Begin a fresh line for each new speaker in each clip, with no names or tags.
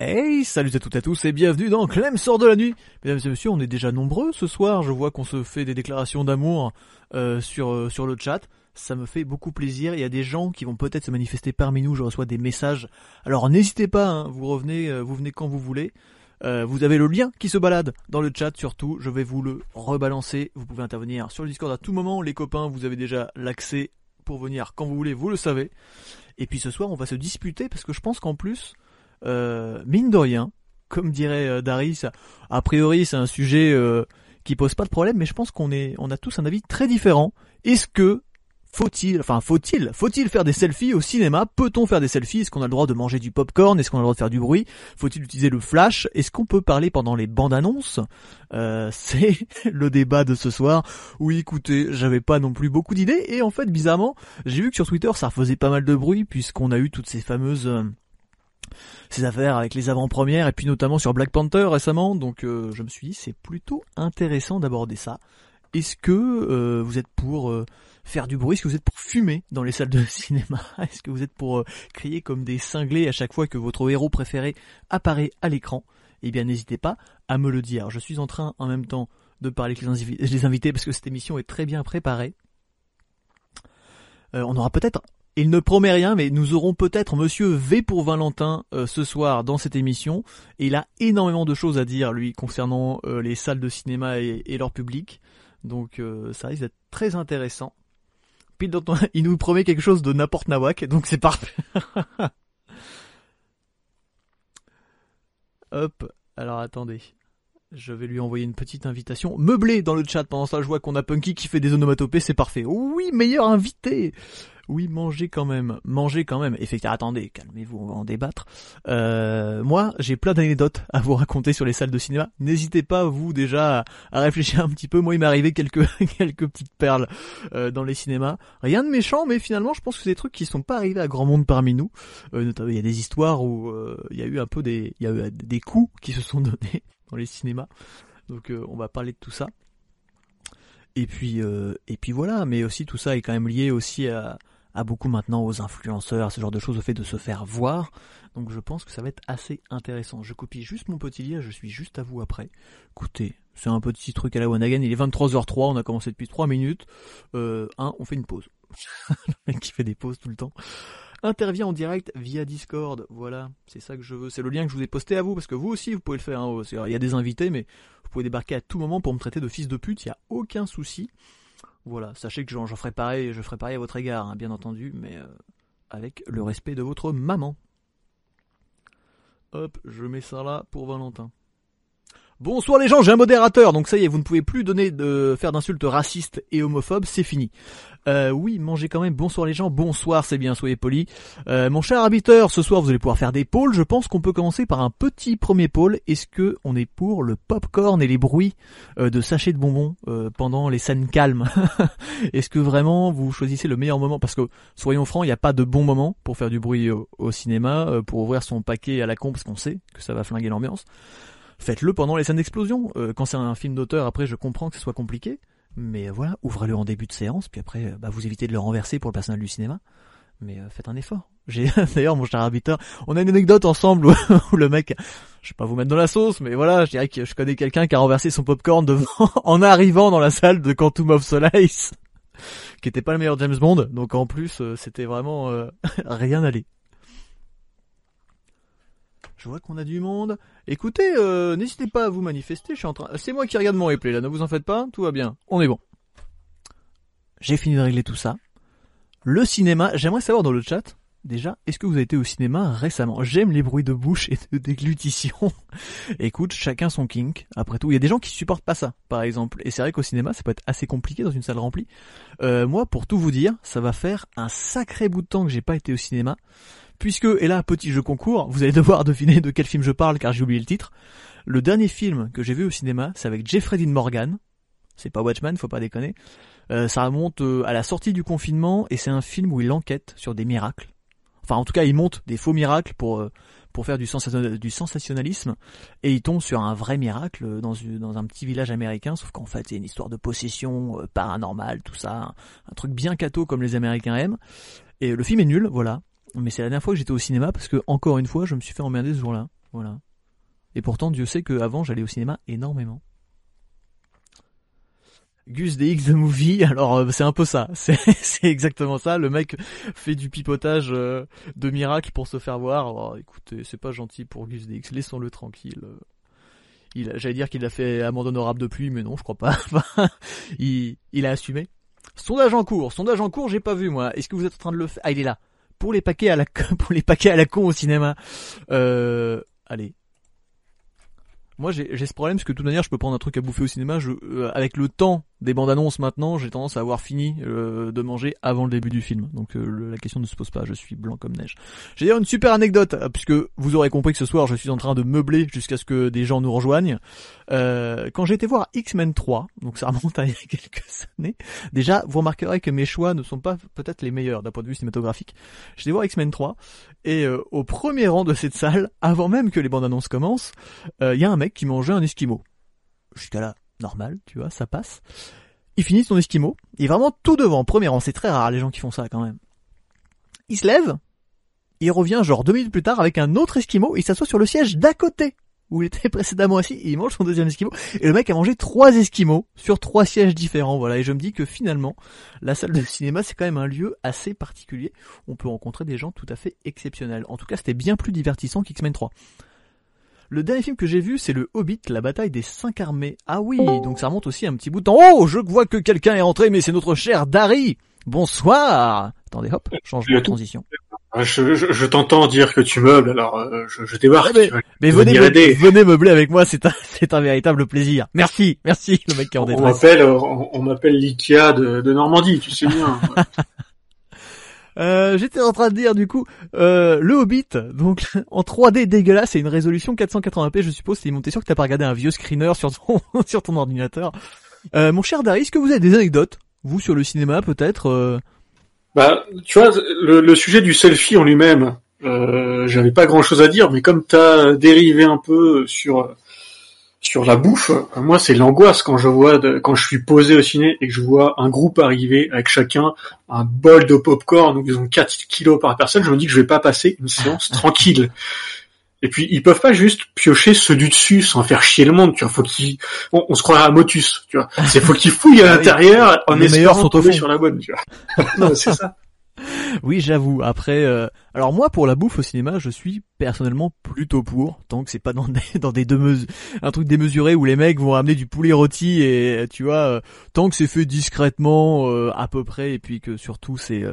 Hey, salut à toutes et à tous et bienvenue dans Clem sort de la nuit. Mesdames et messieurs, on est déjà nombreux ce soir. Je vois qu'on se fait des déclarations d'amour euh, sur euh, sur le chat. Ça me fait beaucoup plaisir. Il y a des gens qui vont peut-être se manifester parmi nous. Je reçois des messages. Alors n'hésitez pas. hein, vous revenez, euh, vous venez quand vous voulez. Vous avez le lien qui se balade dans le chat surtout. Je vais vous le rebalancer. Vous pouvez intervenir sur le Discord à tout moment. Les copains, vous avez déjà l'accès pour venir quand vous voulez. Vous le savez. Et puis ce soir, on va se disputer parce que je pense qu'en plus euh, mine de rien, comme dirait euh, Daris, a priori c'est un sujet euh, qui pose pas de problème, mais je pense qu'on est, on a tous un avis très différent. Est-ce que faut-il, enfin faut-il, faut-il faire des selfies au cinéma? Peut-on faire des selfies? Est-ce qu'on a le droit de manger du popcorn? Est-ce qu'on a le droit de faire du bruit? Faut-il utiliser le flash? Est-ce qu'on peut parler pendant les bandes annonces? Euh, C'est le débat de ce soir. Oui, écoutez, j'avais pas non plus beaucoup d'idées et en fait, bizarrement, j'ai vu que sur Twitter ça faisait pas mal de bruit puisqu'on a eu toutes ces fameuses ces affaires avec les avant-premières et puis notamment sur Black Panther récemment. Donc euh, je me suis dit c'est plutôt intéressant d'aborder ça. Est-ce que euh, vous êtes pour euh, faire du bruit? Est-ce que vous êtes pour fumer dans les salles de cinéma? Est-ce que vous êtes pour crier comme des cinglés à chaque fois que votre héros préféré apparaît à l'écran? Eh bien n'hésitez pas à me le dire. Je suis en train en même temps de parler avec les invi- les invités parce que cette émission est très bien préparée. On aura peut-être il ne promet rien, mais nous aurons peut-être Monsieur V pour Valentin euh, ce soir dans cette émission. Et il a énormément de choses à dire, lui, concernant euh, les salles de cinéma et, leur public. Donc euh, ça risque d'être très intéressant. Ton- il nous promet quelque chose de n'importe nawak, donc c'est parfait. Hop, alors attendez. Je vais lui envoyer une petite invitation. Meublé dans le chat. Pendant ça, je vois qu'on a Punky qui fait des onomatopées. C'est parfait. Oui, meilleur invité. Oui, mangez quand même. Mangez quand même. Effectivement, attendez, calmez-vous, on va en débattre. Euh, moi, j'ai plein d'anecdotes à vous raconter sur les salles de cinéma. N'hésitez pas, vous, déjà, à, réfléchir un petit peu. Moi, il m'est arrivé quelques, quelques petites perles euh, dans les cinémas. Rien de méchant, mais finalement, je pense que c'est des trucs qui sont pas arrivés à grand monde parmi nous. Euh, il y a des histoires où il y a eu un peu des, il y a eu des coups qui se sont donnés dans les cinémas. Donc, on va parler de tout ça. Et puis, et puis voilà. Mais aussi, tout ça est quand même lié aussi à, à beaucoup maintenant aux influenceurs, ce genre de choses, au fait de se faire voir. Donc, je pense que ça va être assez intéressant. Je copie juste mon petit lien. Je suis juste à vous après. Écoutez, c'est un petit truc à la one again. Il est 23h03. On a commencé depuis 3 minutes. Euh, un, on fait une pause. Qui fait des pauses tout le temps intervient en direct via Discord. Voilà, c'est ça que je veux. C'est le lien que je vous ai posté à vous, parce que vous aussi, vous pouvez le faire. hein. Il y a des invités, mais vous pouvez débarquer à tout moment pour me traiter de fils de pute, il n'y a aucun souci. Voilà, sachez que j'en ferai pareil, je ferai pareil à votre égard, hein, bien entendu, mais euh, avec le respect de votre maman. Hop, je mets ça là pour Valentin. Bonsoir les gens, j'ai un modérateur, donc ça y est, vous ne pouvez plus donner de faire d'insultes racistes et homophobes, c'est fini. Euh, oui, mangez quand même. Bonsoir les gens, bonsoir, c'est bien, soyez polis. Euh, mon cher arbiteur, ce soir vous allez pouvoir faire des pôles. Je pense qu'on peut commencer par un petit premier pôle. Est-ce que on est pour le popcorn et les bruits euh, de sachets de bonbons pendant les scènes calmes Est-ce que vraiment vous choisissez le meilleur moment? Parce que soyons francs, il n'y a pas de bon moment pour faire du bruit au, au cinéma, pour ouvrir son paquet à la con parce qu'on sait que ça va flinguer l'ambiance. Faites-le pendant les scènes d'explosion. Euh, quand c'est un film d'auteur, après je comprends que ce soit compliqué. Mais euh, voilà, ouvrez-le en début de séance, puis après, euh, bah, vous évitez de le renverser pour le personnel du cinéma. Mais euh, faites un effort. J'ai d'ailleurs mon cher arbitre, on a une anecdote ensemble où, le mec, je vais pas vous mettre dans la sauce, mais voilà, je dirais que je connais quelqu'un qui a renversé son popcorn devant, en arrivant dans la salle de Quantum of Solace, qui était pas le meilleur James Bond, donc en plus c'était vraiment euh, rien aller. Je vois qu'on a du monde. Écoutez, euh, n'hésitez pas à vous manifester. Je suis en train. C'est moi qui regarde mon replay là. Ne vous en faites pas. Tout va bien. On est bon. J'ai fini de régler tout ça. Le cinéma. J'aimerais savoir dans le chat. Déjà, est-ce que vous avez été au cinéma récemment? J'aime les bruits de bouche et de déglutition. Écoute, chacun son kink. Après tout, il y a des gens qui supportent pas ça, par exemple. Et c'est vrai qu'au cinéma, ça peut être assez compliqué dans une salle remplie. Euh, moi, pour tout vous dire, ça va faire un sacré bout de temps que j'ai pas été au cinéma puisque, et là, petit jeu concours, vous allez devoir deviner de quel film je parle car j'ai oublié le titre. Le dernier film que j'ai vu au cinéma, c'est avec Jeffrey Dean Morgan. C'est pas Watchmen, faut pas déconner. Euh, ça remonte euh, à la sortie du confinement et c'est un film où il enquête sur des miracles. Enfin, en tout cas, il monte des faux miracles pour euh, pour faire du, sensation- du sensationnalisme et il tombe sur un vrai miracle dans, une- dans un petit village américain. Sauf qu'en fait, c'est une histoire de possession euh, paranormale, tout ça, un, un truc bien cato comme les Américains aiment. Et le film est nul, voilà. Mais c'est la dernière fois que j'étais au cinéma parce que, encore une fois, je me suis fait emmerder ce jour-là. Voilà. Et pourtant, Dieu sait qu'avant, j'allais au cinéma énormément. Gus DX The Movie, alors euh, c'est un peu ça, c'est exactement ça, le mec fait du pipotage euh, de miracle pour se faire voir, oh, écoutez, c'est pas gentil pour Gus DX, laissons-le tranquille. Il, j'allais dire qu'il a fait amende honorable depuis, mais non, je crois pas. il, il a assumé. Sondage en cours, sondage en cours, j'ai pas vu moi. Est-ce que vous êtes en train de le faire Ah, il est là. Pour les paquets à la pour les paquets à la con au cinéma. Euh, allez, moi, j'ai ce problème parce que de toute manière, je peux prendre un truc à bouffer au cinéma. Je, euh, avec le temps des bandes annonces maintenant, j'ai tendance à avoir fini euh, de manger avant le début du film. Donc euh, la question ne se pose pas. Je suis blanc comme neige. J'ai dire une super anecdote puisque vous aurez compris que ce soir, je suis en train de meubler jusqu'à ce que des gens nous rejoignent. quand j'ai été voir X-Men 3, donc ça remonte à il y a quelques années. Déjà, vous remarquerez que mes choix ne sont pas peut-être les meilleurs d'un point de vue cinématographique. J'étais voir X-Men 3 et au premier rang de cette salle, avant même que les bandes annonces commencent, il y a un mec qui mangeait un esquimau. Jusqu'à là, normal, tu vois, ça passe. Il finit son esquimau, il est vraiment tout devant, premier rang, c'est très rare les gens qui font ça quand même. Il se lève, il revient genre deux minutes plus tard avec un autre esquimau, il s'assoit sur le siège d'à côté où il était précédemment assis, il mange son deuxième esquimau, et le mec a mangé trois esquimaux sur trois sièges différents, voilà, et je me dis que finalement, la salle de cinéma, c'est quand même un lieu assez particulier, on peut rencontrer des gens tout à fait exceptionnels. En tout cas, c'était bien plus divertissant qu'X-Men 3. Le dernier film que j'ai vu, c'est le Hobbit, la bataille des cinq armées. Ah oui, donc ça remonte aussi un petit bout de temps. Oh, je vois que quelqu'un est rentré, mais c'est notre cher Dari. Bonsoir. Attendez, hop, change de transition.
Ah, je, je, t'entends dire que tu meubles, alors euh, je, je débarque.
mais, venez, venez meubler avec moi, c'est un, c'est un véritable plaisir. Merci, merci, le mec qui est en détresse.
On m'appelle, on, m'appelle l'Ikea de, de Normandie, tu sais bien.
Euh, j'étais en train de dire du coup euh, le Hobbit, donc en 3D dégueulasse, c'est une résolution 480p, je suppose. C'est monté sûr que t'as pas regardé un vieux screener sur ton sur ton ordinateur. Euh, mon cher Darius, est-ce que vous avez des anecdotes, vous sur le cinéma peut-être
Bah, tu vois, le, sujet du selfie en lui-même, j'avais pas grand-chose à dire, mais comme t'as dérivé un peu sur sur la bouffe, moi c'est l'angoisse quand je vois quand je suis posé au ciné et que je vois un groupe arriver avec chacun un bol de popcorn où ils ont 4 kilos par personne, je me dis que je vais pas passer une séance tranquille. Et puis ils peuvent pas juste piocher ceux du dessus sans faire chier le monde, tu vois. Faut qu'ils, on, se croirait à Motus, tu vois. C'est faut qu'ils fouillent à ah l'intérieur en espérant sont tomber sur la bonne, tu vois. non, c'est ça
oui, j'avoue. Après, euh, alors moi pour la bouffe au cinéma, je suis personnellement plutôt pour, tant que c'est pas dans des dans des deux un truc démesuré où les mecs vont amener du poulet rôti et tu vois, euh, tant que c'est fait discrètement euh, à peu près et puis que surtout c'est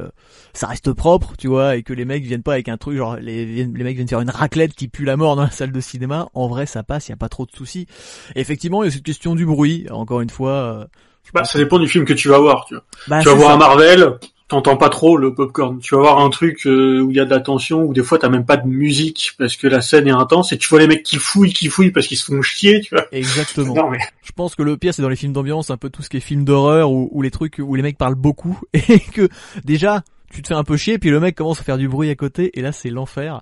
ça reste propre, tu vois, et que les mecs viennent pas avec un truc genre les les mecs viennent faire une raclette qui pue la mort dans la salle de cinéma. En vrai, ça passe, y a pas trop de soucis. effectivement, il y a cette question du bruit. Encore une fois.
Bah, ça dépend du film que tu vas voir, tu vois. Bah, tu vas voir un Marvel, t'entends pas trop le popcorn. Tu vas voir un truc euh, où il y a de la tension, où des fois t'as même pas de musique parce que la scène est intense et tu vois les mecs qui fouillent, qui fouillent parce qu'ils se font chier, tu vois.
Exactement. Je pense que le pire c'est dans les films d'ambiance, un peu tout ce qui est film d'horreur ou, les trucs où les mecs parlent beaucoup et que déjà tu te fais un peu chier, puis le mec commence à faire du bruit à côté, et là c'est l'enfer.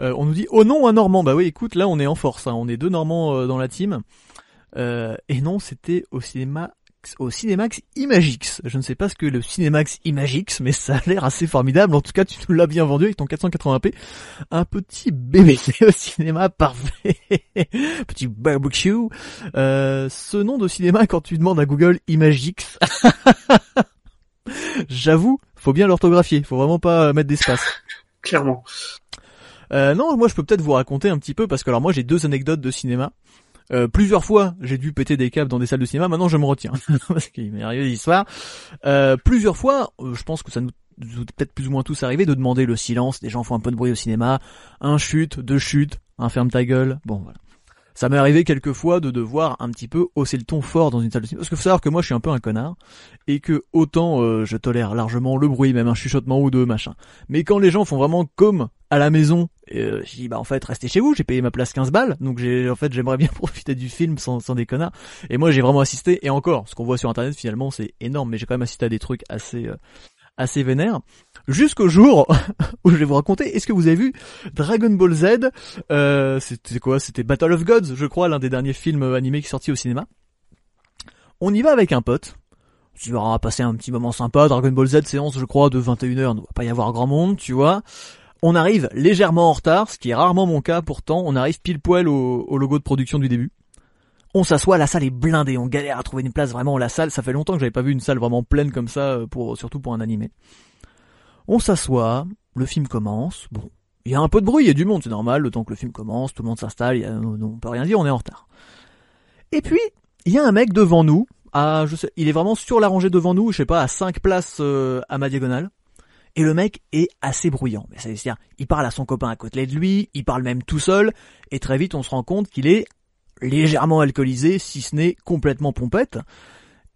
Euh, on nous dit oh non un Normand, bah oui écoute là on est en force, hein. on est deux Normands euh, dans la team. et non c'était au cinéma au Cinemax Imagix. Je ne sais pas ce que le Cinemax Imagix, mais ça a l'air assez formidable. En tout cas, tu nous l'as bien vendu avec ton 480p. Un petit bébé au cinéma parfait. petit barbecue. Euh, ce nom de cinéma, quand tu demandes à Google Imagix, j'avoue, faut bien l'orthographier. Faut vraiment pas mettre d'espace.
Clairement.
Euh, non, moi je peux peut-être vous raconter un petit peu parce que alors moi j'ai deux anecdotes de cinéma. Euh, plusieurs fois, j'ai dû péter des câbles dans des salles de cinéma. Maintenant, je me retiens parce qu'il m'est arrivé des histoires. Euh, plusieurs fois, euh, je pense que ça nous peut-être plus ou moins tous arrivé de demander le silence. Des gens font un peu de bruit au cinéma. Un chute, deux chutes, un ferme ta gueule. Bon, voilà ça m'est arrivé quelquefois de devoir un petit peu hausser le ton fort dans une salle de cinéma. Parce qu'il faut savoir que moi je suis un peu un connard et que autant euh, je tolère largement le bruit, même un chuchotement ou deux, machin. Mais quand les gens font vraiment comme à la maison, euh, je dis bah en fait restez chez vous, j'ai payé ma place 15 balles, donc j'ai en fait j'aimerais bien profiter du film sans, sans des connards. Et moi j'ai vraiment assisté, et encore, ce qu'on voit sur internet finalement c'est énorme, mais j'ai quand même assisté à des trucs assez euh, assez vénère, jusqu'au jour où je vais vous raconter, est-ce que vous avez vu Dragon Ball Z euh, C'était quoi? C'était Battle of Gods, je crois, l'un des derniers films animés qui est sorti au cinéma. On y va avec un pote. Tu vas passer un petit moment sympa, Dragon Ball Z séance je crois de 21h, il ne va pas y avoir grand monde, tu vois. On arrive légèrement en retard, ce qui est rarement mon cas pourtant, on arrive pile poil au logo de production du début. On s'assoit, la salle est blindée, on galère à trouver une place vraiment la salle, ça fait longtemps que j'avais pas vu une salle vraiment pleine comme ça, euh, pour, surtout pour un animé. On s'assoit, le film commence, bon, il y a un peu de bruit, il y a du monde, c'est normal, le temps que le film commence, tout le monde s'installe, on peut rien dire, on est en retard. Et puis, il y a un mec devant nous, à, je sais, il est vraiment sur la rangée devant nous, je sais pas, à 5 places euh, à ma diagonale. Et le mec est assez bruyant. C'est-à-dire, il parle à son copain à côté de lui, il parle même tout seul, et très vite on se rend compte qu'il est légèrement alcoolisé, si ce n'est complètement pompette.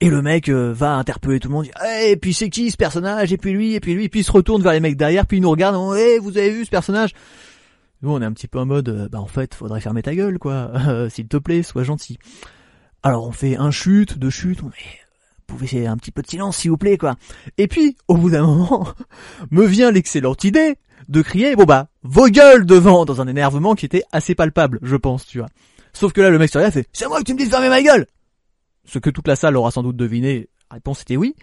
Et le mec euh, va interpeller tout le monde, dit et puis c'est qui ce personnage, et puis lui, et puis lui, et puis se retourne vers les mecs derrière, puis il nous regarde, hey, vous avez vu ce personnage? Nous on est un petit peu en mode, euh, bah en fait, faudrait fermer ta gueule, quoi, s'il te plaît, sois gentil. Alors on fait un chute, deux chutes, on est pouvez faire un petit peu de silence s'il vous plaît quoi. Et puis au bout d'un moment me vient l'excellente idée de crier bon bah vos gueules devant dans un énervement qui était assez palpable je pense tu vois. Sauf que là le mec regarde fait c'est moi que tu me dis de fermer ma gueule. Ce que toute la salle aura sans doute deviné. La réponse était oui.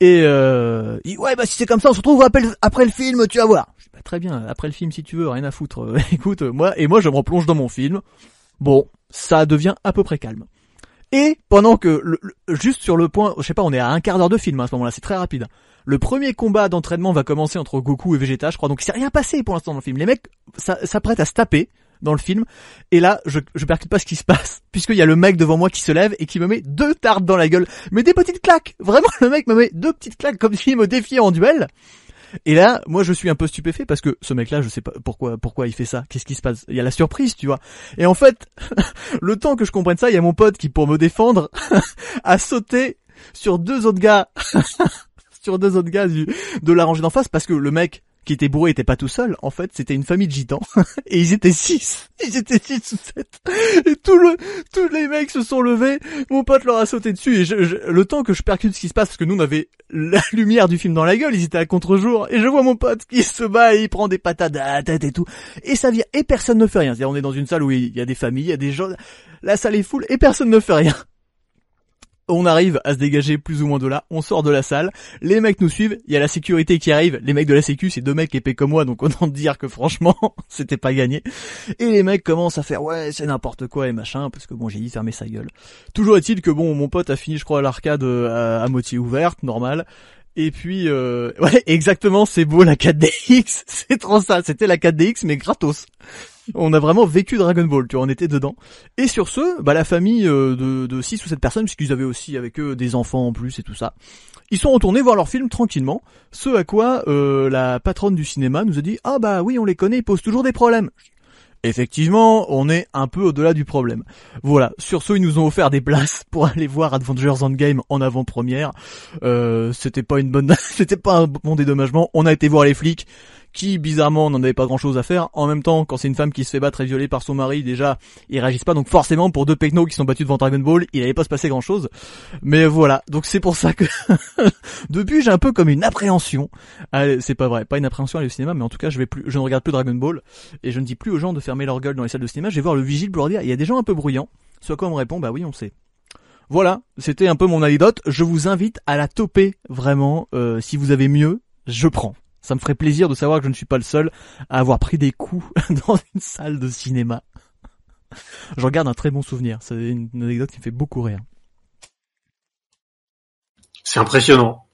Et euh, ouais bah si c'est comme ça on se retrouve après le, film tu vas voir. bah, très bien après le film si tu veux rien à foutre. écoute moi et moi je me replonge dans mon film. Bon ça devient à peu près calme. Et pendant que, juste sur le point, je sais pas, on est à un quart d'heure de film à ce moment-là, c'est très rapide. Le premier combat d'entraînement va commencer entre Goku et Vegeta, je crois. Donc il s'est rien passé pour l'instant dans le film. Les mecs s'apprêtent à se taper dans le film. Et là, je, je percute pas ce qui se passe, puisqu'il y a le mec devant moi qui se lève et qui me met deux tartes dans la gueule, mais des petites claques. Vraiment, le mec me met deux petites claques comme s'il me défiait en duel. Et là, moi, je suis un peu stupéfait parce que ce mec-là, je sais pas pourquoi, pourquoi il fait ça? Qu'est-ce qui se passe? Il y a la surprise, tu vois. Et en fait, le temps que je comprenne ça, il y a mon pote qui, pour me défendre, a sauté sur deux autres gars, sur deux autres gars de la rangée d'en face parce que le mec qui était bourré était pas tout seul. En fait, c'était une famille de gitans. et ils étaient six. Ils étaient six ou sept. Et tout le, tous les mecs se sont levés. Mon pote leur a sauté dessus. Et le temps que je percute ce qui se passe, parce que nous on avait la lumière du film dans la gueule, ils étaient à contre-jour. Et je vois mon pote qui se bat et il prend des patates à la tête et tout. Et ça vient. Et personne ne fait rien. C'est-à-dire, on est dans une salle où il y a des familles, il y a des gens. La salle est full et personne ne fait rien on arrive à se dégager plus ou moins de là, on sort de la salle, les mecs nous suivent, il y a la sécurité qui arrive, les mecs de la sécu, c'est deux mecs épais comme moi, donc on de dire que franchement, c'était pas gagné. Et les mecs commencent à faire ouais, c'est n'importe quoi et machin, parce que bon, j'ai dit fermer sa gueule. Toujours est-il que bon, mon pote a fini, je crois, l'arcade euh, à, moitié ouverte, normal. Et puis, euh, ouais, exactement, c'est beau la 4DX, c'est trop ça, c'était la 4DX mais gratos on a vraiment vécu Dragon Ball, tu vois, on était dedans. Et sur ce, bah la famille euh, de, de 6 ou 7 personnes, puisqu'ils avaient aussi avec eux des enfants en plus et tout ça, ils sont retournés voir leur film tranquillement, ce à quoi euh, la patronne du cinéma nous a dit « Ah bah oui, on les connaît, ils posent toujours des problèmes ». Effectivement, on est un peu au-delà du problème. Voilà, sur ce, ils nous ont offert des places pour aller voir Avengers Endgame en avant-première. Euh, c'était pas une bonne, c'était pas un bon dédommagement. On a été voir les flics qui bizarrement n'en avait pas grand chose à faire. En même temps, quand c'est une femme qui se fait battre et violer par son mari, déjà, ils réagissent pas. Donc forcément, pour deux pecnos qui sont battus devant Dragon Ball, il allait pas se passer grand chose. Mais voilà. Donc c'est pour ça que depuis, j'ai un peu comme une appréhension. c'est pas vrai, pas une appréhension à aller au cinéma, mais en tout cas, je vais plus, je ne regarde plus Dragon Ball et je ne dis plus aux gens de fermer leur gueule dans les salles de cinéma. Je vais voir le vigile pour leur dire, il y a des gens un peu bruyants. Soit quoi on me répond, bah oui, on sait. Voilà, c'était un peu mon anecdote. Je vous invite à la toper vraiment. Euh, si vous avez mieux, je prends. Ça me ferait plaisir de savoir que je ne suis pas le seul à avoir pris des coups dans une salle de cinéma. J'en garde un très bon souvenir. C'est une anecdote qui me fait beaucoup rire.
C'est impressionnant.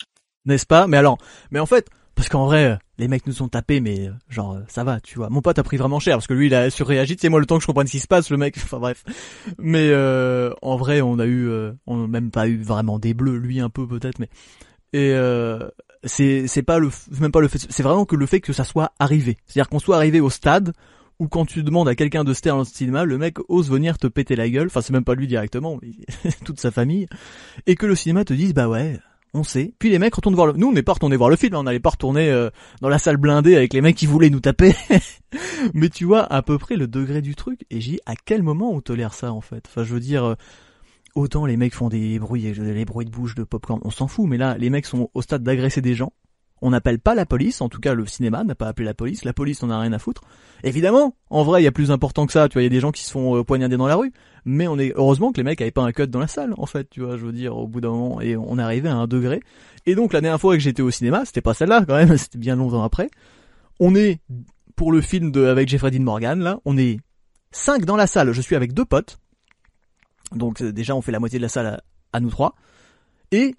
N'est-ce pas? Mais alors, mais en fait, parce qu'en vrai, les mecs nous ont tapé, mais genre ça va, tu vois. Mon pote a pris vraiment cher parce que lui il a surréagi. C'est moi le temps que je comprenne ce qui se passe, le mec. Enfin bref. Mais euh, en vrai, on a eu, euh, on n'a même pas eu vraiment des bleus, lui un peu peut-être, mais et euh, c'est c'est pas le même pas c'est vraiment que le fait que ça soit arrivé c'est-à-dire qu'on soit arrivé au stade où quand tu demandes à quelqu'un de se taire dans le cinéma le mec ose venir te péter la gueule enfin c'est même pas lui directement mais toute sa famille et que le cinéma te dise bah ouais on sait. Puis les mecs retournent voir le... Nous, on n'est pas retourné voir le film, hein. on n'allait pas retourner euh, dans la salle blindée avec les mecs qui voulaient nous taper. Mais tu vois à peu près le degré du truc. Et j'ai à quel moment on tolère ça en fait? Enfin, je veux dire, euh, autant les mecs font des bruits, les bruits de bouche de popcorn, on s'en fout, mais là, les mecs sont au stade d'agresser des gens. On n'appelle pas la police, en tout cas le cinéma n'a pas appelé la police, la police on a rien à foutre. Évidemment, en vrai, il y a plus important que ça, tu vois, il y a des gens qui se font euh, poignarder dans la rue, mais on est heureusement que les mecs avaient pas un cut dans la salle, en fait, tu vois, je veux dire, au bout d'un moment, et on arrivé à un degré. Et donc la dernière fois que j'étais au cinéma, c'était pas celle-là quand même, c'était bien longtemps après. On est pour le film de avec Jeffrey Dean Morgan là, on est cinq dans la salle. Je suis avec deux potes. Donc euh, déjà on fait la moitié de la salle à, nous trois. Et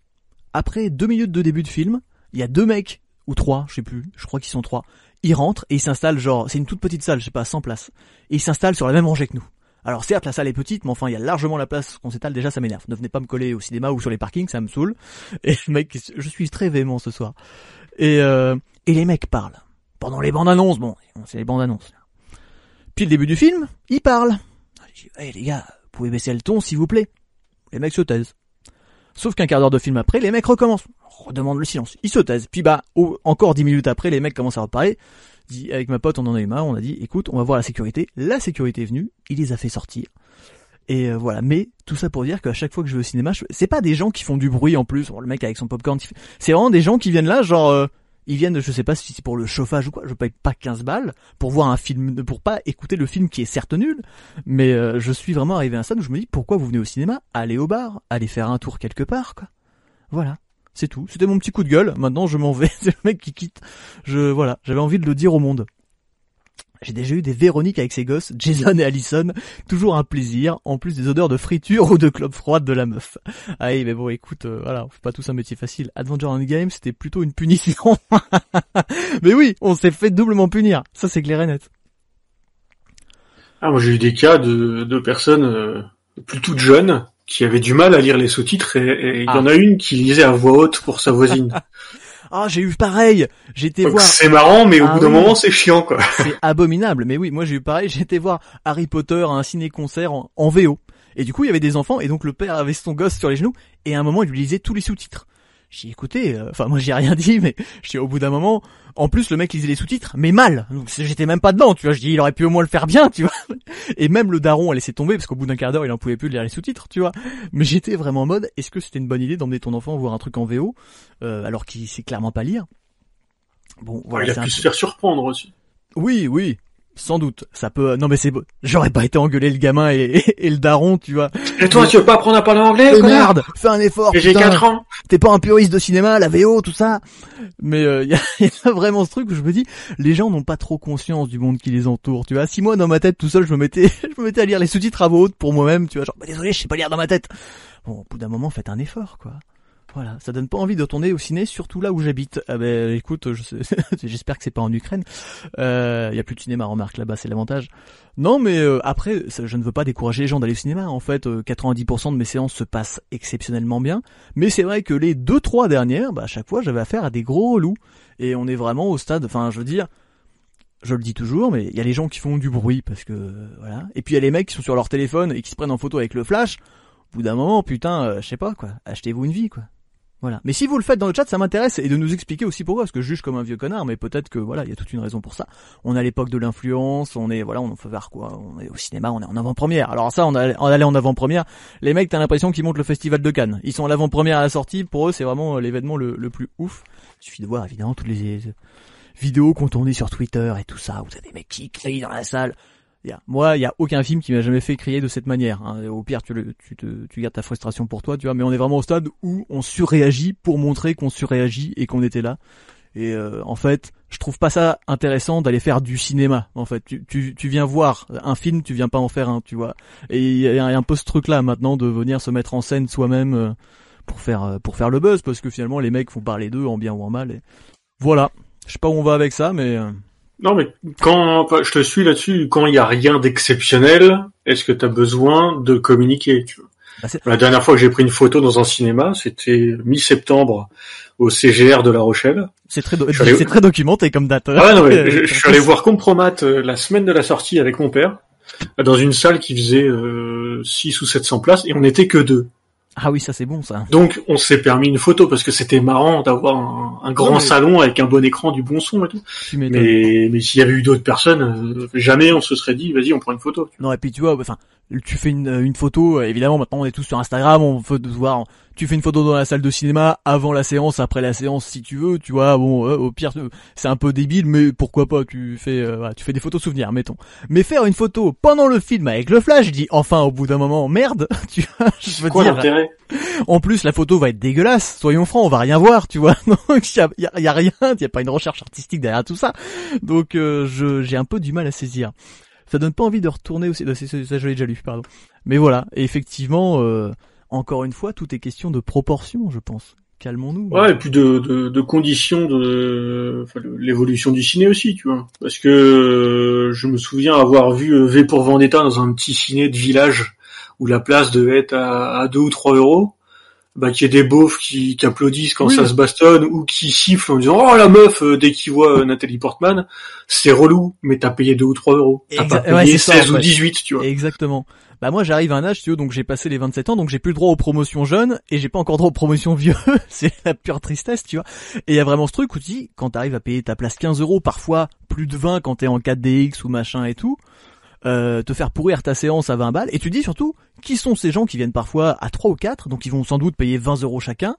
après deux minutes de début de film, il y a deux mecs ou trois, je sais plus, je crois qu'ils sont trois. Ils rentrent et ils s'installent genre, c'est une toute petite salle, je sais pas, 100 places. Et ils s'installent sur la même rangée que nous. Alors certes, la salle est petite, mais enfin, il y a largement la place qu'on s'étale. Déjà, ça m'énerve. Ne venez pas me coller au cinéma ou sur les parkings, ça me saoule. Et mec, je suis très véhément ce soir. Et, euh, et les mecs parlent. Pendant les bandes annonces, bon, c'est les bandes annonces. Puis le début du film, ils parlent. Je dis, hey, les gars, pouvez baisser le ton, s'il vous plaît. Les mecs se taisent. Sauf qu'un quart d'heure de film après, les mecs recommencent. Redemande le silence. Ils se taisent. Puis bah, encore dix minutes après, les mecs commencent à reparler. Dit, avec ma pote, on en a eu marre. On a dit, écoute, on va voir la sécurité. La sécurité est venue. Il les a fait sortir. Et euh, voilà. Mais tout ça pour dire qu'à chaque fois que je vais au cinéma, c'est pas des gens qui font du bruit en plus. Le mec avec son popcorn, c'est vraiment des gens qui viennent là, genre, euh, ils viennent, je sais pas si c'est pour le chauffage ou quoi. Je paye pas 15 balles pour voir un film, pour pas écouter le film qui est certes nul. Mais euh, je suis vraiment arrivé à un stade où je me dis, pourquoi vous venez au cinéma? Allez au bar, allez faire un tour quelque part, quoi. Voilà. C'est tout. C'était mon petit coup de gueule. Maintenant, je m'en vais. C'est le mec qui quitte. Je, voilà. J'avais envie de le dire au monde. J'ai déjà eu des Véroniques avec ses gosses, Jason et Allison. Toujours un plaisir. En plus des odeurs de friture ou de clope froide de la meuf. Ah oui, mais bon, écoute, euh, voilà. On fait pas tous un métier facile. Adventure Endgame, c'était plutôt une punition. mais oui, on s'est fait doublement punir. Ça, c'est clair et net.
Ah, moi j'ai eu des cas de, de personnes euh, plus toutes jeunes qui avaient du mal à lire les sous-titres et et il y
Ah.
en a une qui lisait à voix haute pour sa voisine.
Ah, j'ai eu pareil.
Donc
voir.
c'est marrant, mais au
Ah
bout d'un
oui.
moment c'est chiant quoi.
C'est abominable. Mais oui, moi j'ai eu pareil. Été voir Harry Potter à un ciné-concert en, en VO. Et du coup, il y avait des enfants et donc le père avait son gosse sur les genoux et à un moment, il lui lisait tous les sous-titres. J'ai dit, écoutez, euh, enfin moi j'ai rien dit, mais dis au bout d'un moment, en plus le mec lisait les sous-titres, mais mal. Donc j'étais même pas dedans, tu vois. Je dis, il aurait pu au moins le faire bien, tu vois. Et même le daron a laissé tomber parce qu'au bout d'un quart d'heure, il en pouvait plus de lire les sous-titres, tu vois. Mais j'étais vraiment en mode, est-ce que c'était une bonne idée d'emmener ton enfant voir un truc en VO euh, alors qu'il sait clairement pas lire? Bon, voilà.
il a pu se faire surprendre aussi.
oui, oui, sans doute. Ça peut. Non, mais c'est. beau. J'aurais pas été engueuler le gamin et, et, et le daron, tu vois.
Et toi, tu veux pas apprendre à parler anglais,
merde, fais un effort.
J'ai
putain.
4 ans.
T'es pas un puriste de cinéma, la VO, tout ça. Mais il y, a, y a vraiment ce truc où je me dis, les gens n'ont pas trop conscience du monde qui les entoure. Tu vois, si moi dans ma tête tout seul, je me mettais, je me mettais à lire les sous-titres à voix haute pour moi-même. Tu vois, genre, bah, désolé, je sais pas lire dans ma tête. Bon, au bout d'un moment, faites un effort, quoi. Voilà, ça donne pas envie de retourner au ciné, surtout là où j'habite. Ah ben, écoute, j'espère que c'est pas en Ukraine. Euh, y a plus de cinéma, remarque là-bas, c'est l'avantage. Non, mais euh, après, je ne veux pas décourager les gens d'aller au cinéma. En fait, euh, 90% de mes séances se passent exceptionnellement bien. Mais c'est vrai que les deux trois dernières, bah, à chaque fois, j'avais affaire à des gros relous. Et on est vraiment au stade. Enfin, je veux dire, je le dis toujours, mais il y a les gens qui font du bruit parce que euh, voilà. Et puis il y a les mecs qui sont sur leur téléphone et qui se prennent en photo avec le flash. Au bout d'un moment, putain, euh, je sais pas quoi. Achetez-vous une vie, quoi. Voilà. Mais si vous le faites dans le chat, ça m'intéresse et de nous expliquer aussi pourquoi, parce que je juge comme un vieux connard, mais peut-être que voilà, il y a toute une raison pour ça. On à l'époque de l'influence, on est voilà, on en fait quoi, on est au cinéma, on est en avant-première. Alors ça, on a- allait en avant-première. Les mecs, t'as l'impression qu'ils montent le festival de Cannes. Ils sont à l'avant-première à la sortie. Pour eux, c'est vraiment euh, l'événement le, plus ouf. Suffit de voir évidemment toutes les euh, vidéos qu'on tournait sur Twitter et tout ça. Où t'as des mecs qui crient dans la salle. Moi, il y a aucun film qui m'a jamais fait crier de cette manière. hein. Au pire, tu, le, tu, te, tu gardes ta frustration pour toi, tu vois. Mais on est vraiment au stade où on surréagit pour montrer qu'on surréagit et qu'on était là. Et euh, en fait, je trouve pas ça intéressant d'aller faire du cinéma. En fait, tu, tu, tu viens voir un film, tu viens pas en faire un, tu vois. Et il y, a un peu ce truc-là maintenant de venir se mettre en scène soi-même euh, pour faire euh, pour faire le buzz, parce que finalement les mecs font parler d'eux en bien ou en mal. Voilà. Je sais pas où on va avec ça, mais euh,
Non, mais quand je te suis là-dessus, quand il y a rien d'exceptionnel, est-ce que tu as besoin de communiquer tu vois?
Bah,
La dernière fois que j'ai pris une photo dans un cinéma, c'était mi-septembre au CGR de La Rochelle.
c'est très do-
allé-
documenté comme date.
Ah ouais, non, mais je, je suis allé voir Compromat euh, la semaine de la sortie avec mon père dans une salle qui faisait euh, 6 ou 700 places et on n'était que deux.
Ah oui, ça c'est bon ça.
Donc on s'est permis une photo parce que c'était marrant d'avoir un, un grand
mais-
salon avec un bon écran, du bon son et tout. Mais, mais s'il y avait eu d'autres personnes, euh, jamais on se serait dit vas-y on prend une photo.
Non et puis tu vois, enfin, tu fais une, une photo. euh, Évidemment, maintenant on est tous sur Instagram, on veut te voir. Tu fais une photo dans la salle de cinéma avant la séance, après la séance si tu veux. Tu vois, bon, euh, au pire euh, c'est un peu débile, mais pourquoi pas Tu fais, euh, voilà, tu fais des photos souvenirs, mettons. Mais faire une photo pendant le film avec le flash, je dis enfin au bout d'un moment, merde, tu vois, je veux
Quoi
dire. En plus, la photo va être dégueulasse. Soyons francs, on va rien voir, tu vois. Donc, y a, y, a, y a, rien, y a pas une recherche artistique derrière tout ça. Donc, euh, je, j'ai un peu du mal à saisir. Ça donne pas envie de retourner aussi. Ça, ça je l'ai déjà lu, pardon. Mais voilà, et effectivement, euh, encore une fois, tout est question de proportion, je pense. Calmons-nous.
Ouais, et puis de, de, de conditions de enfin, l'évolution du ciné aussi, tu vois. Parce que euh, je me souviens avoir vu euh, V pour Vendetta dans un petit ciné de village où la place devait être à, à 2 ou 3 euros. Bah, qu'il y ait des beaufs qui, qui applaudissent quand
Oui.
ça se bastonne ou qui sifflent en disant oh la meuf euh, dès qu'ils voient Nathalie Portman c'est relou mais t'as payé 2 ou 3 euros t'as pas payé
c'est ça,
16
en
ou
fait.
18 tu vois
Exactement. Bah moi j'arrive à un âge, tu vois, donc j'ai passé les 27 ans, donc j'ai plus le droit aux promotions jeunes et j'ai pas encore droit aux promotions vieux. c'est la pure tristesse, tu vois. Et il y a vraiment ce truc où tu dis, quand t'arrives à payer ta place 15 euros, parfois plus de 20 quand t'es en 4DX ou machin et tout, euh, te faire pourrir ta séance à 20 balles, et tu dis surtout, qui sont ces gens qui viennent parfois à 3 ou 4, donc ils vont sans doute payer 20 euros chacun,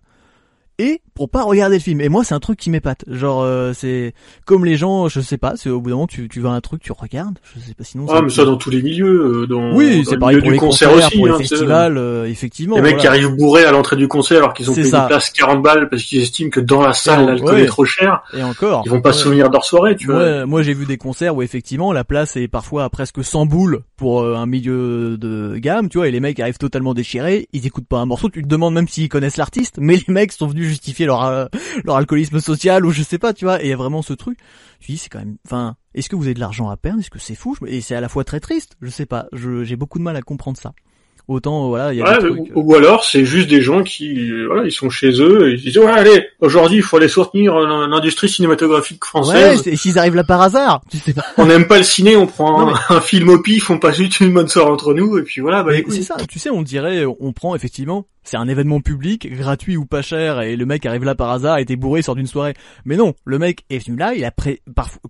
et pour pas regarder le film. Et moi, c'est un truc qui m'épate. Genre, euh, c'est comme les gens, je sais pas, c'est au bout d'un moment, tu, tu vas à un truc, tu regardes, je sais pas, sinon...
ah mais ça dans tous les milieux euh, dans,
Oui,
dans
c'est
le
pareil pour
du
les
concert
concerts,
aussi
pour les
hein, sais.
festivals, euh, effectivement.
Les mecs qui
voilà.
arrivent bourrés à l'entrée du concert alors qu'ils ont
C'est
payé
ça.
une place 40 balles parce qu'ils estiment que dans la salle l'alcool
Ouais.
est trop cher,
Et encore.
ils vont pas
ouais.
se souvenir de leur soirée, tu vois.
Ouais, moi j'ai vu des concerts où effectivement la place est parfois à presque 100 boules pour euh, un milieu de gamme, tu vois, et les mecs arrivent totalement déchirés, ils écoutent pas un morceau, tu te demandes même s'ils connaissent l'artiste, mais les mecs sont venus justifier leur euh, leur alcoolisme social ou je sais pas, tu vois, et il y a vraiment ce truc. Tu dis c'est quand même, enfin, est-ce que vous avez de l'argent à perdre, est-ce que c'est fou, Je- et c'est à la fois très triste, je sais pas, je j'ai beaucoup de mal à comprendre ça. Autant euh, voilà, il y a
Ouais,
des
ou,
trucs.
ou alors c'est juste des gens qui euh, voilà ils sont chez eux et ils disent ouais allez aujourd'hui il faut aller soutenir l'industrie cinématographique
Ouais,
française
c'est- s'ils arrivent là par hasard, tu sais pas.
on n'aime pas le ciné on prend
Non,
un, un film au pif on passe juste une bonne soirée entre nous et puis voilà bah
c'est ça, tu sais, on dirait, on prend effectivement, c'est un événement public, gratuit ou pas cher, et le mec arrive là par hasard, était bourré, sort d'une soirée. Mais non, le mec est venu là, il a pré...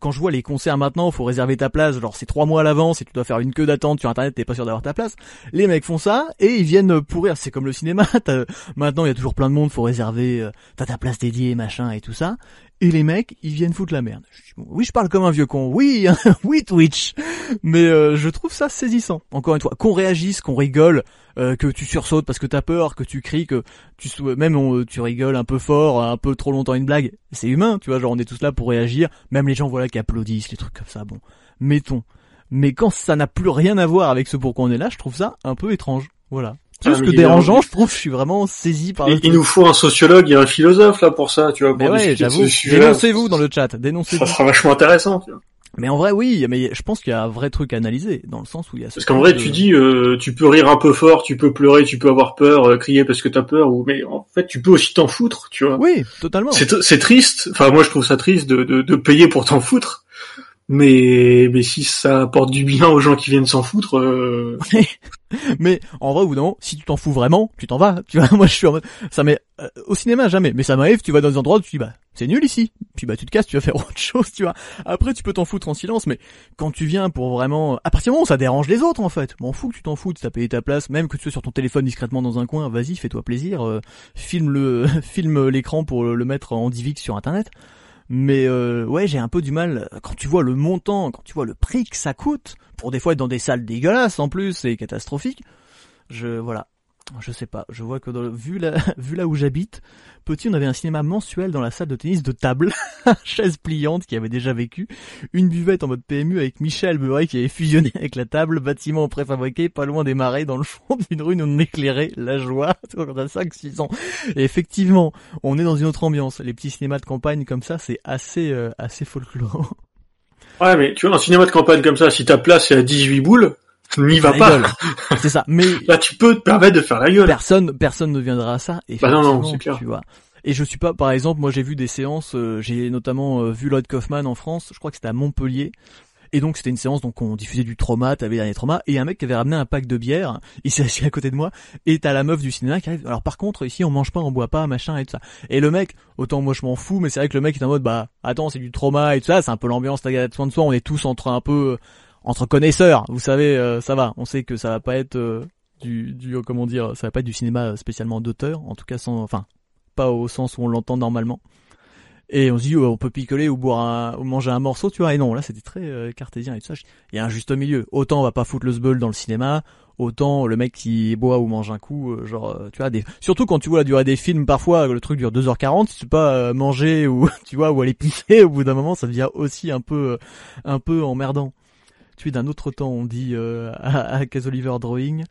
quand je vois les concerts maintenant, faut réserver ta place, genre c'est trois mois à l'avance et tu dois faire une queue d'attente sur internet, t'es pas sûr d'avoir ta place. Les mecs font ça et ils viennent pourrir. C'est comme le cinéma. Maintenant, il y a toujours plein de monde, faut réserver, euh, t'as ta place dédiée, machin et tout ça. Et les mecs, ils viennent foutre la merde. Oui, je parle comme un vieux con. Oui, oui, Twitch. Mais euh, je trouve ça saisissant. Encore une fois, qu'on réagisse, qu'on rigole, euh, que tu sursautes parce que t'as peur, que tu cries, que tu même on- tu rigoles un peu fort, un peu trop longtemps une blague. C'est humain, tu vois. Genre on est tous là pour réagir. Même les gens voilà qui applaudissent, les trucs comme ça. Bon, mettons. Mais quand ça n'a plus rien à voir avec ce pourquoi on est là, je trouve ça un peu étrange. Voilà. Plus que dérangeant, je trouve. Je suis vraiment saisi par.
il, il nous faut un sociologue et un philosophe là pour ça tu vois
Mais
pour
ouais, j'avoue. Dénoncez-vous dans le chat. Dénoncez-vous.
ça sera vachement intéressant tu vois.
Mais en vrai, oui, mais je pense qu'il y a un vrai truc à analyser, dans le sens où il y a ce
parce qu'en vrai
de-
tu dis euh, tu peux rire un peu fort tu peux pleurer tu peux avoir peur euh, crier parce que t'as peur ou mais en fait tu peux aussi t'en foutre tu vois
Oui, totalement.
C'est c'est triste. Enfin, moi, je trouve ça triste de, de, de payer pour t'en foutre. Mais, mais si ça apporte du bien aux gens qui viennent s'en foutre, euh,
Mais en vrai, ou non, si tu t'en fous vraiment, tu t'en vas. Tu vois, moi je suis en mode, ça m'est euh, au cinéma jamais, mais ça m'arrive. Tu vas dans des endroits où tu dis bah c'est nul ici, puis bah tu te casses, tu vas faire autre chose, tu vois. Après tu peux t'en foutre en silence, mais quand tu viens pour vraiment, à partir du moment où ça dérange les autres en fait, m'en fous que tu t'en foutes, t'as payé ta place, même que tu sois sur ton téléphone discrètement dans un coin, vas-y, fais-toi plaisir, euh, filme le, filme l'écran pour le mettre en DivX sur internet. Mais euh, ouais, j'ai un peu du mal quand tu vois le montant, quand tu vois le prix que ça coûte pour des fois être dans des salles dégueulasses en plus, c'est catastrophique. Je voilà, je sais pas. Je vois que dans le, vu là, vu là où j'habite, petit, on avait un cinéma mensuel dans la salle de tennis de table, chaise pliante qui avait déjà vécu, une buvette en mode PMU avec Michel Buret qui avait fusionné avec la table, bâtiment préfabriqué pas loin des marais dans le fond d'une rue non éclairée, la joie. On a 5 6 ans. Effectivement, on est dans une autre ambiance. Les petits cinémas de campagne comme ça, c'est assez euh, assez folklore.
ouais, mais tu vois, un cinéma de campagne comme ça, si ta place est à 18 boules, n'y va pas.
C'est ça. Mais
Là, tu peux te permettre de faire la gueule.
personne personne ne viendra à ça
Bah non, non, c'est clair.
tu vois et je suis pas par exemple moi j'ai vu des séances euh, j'ai notamment euh, vu Lloyd Kaufman en France je crois que c'était à Montpellier et donc c'était une séance donc on diffusait du trauma t'avais les derniers traumas et un mec qui avait ramené un pack de bière il s'est assis à côté de moi et t'as la meuf du cinéma qui arrive alors par contre ici on mange pas on boit pas machin et tout ça et le mec autant moi je m'en fous mais c'est vrai que le mec est en mode bah attends c'est du trauma et tout ça c'est un peu l'ambiance t'as soin de soi on est tous entre un peu entre connaisseurs vous savez euh, ça va on sait que ça va pas être euh, du, du comment dire ça va pas être du cinéma spécialement d'auteur en tout cas sans enfin pas au sens où on l'entend normalement et on se dit oh, on peut picoler ou boire ou manger un morceau, tu vois. Et non, là c'était très euh, cartésien et tout ça. Il y a un juste milieu. Autant on va pas foutre le sbeul dans le cinéma, autant le mec qui boit ou mange un coup, euh, genre euh, tu vois des. Surtout quand tu vois la durée des films, parfois le truc dure 2h40, si tu peux pas manger ou tu vois ou aller pisser, au bout d'un moment ça devient aussi un peu un peu emmerdant. Tu es d'un autre temps, on dit à, à Oliver Drawing.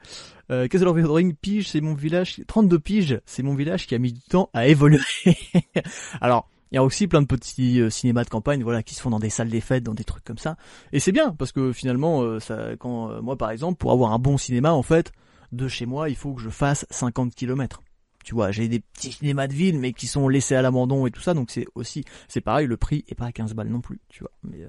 Euh, Oliver Drawing, pige, c'est mon village, 32 piges, c'est mon village qui a mis du temps à évoluer. Alors, il y a aussi plein de petits euh, cinémas de campagne, voilà, qui se font dans des salles des fêtes, dans des trucs comme ça. Et c'est bien parce que finalement, euh, ça, quand euh, moi par exemple, pour avoir un bon cinéma, en fait, de chez moi, il faut que je fasse 50 km. Tu vois, j'ai des petits cinémas de ville, mais qui sont laissés à l'abandon et tout ça, donc c'est aussi, c'est pareil, le prix est pas à 15 balles non plus, tu vois. Mais,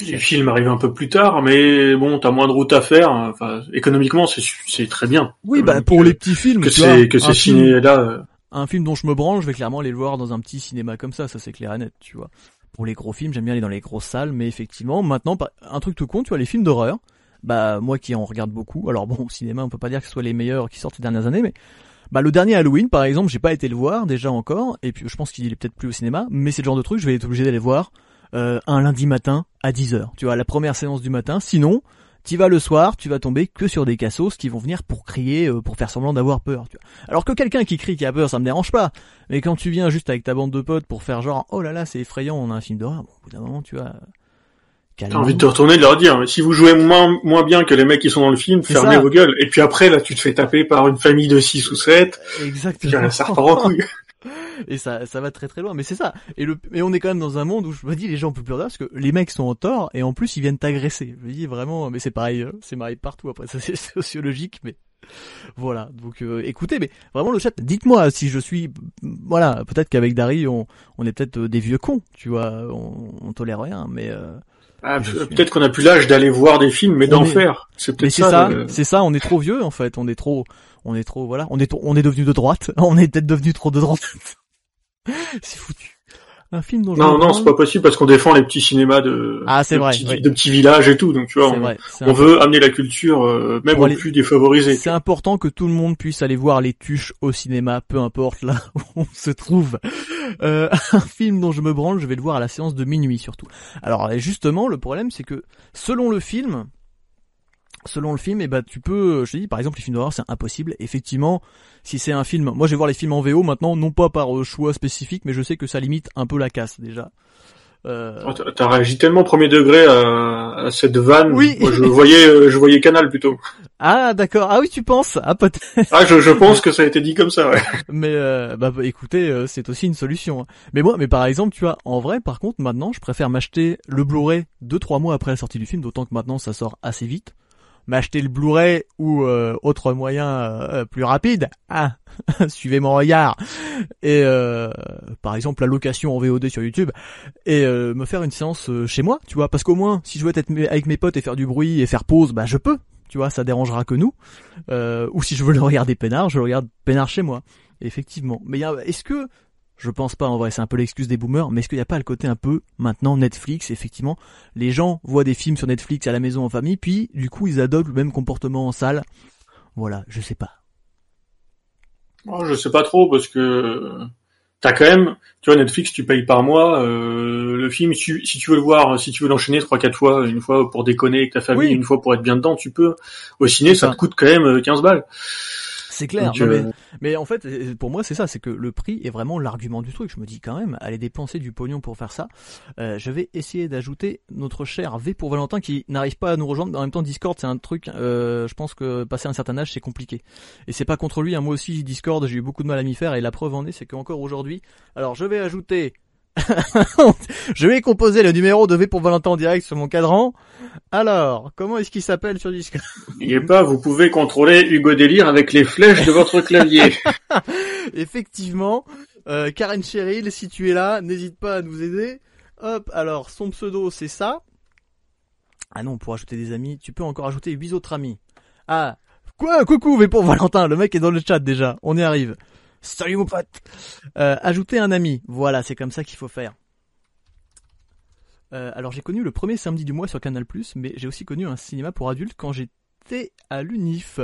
les films arrivent un peu plus tard, mais bon, t'as moins de route à faire. Enfin, économiquement, c'est c'est très bien.
Oui, bah pour les petits films,
que c'est que ces ciné là
un film dont je me branche, je vais clairement aller le voir dans un petit cinéma comme ça, ça c'est clair et net, tu vois. Pour les gros films, j'aime bien aller dans les grosses salles, mais effectivement, maintenant, un truc tout con, tu vois, les films d'horreur, bah moi qui en regarde beaucoup, alors bon, au cinéma, on peut pas dire que ce soit les meilleurs qui sortent ces dernières années, mais bah le dernier Halloween, par exemple, j'ai pas été le voir déjà encore, et puis je pense qu'il est peut-être plus au cinéma, mais c'est le genre de truc, je vais être obligé d'aller voir euh, un lundi matin à 10h, tu vois, la première séance du matin, sinon tu vas le soir, tu vas tomber que sur des cassos qui vont venir pour crier, euh, pour faire semblant d'avoir peur. Tu vois. Alors que quelqu'un qui crie qui a peur, ça me dérange pas. Mais quand tu viens juste avec ta bande de potes pour faire genre, oh là là, c'est effrayant, on a un film d'horreur, bon, au bout d'un moment, tu vois...
T'as envie de te retourner et de leur dire, mais si vous jouez moins, moins bien que les mecs qui sont dans le film, fermez vos gueules. Et puis après, là, tu te fais taper par une famille de 6 ou 7.
Exactement.
Ça repart en couille
et ça, ça va très très loin. Mais c'est ça. Et le, mais on est quand même dans un monde où je me dis les gens peuvent plus rien parce que les mecs sont en tort et en plus ils viennent t'agresser. Je me dis vraiment, mais c'est pareil, euh, c'est pareil partout. Après, ça c'est sociologique, mais voilà. Donc euh, écoutez, mais vraiment le chat, dites-moi si je suis, voilà, peut-être qu'avec Dari on, on est peut-être euh, des vieux cons, tu vois, on, on tolère rien, mais
ah, peut-être qu'on a plus l'âge d'aller voir des films, mais d'en faire.
C'est peut-être ça. C'est ça, on est trop vieux en fait. On est trop, on est trop, voilà, on est, on est devenu de droite. On est peut-être devenu trop de droite. c'est foutu. Un film dont
non, non, c'est pas possible parce qu'on défend les petits cinémas de,
ah, c'est vrai,
petits, de petits villages et tout. Donc tu vois, on, veut amener la culture euh, même aux plus défavorisés.
C'est important que tout le monde puisse aller voir les tuches au cinéma, peu importe là où on se trouve. Euh, un film dont je me branle, je vais le voir à la séance de minuit surtout. Alors justement, le problème c'est que selon le film, selon le film, et eh ben tu peux, je te dis par exemple les films d'horreur c'est impossible. Effectivement, si c'est un film, moi je vais voir les films en VO maintenant, non pas par euh, choix spécifique, mais je sais que ça limite un peu la casse déjà.
Euh... Oh, t'as réagi tellement premier degré à, cette vanne. Oui. Moi, je voyais, euh, je voyais Canal plutôt.
Ah d'accord. Ah oui, tu penses Ah peut-être.
Ah je, je pense que ça a été dit comme ça. Ouais.
Mais euh, bah, bah écoutez, c'est aussi une solution. Hein. Mais moi, mais par exemple, tu vois, en vrai, par contre, maintenant, je préfère m'acheter le Blu-ray deux trois mois après la sortie du film, d'autant que maintenant ça sort assez vite m'acheter le Blu-ray ou euh, autre moyen euh, plus rapide, ah, suivez mon regard, et euh, par exemple la location en VOD sur YouTube, et me faire une séance chez moi, tu vois, parce qu'au moins si je veux être avec mes potes et faire du bruit et faire pause, bah je peux, tu vois, ça dérangera que nous, ou si je veux le regarder peinard, je le regarde peinard chez moi, effectivement. Mais est-ce que je pense pas en vrai, c'est un peu l'excuse des boomers, mais est-ce qu'il n'y a pas le côté un peu maintenant Netflix, effectivement, les gens voient des films sur Netflix à la maison en famille, puis du coup ils adoptent le même comportement en salle. Voilà, je sais pas.
Oh, je sais pas trop parce que t'as quand même, tu vois Netflix, tu payes par mois euh, le film. Si, tu veux le voir, si tu veux l'enchaîner trois quatre fois, une fois pour déconner avec ta famille, une fois pour être bien dedans, tu peux. Au ciné, ça te coûte quand même 15 balles.
C'est clair. Euh, mais, en fait, pour moi, c'est ça, c'est que le prix est vraiment l'argument du truc. Je me dis quand même, aller dépenser du pognon pour faire ça. Euh, je vais essayer d'ajouter notre cher V pour Valentin qui n'arrive pas à nous rejoindre. En même temps, Discord, c'est un truc. Euh, je pense que passer un certain âge, c'est compliqué. Et c'est pas contre lui. Hein. Moi aussi, Discord, j'ai eu beaucoup de mal à m'y faire. Et la preuve en est, c'est qu'encore aujourd'hui. Alors, je vais ajouter je vais composer le numéro de V pour Valentin en direct sur mon cadran. Alors, comment est-ce qu'il s'appelle sur Discord?
N'oubliez pas, vous pouvez contrôler Hugo Délire avec les flèches de votre clavier.
Effectivement, euh, Karen Cheryl, si tu es là, n'hésite pas à nous aider. Hop, alors son pseudo c'est ça. Ah non, pour ajouter des amis, tu peux encore ajouter huit autres amis. Ah, quoi? Coucou, V pour Valentin, le mec est dans le chat déjà, on y arrive. Salut mon pote. Euh, ajouter un ami. Voilà, c'est comme ça qu'il faut faire. Euh, alors j'ai connu le premier samedi du mois sur Canal+, mais j'ai aussi connu un cinéma pour adultes quand j'étais à l'UNIF.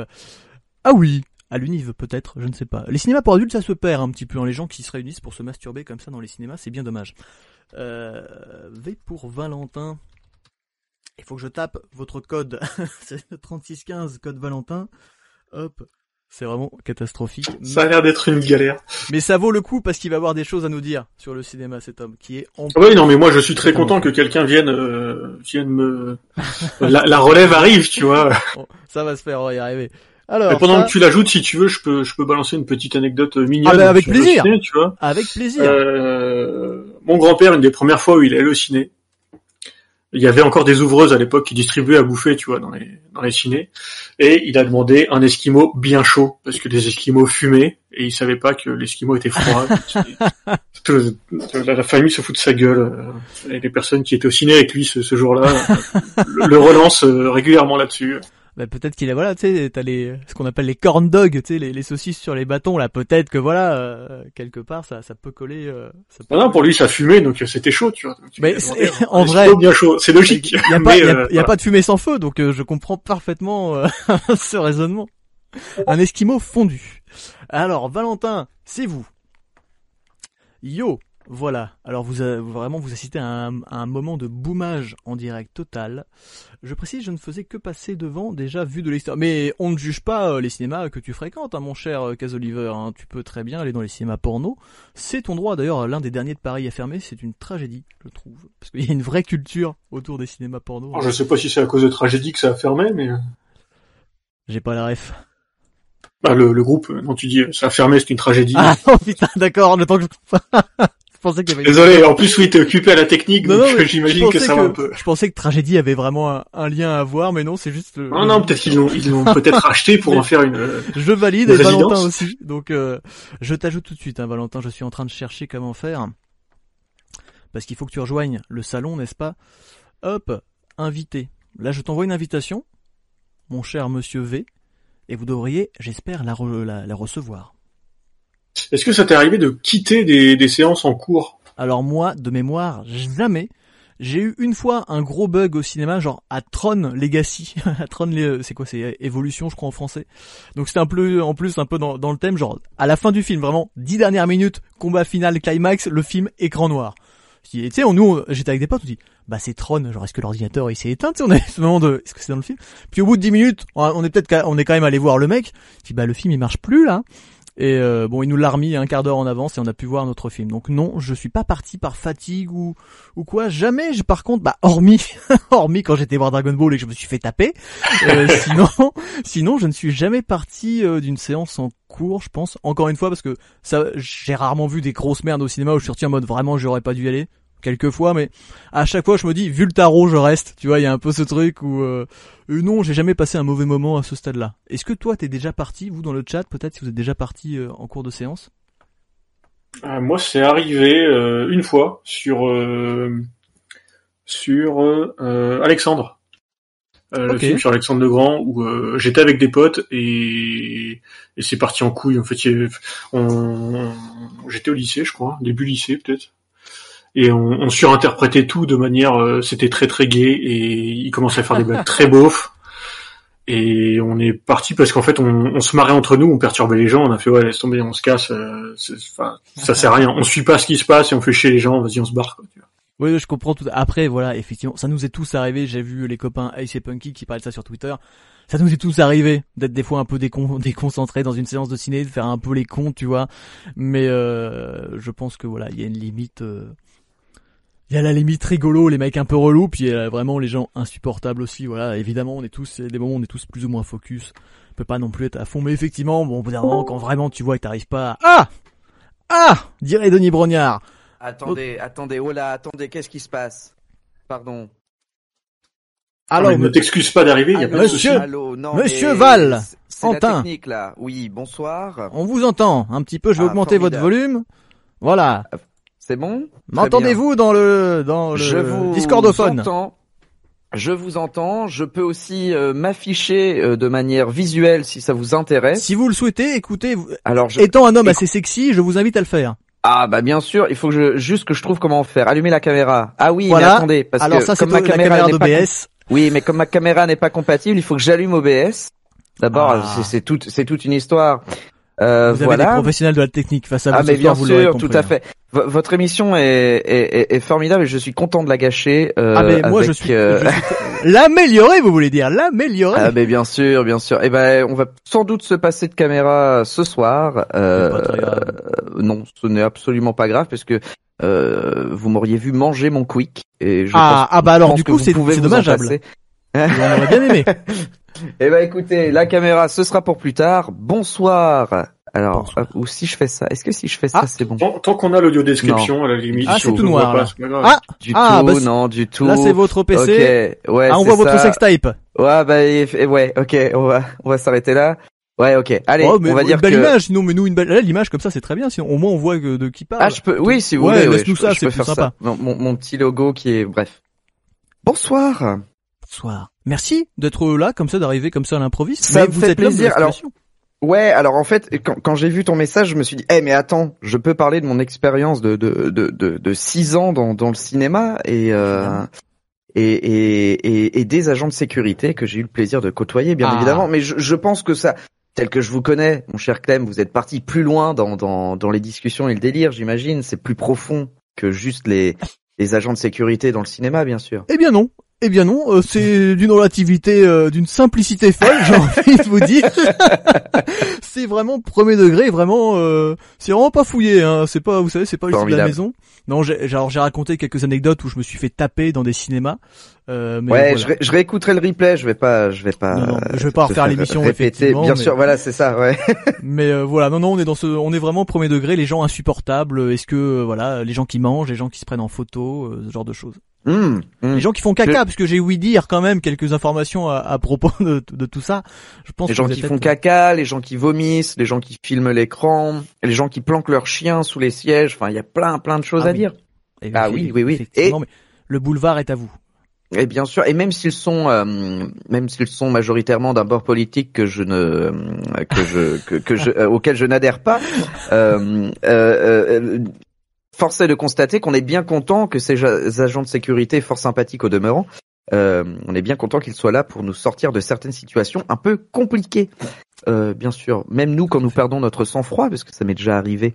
Ah oui, à l'univ peut-être, je ne sais pas. Les cinémas pour adultes, ça se perd un petit peu. Hein. Les gens qui se réunissent pour se masturber comme ça dans les cinémas, c'est bien dommage. Euh, v pour Valentin. Il faut que je tape votre code. c'est 3615, code Valentin. Hop. C'est vraiment catastrophique.
Ça a l'air d'être une galère.
Mais ça vaut le coup parce qu'il va avoir des choses à nous dire sur le cinéma, cet homme, qui est en...
Oui, non, mais moi je suis très content que quelqu'un vienne, euh, vienne me... la, la, relève arrive, tu vois.
ça va se faire, on va y arriver. Alors,
Et pendant que tu l'ajoutes, si tu veux, je peux, je peux balancer une petite anecdote mignonne. Ah
bah avec plaisir.
Ciné, tu vois.
Avec plaisir.
Euh, mon grand-père, une des premières fois où il est allé au ciné, il y avait encore des ouvreuses à l'époque qui distribuaient à bouffer, tu vois, dans les dans les cinés. Et il a demandé un esquimau bien chaud parce que des esquimaux fumaient et il savait pas que l'esquimau était froid. la, famille se fout de sa gueule. Euh, et les personnes qui étaient au ciné avec lui ce, ce jour-là le, le relance euh, régulièrement là-dessus
bah, peut-être qu'il a voilà, tu sais, t'as les ce qu'on appelle les corn dogs, tu sais, les, les, saucisses sur les bâtons là. Peut-être que voilà, euh, quelque part, ça, ça peut coller. Euh, ça
peut non, pour lui, ça fumait, donc c'était chaud, tu vois.
mais en vrai,
bien chaud, c'est logique.
Il y a, pas, y a, euh, y a pas de fumée sans feu, donc je comprends parfaitement ce raisonnement. Un esquimau fondu. Alors, Valentin, c'est vous. Yo, voilà. Alors vous vraiment vous assistez à un, un, moment de boomage en direct total. Je précise, je ne faisais que passer devant déjà vu de l'extérieur. Mais on ne juge pas euh, les cinémas que tu fréquentes, hein, mon cher euh, Casoliver. Hein. Tu peux très bien aller dans les cinémas porno. C'est ton droit. D'ailleurs, l'un des derniers de Paris à fermer, c'est une tragédie, je trouve, parce qu'il y a une vraie culture autour des cinémas porno.
Alors, je sais pas si c'est à cause de tragédie que ça a fermé, mais euh.
j'ai pas la ref.
Bah, le, le groupe, non, tu dis, ça a fermé, c'est une tragédie.
Ah, oh putain, d'accord, le temps que je...
Désolé, en plus oui, t'es occupé à la technique, donc j'imagine que ça va un peu.
Je pensais que Tragédie avait vraiment un, lien à voir, mais non, c'est juste. Le,
non, non, peut-être qu'ils l'ont, ils l'ont peut-être racheté pour en faire une.
Je valide et Valentin aussi. Donc, euh, je t'ajoute tout de suite, hein, Valentin. Je suis en train de chercher comment faire, parce qu'il faut que tu rejoignes le salon, n'est-ce pas? Hop, invité. Là, je t'envoie une invitation, mon cher Monsieur V, et vous devriez, j'espère, la, la recevoir.
Est-ce que ça t'est arrivé de quitter des, séances en cours
Alors moi, de mémoire, jamais. J'ai eu une fois un gros bug au cinéma, genre à Tron Legacy, à Tron, c'est quoi, c'est Évolution, je crois en français. Donc c'était un peu, en plus, un peu dans, le thème, genre à la fin du film, vraiment dix dernières minutes, combat final, climax, le film écran noir. Tu sais, nous, j'étais avec des potes, on dit, bah c'est Tron, genre est-ce que l'ordinateur il s'est éteint, tu sais, on a ce moment de, est-ce que c'est dans le film? Puis au bout de dix minutes, on est peut-être, on est quand même allé voir le mec, dit bah le film il marche plus là. Et euh, bon, il nous l'a remis un quart d'heure en avance et on a pu voir notre film. Donc non, je suis pas parti par fatigue ou ou quoi. Jamais. J'ai par contre, bah hormis hormis quand j'étais voir Dragon Ball et que je me suis fait taper. Euh, sinon, sinon, je ne suis jamais parti euh, d'une séance en cours. Je pense encore une fois parce que ça, j'ai rarement vu des grosses merdes au cinéma où je suis sorti en mode vraiment j'aurais pas dû y aller quelques fois, mais à chaque fois je me dis, vu le tarot, je reste. Tu vois, il y a un peu ce truc où euh, euh, non, j'ai jamais passé un mauvais moment à ce stade-là. Est-ce que toi, t'es déjà parti, vous dans le chat, peut-être si vous êtes déjà parti euh, en cours de séance?
Moi, c'est arrivé une fois sur sur Alexandre. Le film sur Alexandre le Grand où j'étais avec des potes et, et c'est parti en couille en fait. On... J'étais au lycée je crois, début lycée peut-être et on, on, surinterprétait tout de manière, euh, c'était très très gay et il commençait à faire des blagues très beaufs. Et on est parti parce qu'en fait on, on, se marrait entre nous, on perturbait les gens, on a fait ouais laisse tomber, on se casse, euh, ça sert à rien, on suit pas ce qui se passe et on fait chier les gens, vas-y on se barre quoi. Tu vois.
Oui, je comprends tout. Après, voilà, effectivement, ça nous est tous arrivé. J'ai vu les copains Ace et Punky qui parlaient de ça sur Twitter. Ça nous est tous arrivé d'être des fois un peu déconcentrés dans une séance de ciné, de faire un peu les cons, tu vois. Mais euh, je pense que voilà, il y a une limite. Euh, il y a la limite rigolo, les mecs un peu relous, puis il y a vraiment les gens insupportables aussi. Voilà, évidemment, on est tous, des moments où on est tous plus ou moins focus. On peut pas non plus être à fond, mais effectivement, bon, au bout d'un moment, quand vraiment tu vois et t'arrives pas à... Ah Ah dirait Denis Brognard.
Attendez, attendez, oh là, attendez, qu'est-ce qui se passe? Pardon.
Alors, ne t'excuse pas d'arriver, il y a pas
monsieur, Monsieur Val,
Antin. technique là. Oui, bonsoir.
On vous entend un petit peu. Je vais ah, augmenter votre volume. Voilà.
C'est bon?
M'entendez-vous dans le dans le je vous Discordophone?
entends. Je vous entends. Je peux aussi euh, m'afficher euh, de manière visuelle si ça vous intéresse.
Si vous le souhaitez, écoutez. Alors, étant un homme assez sexy, je vous invite à le faire.
Ah bah bien sûr, il faut que je juste que je trouve comment faire. Allumer la caméra. Ah oui, mais attendez, parce
que ça, comme ma caméra, d'OBS.
Oui, mais comme ma caméra n'est pas compatible, il faut que j'allume OBS. D'abord,
Ah.
c'est- c'est toute, c'est toute une histoire. Euh,
Vous avez des
voilà.
professionnels de la technique face à vous.
Ah mais bien
soir,
sûr, tout à
hein.
fait. V- votre émission est, est, est- formidable et je suis content de la gâcher. euh,
Ah mais moi je suis,
euh,
suis- l'améliorer, vous voulez dire l'améliorer.
Ah mais bien sûr, bien sûr. Eh ben, on va sans doute se passer de caméra ce soir. Euh, euh, non, ce n'est absolument pas grave parce que euh, vous m'auriez vu manger mon quick et je
Ah,
pense-
ah bah alors, du coup, c'est- dommageable. On aurait bien aimé.
Eh ben écoutez, la caméra ce sera pour plus tard. Bonsoir. Alors,
Bonsoir.
euh, ou si je fais ça, est-ce que si je fais ça
Ah.
c'est bon
Tant, tant qu'on a l'audio description, à la limite.
Ah, c'est tout noir,
pas,
là. Ah,
Du
Ah,
tout,
bah,
non, du tout.
Là c'est votre PC.
Ok, ouais.
ah on voit votre
ça.
sextape.
Ouais, bah et- ouais, ok, on va on va s'arrêter là. Ouais, ok. Allez,
oh, mais
on va dire
une belle
que
image, sinon mais nous une belle là, l'image comme ça c'est très bien. Sinon au moins on voit de qui parle.
ah, je peux. Oui, si vous
Ouais,
voulez. ouais,
laisse-nous
je-
ça, c'est
peux
plus
faire
sympa.
ça. Mon, mon, mon petit logo qui est bref. Bonsoir.
Bonsoir. Merci d'être là comme ça, d'arriver comme ça à l'improviste.
Ça
Mais
me
vous
fait
êtes
plaisir. Alors. Ouais, alors en fait, quand, quand j'ai vu ton message, je me suis dit, eh mais attends, je peux parler de mon expérience de de de de, de six ans dans dans le cinéma et euh, et et et des agents de sécurité que j'ai eu le plaisir de côtoyer, bien
Ah.
évidemment. Mais je, je pense que ça, tel que je vous connais, mon cher Clem, vous êtes parti plus loin dans dans dans les discussions et le délire, j'imagine. C'est plus profond que juste les les agents de sécurité dans le cinéma, bien sûr.
Eh bien non. Eh bien non, euh, c'est d'une relativité, euh, d'une simplicité folle, j'ai envie de vous dire. c'est vraiment premier degré, vraiment, euh, c'est vraiment pas fouillé, hein. C'est pas, vous savez, c'est pas juste de la maison. Non, j'ai, raconté quelques anecdotes où je me suis fait taper dans des cinémas. Euh, mais
ouais,
voilà.
je, ré- je réécouterai le replay. Je vais pas, je vais pas.
Non, non, je vais pas refaire
faire
l'émission,
répéter. Bien
mais-
sûr, voilà, c'est ça. Ouais.
Mais euh, voilà, non, non, on est dans ce, on est vraiment premier degré, les gens insupportables. Est-ce que euh, voilà, les gens qui mangent, les gens qui se prennent en photo, ce genre de choses.
Hum, hum.
Les gens qui font caca, parce que j'ai ouï dire quand même quelques informations à, à propos de, de tout ça. Je pense
Les gens qui font caca, les gens qui vomissent, les gens qui filment l'écran, les gens qui planquent leurs chiens sous les sièges. Enfin, il y a plein, plein de choses
Ah
à
oui.
dire.
Et-
Ah oui, oui, oui.
effectivement, mais le boulevard est à vous.
Et bien sûr, et même s'ils sont, euh, même s'ils sont majoritairement d'un bord politique que je ne, que je, que, que je, euh, auquel je n'adhère pas, euh, euh, force est de constater qu'on est bien content que ces agents de sécurité, fort sympathiques au demeurant, euh, on est bien content qu'ils soient là pour nous sortir de certaines situations un peu compliquées. Euh, bien sûr, même nous quand nous perdons notre sang-froid, parce que ça m'est déjà arrivé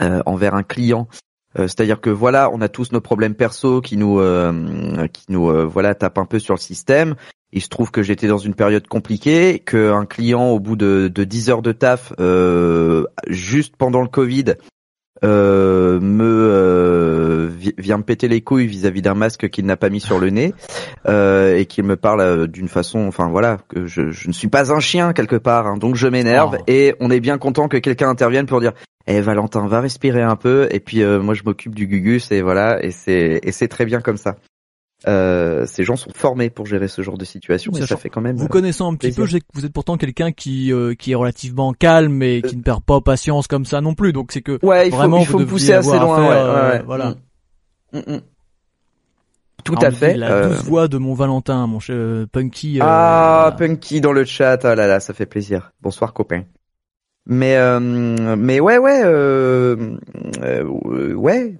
euh, envers un client C'est-à-dire que voilà, on a tous nos problèmes perso qui nous, qui nous, voilà, tapent un peu sur le système. Il se trouve que j'étais dans une période compliquée, qu'un client au bout de, de 10 heures de taf, juste pendant le Covid, euh, me euh, vi- vient me péter les couilles vis-à-vis d'un masque qu'il n'a pas mis sur le nez euh, et qu'il me parle euh, d'une façon, enfin voilà, que je, je ne suis pas un chien quelque part, hein, donc je m'énerve
Oh.
et on est bien content que quelqu'un intervienne pour dire eh Valentin, va respirer un peu et puis euh, moi je m'occupe du gugus et voilà et c'est et c'est très bien comme ça. Euh, ces gens sont formés pour gérer ce genre de situation et ça fait quand même.
Vous
euh,
connaissant un petit
plaisir.
peu, je sais que vous êtes pourtant quelqu'un qui euh, qui est relativement calme et qui ne perd pas patience comme ça non plus. Donc c'est que
Ouais, il faut,
vraiment
il faut
vous
me pousser assez loin.
affaire,
ouais,
euh,
ouais, ouais.
voilà.
Mm. Mm, mm. Tout
Ah,
à
dit
fait.
La
euh,
douce voix de mon Valentin, mon euh, Punky. euh,
Ah. Punky dans le chat, oh là là, ça fait plaisir. Bonsoir copain. Mais euh, mais ouais ouais euh, euh, ouais.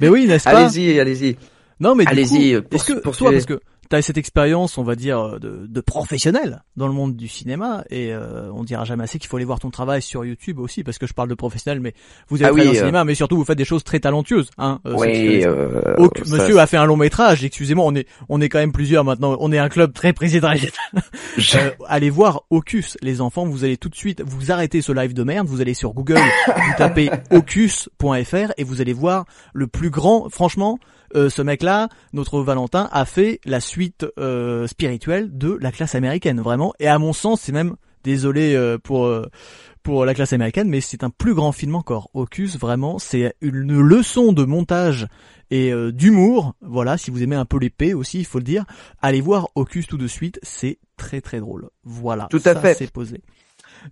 Mais oui, n'est-ce pas?
Allez-y, allez-y.
Non, mais
Allez-y,
coup, est-ce que
poursu-
toi, parce que t'as cette expérience, on va dire, de, de professionnel dans le monde du cinéma, et euh, on dira jamais assez qu'il faut aller voir ton travail sur YouTube aussi, parce que je parle de professionnel, mais vous avez
Ah oui,
dans le
euh,
cinéma, mais surtout vous faites des choses très talentueuses, hein. euh,
Oui, euh, ça-
monsieur a fait un long métrage, excusez-moi, on est on est quand même plusieurs maintenant, on est un club très président.
je-
Euh, allez voir Ocus, les enfants, vous allez tout de suite, vous arrêtez ce live de merde, vous allez sur Google, vous tapez ocus.fr et vous allez voir le plus grand, franchement, euh, ce mec-là, notre Valentin, a fait la suite euh, spirituelle de la classe américaine, vraiment, et à mon sens, c'est même, désolé euh, pour... pour la classe américaine, mais c'est un plus grand film encore. Ocus, vraiment, c'est une leçon de montage et d'humour. Voilà, si vous aimez un peu l'épée aussi, il faut le dire, allez voir Ocus tout de suite, c'est très très drôle. Voilà,
Tout à
ça,
fait.
c'est posé.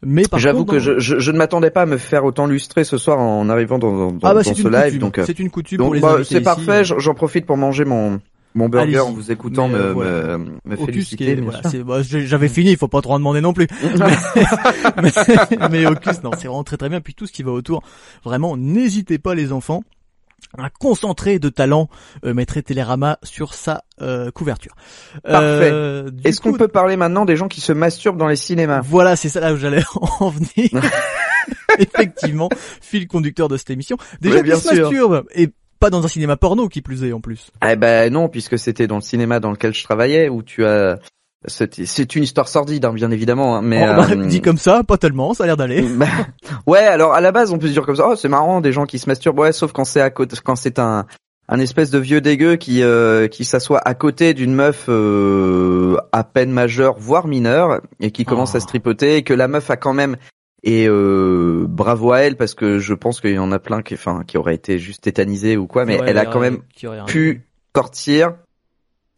Mais
J'avoue que je, je, je ne m'attendais pas à me faire autant lustrer ce soir en arrivant dans, dans,
ah bah
dans ce live.
coutume.
Donc, euh,
c'est une coutume
donc
pour les
bah, c'est parfait. J'en profite pour manger mon mon burger en vous écoutant
Mais,
me,
euh, voilà.
me, féliciter.
voilà, c'est- bah, j'avais fini, il faut pas trop en demander non plus. mais, mais Ocus, non, c'est vraiment très très bien. Puis tout ce qui va autour, vraiment, n'hésitez pas les enfants. Un concentré de talent euh, mettrait Télérama sur sa euh, couverture.
Parfait.
Euh, du
Est-ce qu'on peut parler maintenant des gens qui se masturbent dans les cinémas?
Voilà, c'est ça là où j'allais en venir. Effectivement, fil conducteur de cette émission. Déjà
Oui, bien
qui se
sûr.
masturbent et pas dans un cinéma porno qui plus est en plus.
Eh ben non, puisque c'était dans le cinéma dans lequel je travaillais où tu as c'est c'est une histoire sordide hein, bien évidemment hein, mais
Oh, bah,
euh,
dit comme ça, pas tellement, ça a l'air d'aller.
bah, ouais, alors à la base on peut se dire comme ça, oh c'est marrant des gens qui se masturbent, ouais, sauf quand c'est à côté, quand c'est un un espèce de vieux dégueu qui euh, qui s'assoit à côté d'une meuf euh, à peine majeure voire mineure et qui commence
Oh.
à se tripoter et que la meuf a quand même et euh, bravo à elle parce que je pense qu'il y en a plein qui enfin qui auraient été juste tétanisés ou quoi mais
Ouais,
elle a quand même pu sortir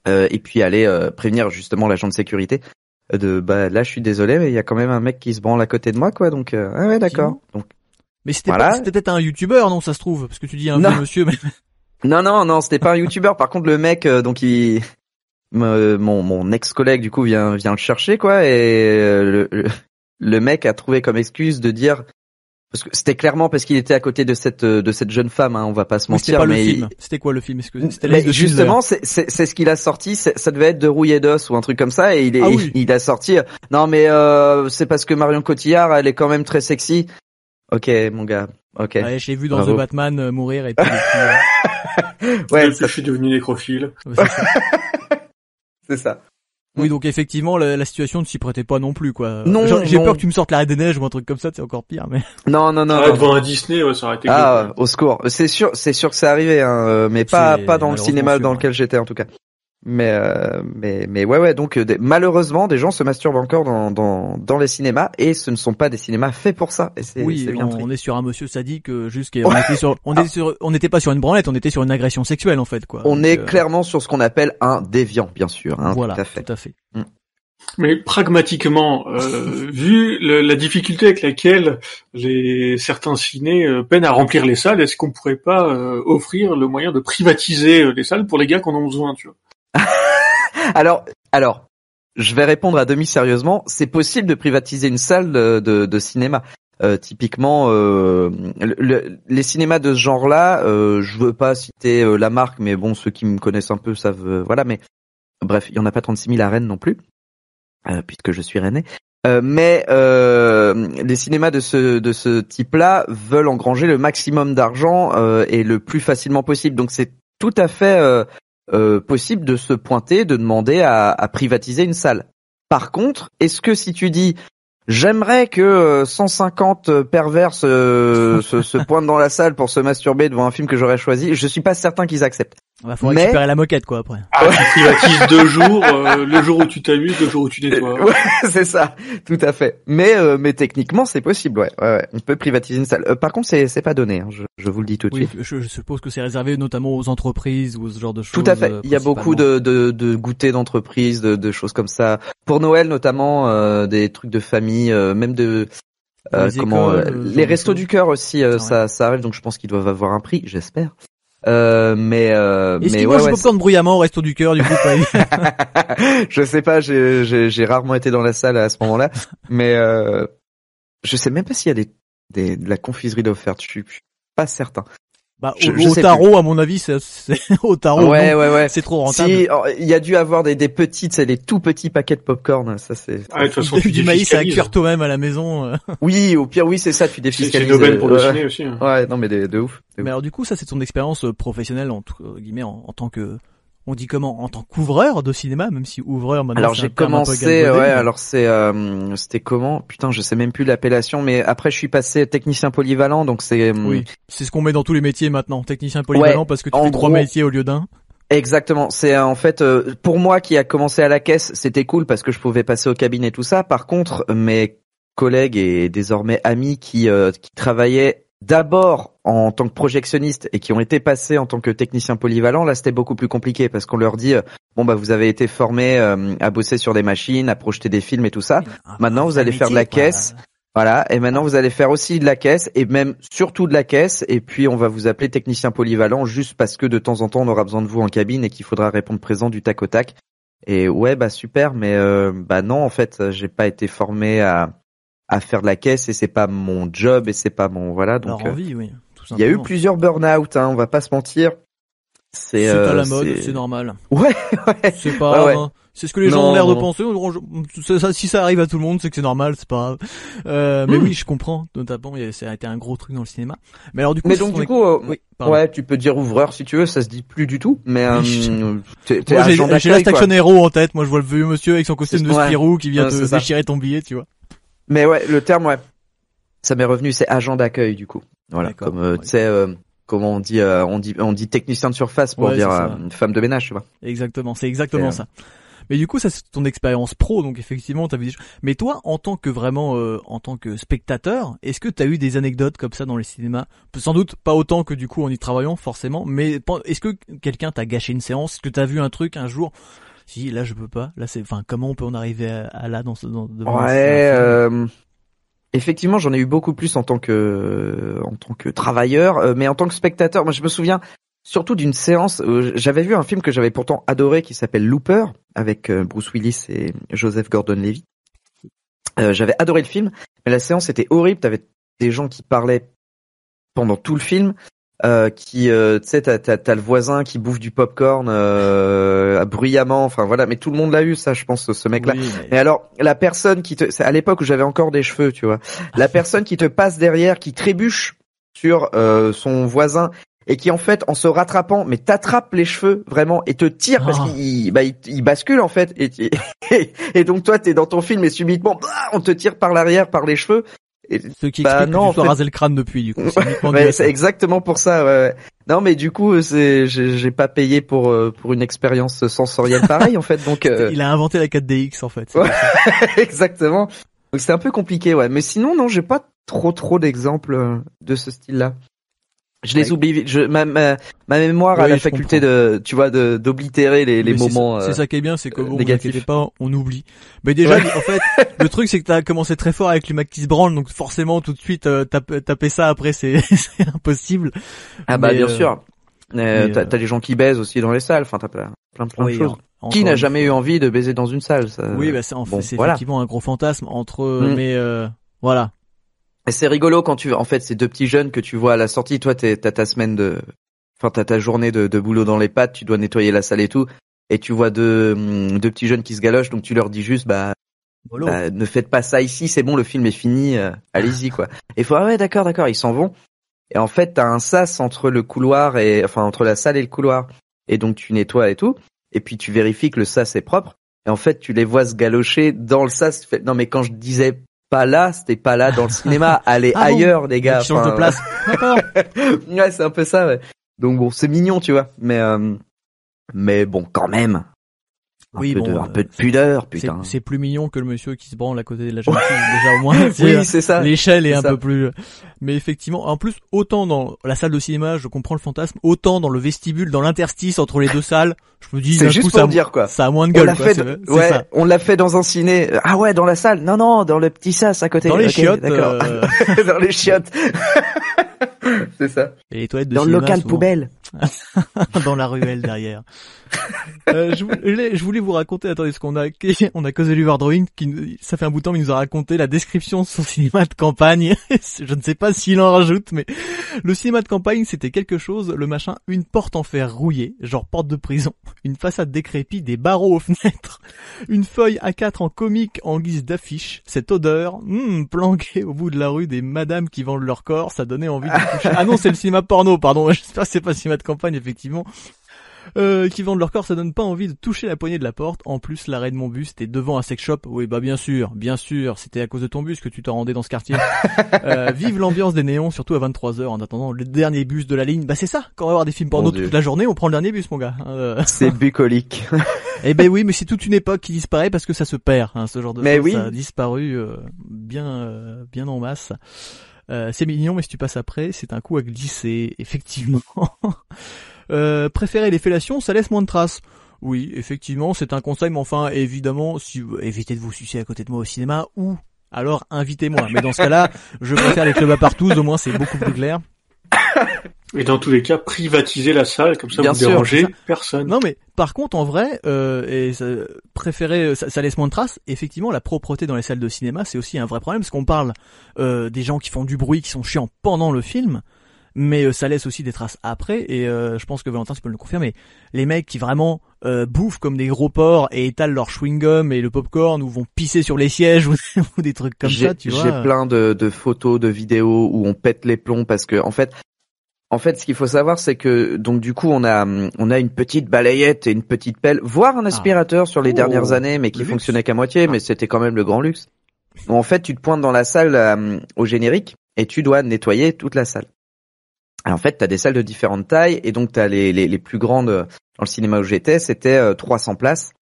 et puis aller euh, prévenir justement l'agent de sécurité euh, de bah là je suis désolé mais il y a quand même un mec qui se branle à côté de moi quoi donc euh, ah ouais d'accord. Donc
Mais c'était
Voilà.
pas- c'était peut-être un youtubeur, non, ça se trouve, parce que tu dis un vieux monsieur, mais
non non non c'était pas un youtubeur par contre le mec euh, donc il mon mon ex collègue du coup vient vient le chercher quoi et euh, le le mec a trouvé comme excuse de dire parce que c'était clairement parce qu'il était à côté de cette euh, de cette jeune femme hein, on va pas se mentir
pas le
mais
film. C'était quoi le film? De
justement, c'est c'est- c'est ce qu'il a sorti. c'est- Ça devait être de rouillé d'os ou un truc comme ça, et il est,
Ah oui.
il, a sorti. euh, Non, mais euh, c'est parce que Marion Cotillard, elle est quand même très sexy. Ok, mon gars. Ok.
Ouais, je l'ai vu dans
Bravo.
The Batman euh, mourir et puis, et puis,
Ouais, ça-
je suis devenu nécrophile.
c'est ça. Oui, donc effectivement, la, la situation ne s'y prêtait pas non plus, quoi.
Non,
J'ai peur que tu me sortes la Reine des Neiges ou un truc comme ça, c'est encore pire, mais.
Non, non, non.
Ah,
non.
devant un Disney, ouais, ça aurait été
Ah,
cool.
au secours. C'est sûr, c'est sûr que c'est arrivé, hein, euh, mais pas pas dans le cinéma
sûr,
dans
ouais.
lequel j'étais en tout cas. Mais euh, mais mais ouais ouais donc euh, des- malheureusement des gens se masturbent encore dans dans dans les cinémas et ce ne sont pas des cinémas faits pour ça et c'est
Oui,
c'est bien
on,
triste.
est sur un monsieur sadique, euh, juste qu'on était sur, on était sur, on n'était pas sur une branlette, on était sur une agression sexuelle en fait, quoi.
On
Donc,
est
euh,
clairement sur ce qu'on appelle un déviant, bien sûr. Hein,
voilà,
tout à fait.
tout à fait.
Mais pragmatiquement, euh, vu le- la difficulté avec laquelle les certains cinés euh, peinent à remplir les salles, est-ce qu'on pourrait pas euh, offrir le moyen de privatiser euh, les salles pour les gars qui en ont besoin, tu vois?
Alors, alors, je vais répondre à demi sérieusement. C'est possible de privatiser une salle de, de, de cinéma. Euh, typiquement, euh, le- le- les cinémas de ce genre-là, euh, je veux pas citer euh, la marque, mais bon, ceux qui me connaissent un peu savent, euh, voilà. Mais bref, il y en a pas 36 000 à Rennes non plus, euh, puisque je suis rennais. Mais les cinémas de ce de ce type-là veulent engranger le maximum d'argent et le plus facilement possible. Donc c'est tout à fait possible de se pointer, de demander à, privatiser une salle. Par contre, est-ce que si tu dis j'aimerais que euh, 150 pervers se, se, se pointent dans la salle pour se masturber devant un film que j'aurais choisi, je suis pas certain qu'ils acceptent.
Il faut
Mais-
récupérer la moquette, quoi, après.
Ah, tu privatises deux jours, euh, le jour où tu t'amuses, le jour où tu nettoies.
Ouais, c'est ça, tout à fait. Mais euh, mais techniquement c'est possible, ouais. ouais, ouais. On peut privatiser une salle. Euh, par contre c'est c'est pas donné, hein, je, je vous le dis tout de
Oui,
suite.
je, je suppose que c'est réservé notamment aux entreprises ou ce genre de choses.
Tout à fait.
euh,
Il y a beaucoup de, de, de goûters d'entreprise, de, de choses comme ça. Pour Noël notamment, euh, des trucs de famille, euh, même de euh,
Les
comment
écoles,
les restos du cœur aussi, euh, ça, ça arrive. Donc je pense qu'ils doivent avoir un prix, j'espère. Euh, mais euh,
Est-ce
mais
qu'ils
ouais,
popcorn bruyamment au resto du cœur, du coup,
je sais pas, j'ai j'ai j'ai rarement été dans la salle à ce moment-là, mais euh, je sais même pas s'il y a des, des de la confiserie d'offerte. Je suis pas certain.
Bah,
Je-
au,
je
au tarot, à mon avis, c'est, c'est au tarot.
ouais,
non,
ouais, ouais.
C'est trop rentable.
Si, oh, il y a dû avoir des, des petites, c'est des tout petits paquets de popcorn. Ça c'est.
Ah, de toute façon,
du,
tu
du maïs à cuire toi-même à la maison. euh.
Oui, au pire, oui, c'est ça. Tu
C'est c'est
défiscalises.
une aubaine pour le
euh,
ciné aussi. hein.
Ouais, non mais de, de ouf. de
Mais
ouf.
alors du coup, ça c'est ton expérience euh, professionnelle entre guillemets en, en tant que, on dit comment, en tant qu'ouvreur de cinéma, même si ouvreur maintenant.
Alors j'ai commencé, ouais.
mais-
Alors c'est, euh, c'était comment? Putain, je sais même plus l'appellation, mais après je suis passé technicien polyvalent, donc c'est. hum,
Oui, c'est ce qu'on met dans tous les métiers maintenant, technicien polyvalent, parce que tu fais trois
gros-
métiers au lieu d'un.
Exactement. C'est euh, en fait euh, pour moi qui a commencé à la caisse, c'était cool parce que je pouvais passer au cabinet et tout ça. Par contre, mes collègues et désormais amis qui euh, qui travaillaient d'abord en tant que projectionniste et qui ont été passés en tant que technicien polyvalent, là c'était beaucoup plus compliqué parce qu'on leur dit euh, bon bah vous avez été formé euh, à bosser sur des machines, à projeter des films et tout ça.
Un-
Maintenant,
un
vous allez faire de la
quoi.
caisse. Voilà, et maintenant vous allez faire aussi de la caisse et même surtout de la caisse et puis on va vous appeler technicien polyvalent juste parce que de temps en temps on aura besoin de vous en cabine et qu'il faudra répondre présent du tac au tac. Et ouais bah super mais euh, bah non en fait j'ai pas été formé à à faire de la caisse et c'est pas mon job et c'est pas mon voilà donc
Alors
euh,
envie, oui, tout
Il y a eu plusieurs burn-out, hein, on va pas se mentir. C'est
C'est à
euh,
la mode,
c'est-
normal.
Ouais, ouais.
C'est pas grave.
ouais.
hein. C'est ce que les gens ont l'air de penser. Si ça arrive à tout le monde, c'est que c'est normal, c'est pas grave. Euh, mais
Hmm.
oui, je comprends. Notamment, ça a été un gros truc dans le cinéma. Mais alors du coup,
Mais donc du coup, euh,
oui,
ouais, tu peux dire ouvreur si tu veux, ça se dit plus du tout. Mais euh,
Oui. j'ai
quoi.
Action Hero en tête. Moi, je vois le vieux monsieur avec son costume de
ouais.
Spirou qui vient
Ouais,
te déchirer ton billet, tu vois.
Mais ouais, le terme, ouais, ça m'est revenu, c'est agent d'accueil du coup. Voilà, comme euh,
ouais.
tu sais, euh, comment on dit, euh, on dit, on dit technicien de surface pour
Ouais,
dire euh, une femme de ménage, tu vois.
Exactement, c'est exactement
C'est,
ça.
euh,
Mais du coup, ça c'est ton expérience pro, donc effectivement, t'as vu des. Mais toi, en tant que vraiment, euh, en tant que spectateur, est-ce que t'as eu des anecdotes comme ça dans les cinémas? Sans doute pas autant que du coup en y travaillant, forcément. Mais est-ce que quelqu'un t'a gâché une séance? Est-ce que t'as vu un truc un jour Si là, je peux pas. Là, c'est, enfin, comment on peut en arriver à, à là dans ce, dans,
Ouais, euh, effectivement, j'en ai eu beaucoup plus en tant que en tant que travailleur, euh, mais en tant que spectateur, moi je me souviens surtout d'une séance. euh, J'avais vu un film que j'avais pourtant adoré qui s'appelle Looper avec euh, Bruce Willis et Joseph Gordon-Levitt. Euh, J'avais adoré le film, mais la séance était horrible. T'avais des gens qui parlaient pendant tout le film. Euh, qui, euh, tu sais, t'as, t'as, t'as le voisin qui bouffe du popcorn euh, bruyamment. Enfin voilà, mais tout le monde l'a eu ça, je pense, ce mec-là.
Oui, mais-
Mais alors, la personne qui te, c'est à l'époque où j'avais encore des cheveux, tu vois, la personne qui te passe derrière, qui trébuche sur euh, son voisin et qui en fait, en se rattrapant, mais t'attrape les cheveux vraiment et te tire parce
Ah.
qu'il bah, il, il bascule en fait et, et, et donc toi t'es dans ton film et subitement bah, on te tire par l'arrière par les cheveux. Et,
Ce qui
Bah
explique
non,
que
en
tu sois
fait-
rasé le crâne depuis, du coup.
Ouais, c'est exactement pour ça. Ouais. Non, mais du coup, c'est j'ai pas payé pour euh, pour une expérience sensorielle pareille en fait. Donc euh,
Il a inventé la 4DX en fait.
Ouais. exactement. Donc c'est un peu compliqué, ouais. Mais sinon, non, j'ai pas trop trop d'exemples euh, de ce style-là. Je les oublie. Je, ma, ma, ma mémoire a la faculté de, tu vois, de d'oblitérer les, les
c'est
moments.
ça-
euh,
C'est ça qui est bien, c'est que bon, vous pas, on oublie. Mais déjà,
Ouais.
en fait, le truc c'est que t'as commencé très fort avec les mecs qui se branlent, donc forcément tout de suite euh, taper, taper ça après c'est c'est impossible.
Ah bah
Mais,
bien
euh,
sûr. Euh, t'as
euh,
t'as des gens qui baisent aussi dans les salles. Enfin, t'as plein plein, plein de choses. Qui n'a jamais eu envie de baiser dans une salle ça...
Oui, bah c'est en
bon,
fait, c'est
voilà.
effectivement un gros fantasme entre,
Mm.
mais euh, voilà.
Et c'est rigolo quand tu, en fait, ces deux petits jeunes que tu vois à la sortie. Toi, t'es- t'as ta semaine de, enfin, t'as ta journée de, de boulot dans les pattes. Tu dois nettoyer la salle et tout. Et tu vois deux, hum, deux petits jeunes qui se galochent. Donc tu leur dis juste, bah, bah, ne faites pas ça ici. C'est bon, le film est fini. euh, Allez-y, quoi. Et faut, ah ouais, d'accord, d'accord. Ils s'en vont. Et en fait, t'as un sas entre le couloir et, enfin, entre la salle et le couloir. Et donc tu nettoies et tout. Et puis tu vérifies que le sas est propre. Et en fait, tu les vois se galocher dans le sas. Non, mais quand je disais pas là, c'était pas là dans le cinéma. Allez
Ah bon
ailleurs, les gars.
De place. D'accord.
ouais, c'est un peu ça. Ouais. Donc bon, c'est mignon, tu vois. Mais euh, mais bon, quand même. Un
Oui,
peu
bon,
de,
euh,
peu de pudeur, putain.
c'est plus mignon que le monsieur qui se branle à côté de la jeune fille, déjà au moins.
Oui, c'est ça.
L'échelle est, un
ça.
peu plus. Mais effectivement, en plus, autant dans la salle de cinéma, je comprends le fantasme, autant dans le vestibule, dans l'interstice entre les deux salles, je me dis.
C'est juste
coup,
pour
ça,
dire quoi.
Ça a moins de
On
gueule.
l'a
quoi,
fait, ouais,
ça.
on l'a fait dans un ciné. Ah ouais, dans la salle. Non, non, dans le petit sas à côté.
Dans les chiottes,
d'accord.
euh,
dans les chiottes. C'est ça.
et les toilettes de
Dans le local
souvent.
poubelle.
dans la ruelle derrière. Euh, je, voulais, je voulais vous raconter, attendez, ce qu'on a, on a causé Drawing, qui, nous- ça fait un bout de temps, mais il nous a raconté la description de son cinéma de campagne. je ne sais pas s'il en rajoute, mais le cinéma de campagne, c'était quelque chose, le machin, une porte en fer rouillée, genre porte de prison, une façade décrépite, des barreaux aux fenêtres, une feuille A4 en comique en guise d'affiche, cette odeur, hmm, planquée au bout de la rue des madames qui vendent leur corps, ça donnait envie de toucher. Ah non, c'est le cinéma porno, pardon, j'espère que c'est pas le cinéma de campagne, effectivement. Euh, qui vendent leur corps, ça donne pas envie de toucher la poignée de la porte. En plus, l'arrêt de mon bus était devant un sex shop. Oui, bah bien sûr, bien sûr, c'était à cause de ton bus que tu te rendais dans ce quartier. euh, vive l'ambiance des néons, surtout à 23h en attendant le dernier bus de la ligne. Bah c'est ça, quand on va voir des films porno toute la journée, on prend le dernier bus, mon gars. Euh,
C'est bucolique.
eh ben oui, mais c'est toute une époque qui disparaît parce que ça se perd, hein, ce genre de
Mais oui.
Ça a disparu euh, bien, euh, bien en masse. Euh, c'est mignon, mais si tu passes après, c'est un coup à glisser, effectivement. euh, préférer les fellations, ça laisse moins de traces. Oui, effectivement, c'est un conseil, mais enfin, évidemment, si évitez de vous sucer à côté de moi au cinéma, ou alors invitez-moi. Mais dans ce cas-là, je préfère les clubs à partout, au moins c'est beaucoup plus clair.
Et dans tous les cas, privatiser la salle, comme ça
Bien
vous
sûr,
dérangez
ça.
personne.
Non mais par contre en vrai, euh, et ça, préférer, ça, ça laisse moins de traces. Effectivement, la propreté dans les salles de cinéma, c'est aussi un vrai problème parce qu'on parle euh, des gens qui font du bruit, qui sont chiants pendant le film. mais euh, ça laisse aussi des traces après. Et euh, je pense que Valentin, tu peux le confirmer. Les mecs qui vraiment euh, bouffent comme des gros porcs et étalent leur chewing-gum et le popcorn ou vont pisser sur les sièges ou, des trucs comme ça, tu vois.
J'ai plein de, de photos, de vidéos où on pète les plombs parce que en fait, en fait, ce qu'il faut savoir, c'est que donc du coup, on a on a une petite balayette et une petite pelle, voire un aspirateur sur les
Oh,
dernières années, mais qui
luxe.
fonctionnait qu'à moitié, mais c'était quand même le grand luxe. En fait, tu te pointes dans la salle hum, au générique et tu dois nettoyer toute la salle. Alors, en fait, tu as des salles de différentes tailles et donc tu as les, les, les plus grandes euh, dans le cinéma où j'étais, c'était euh, 300 places.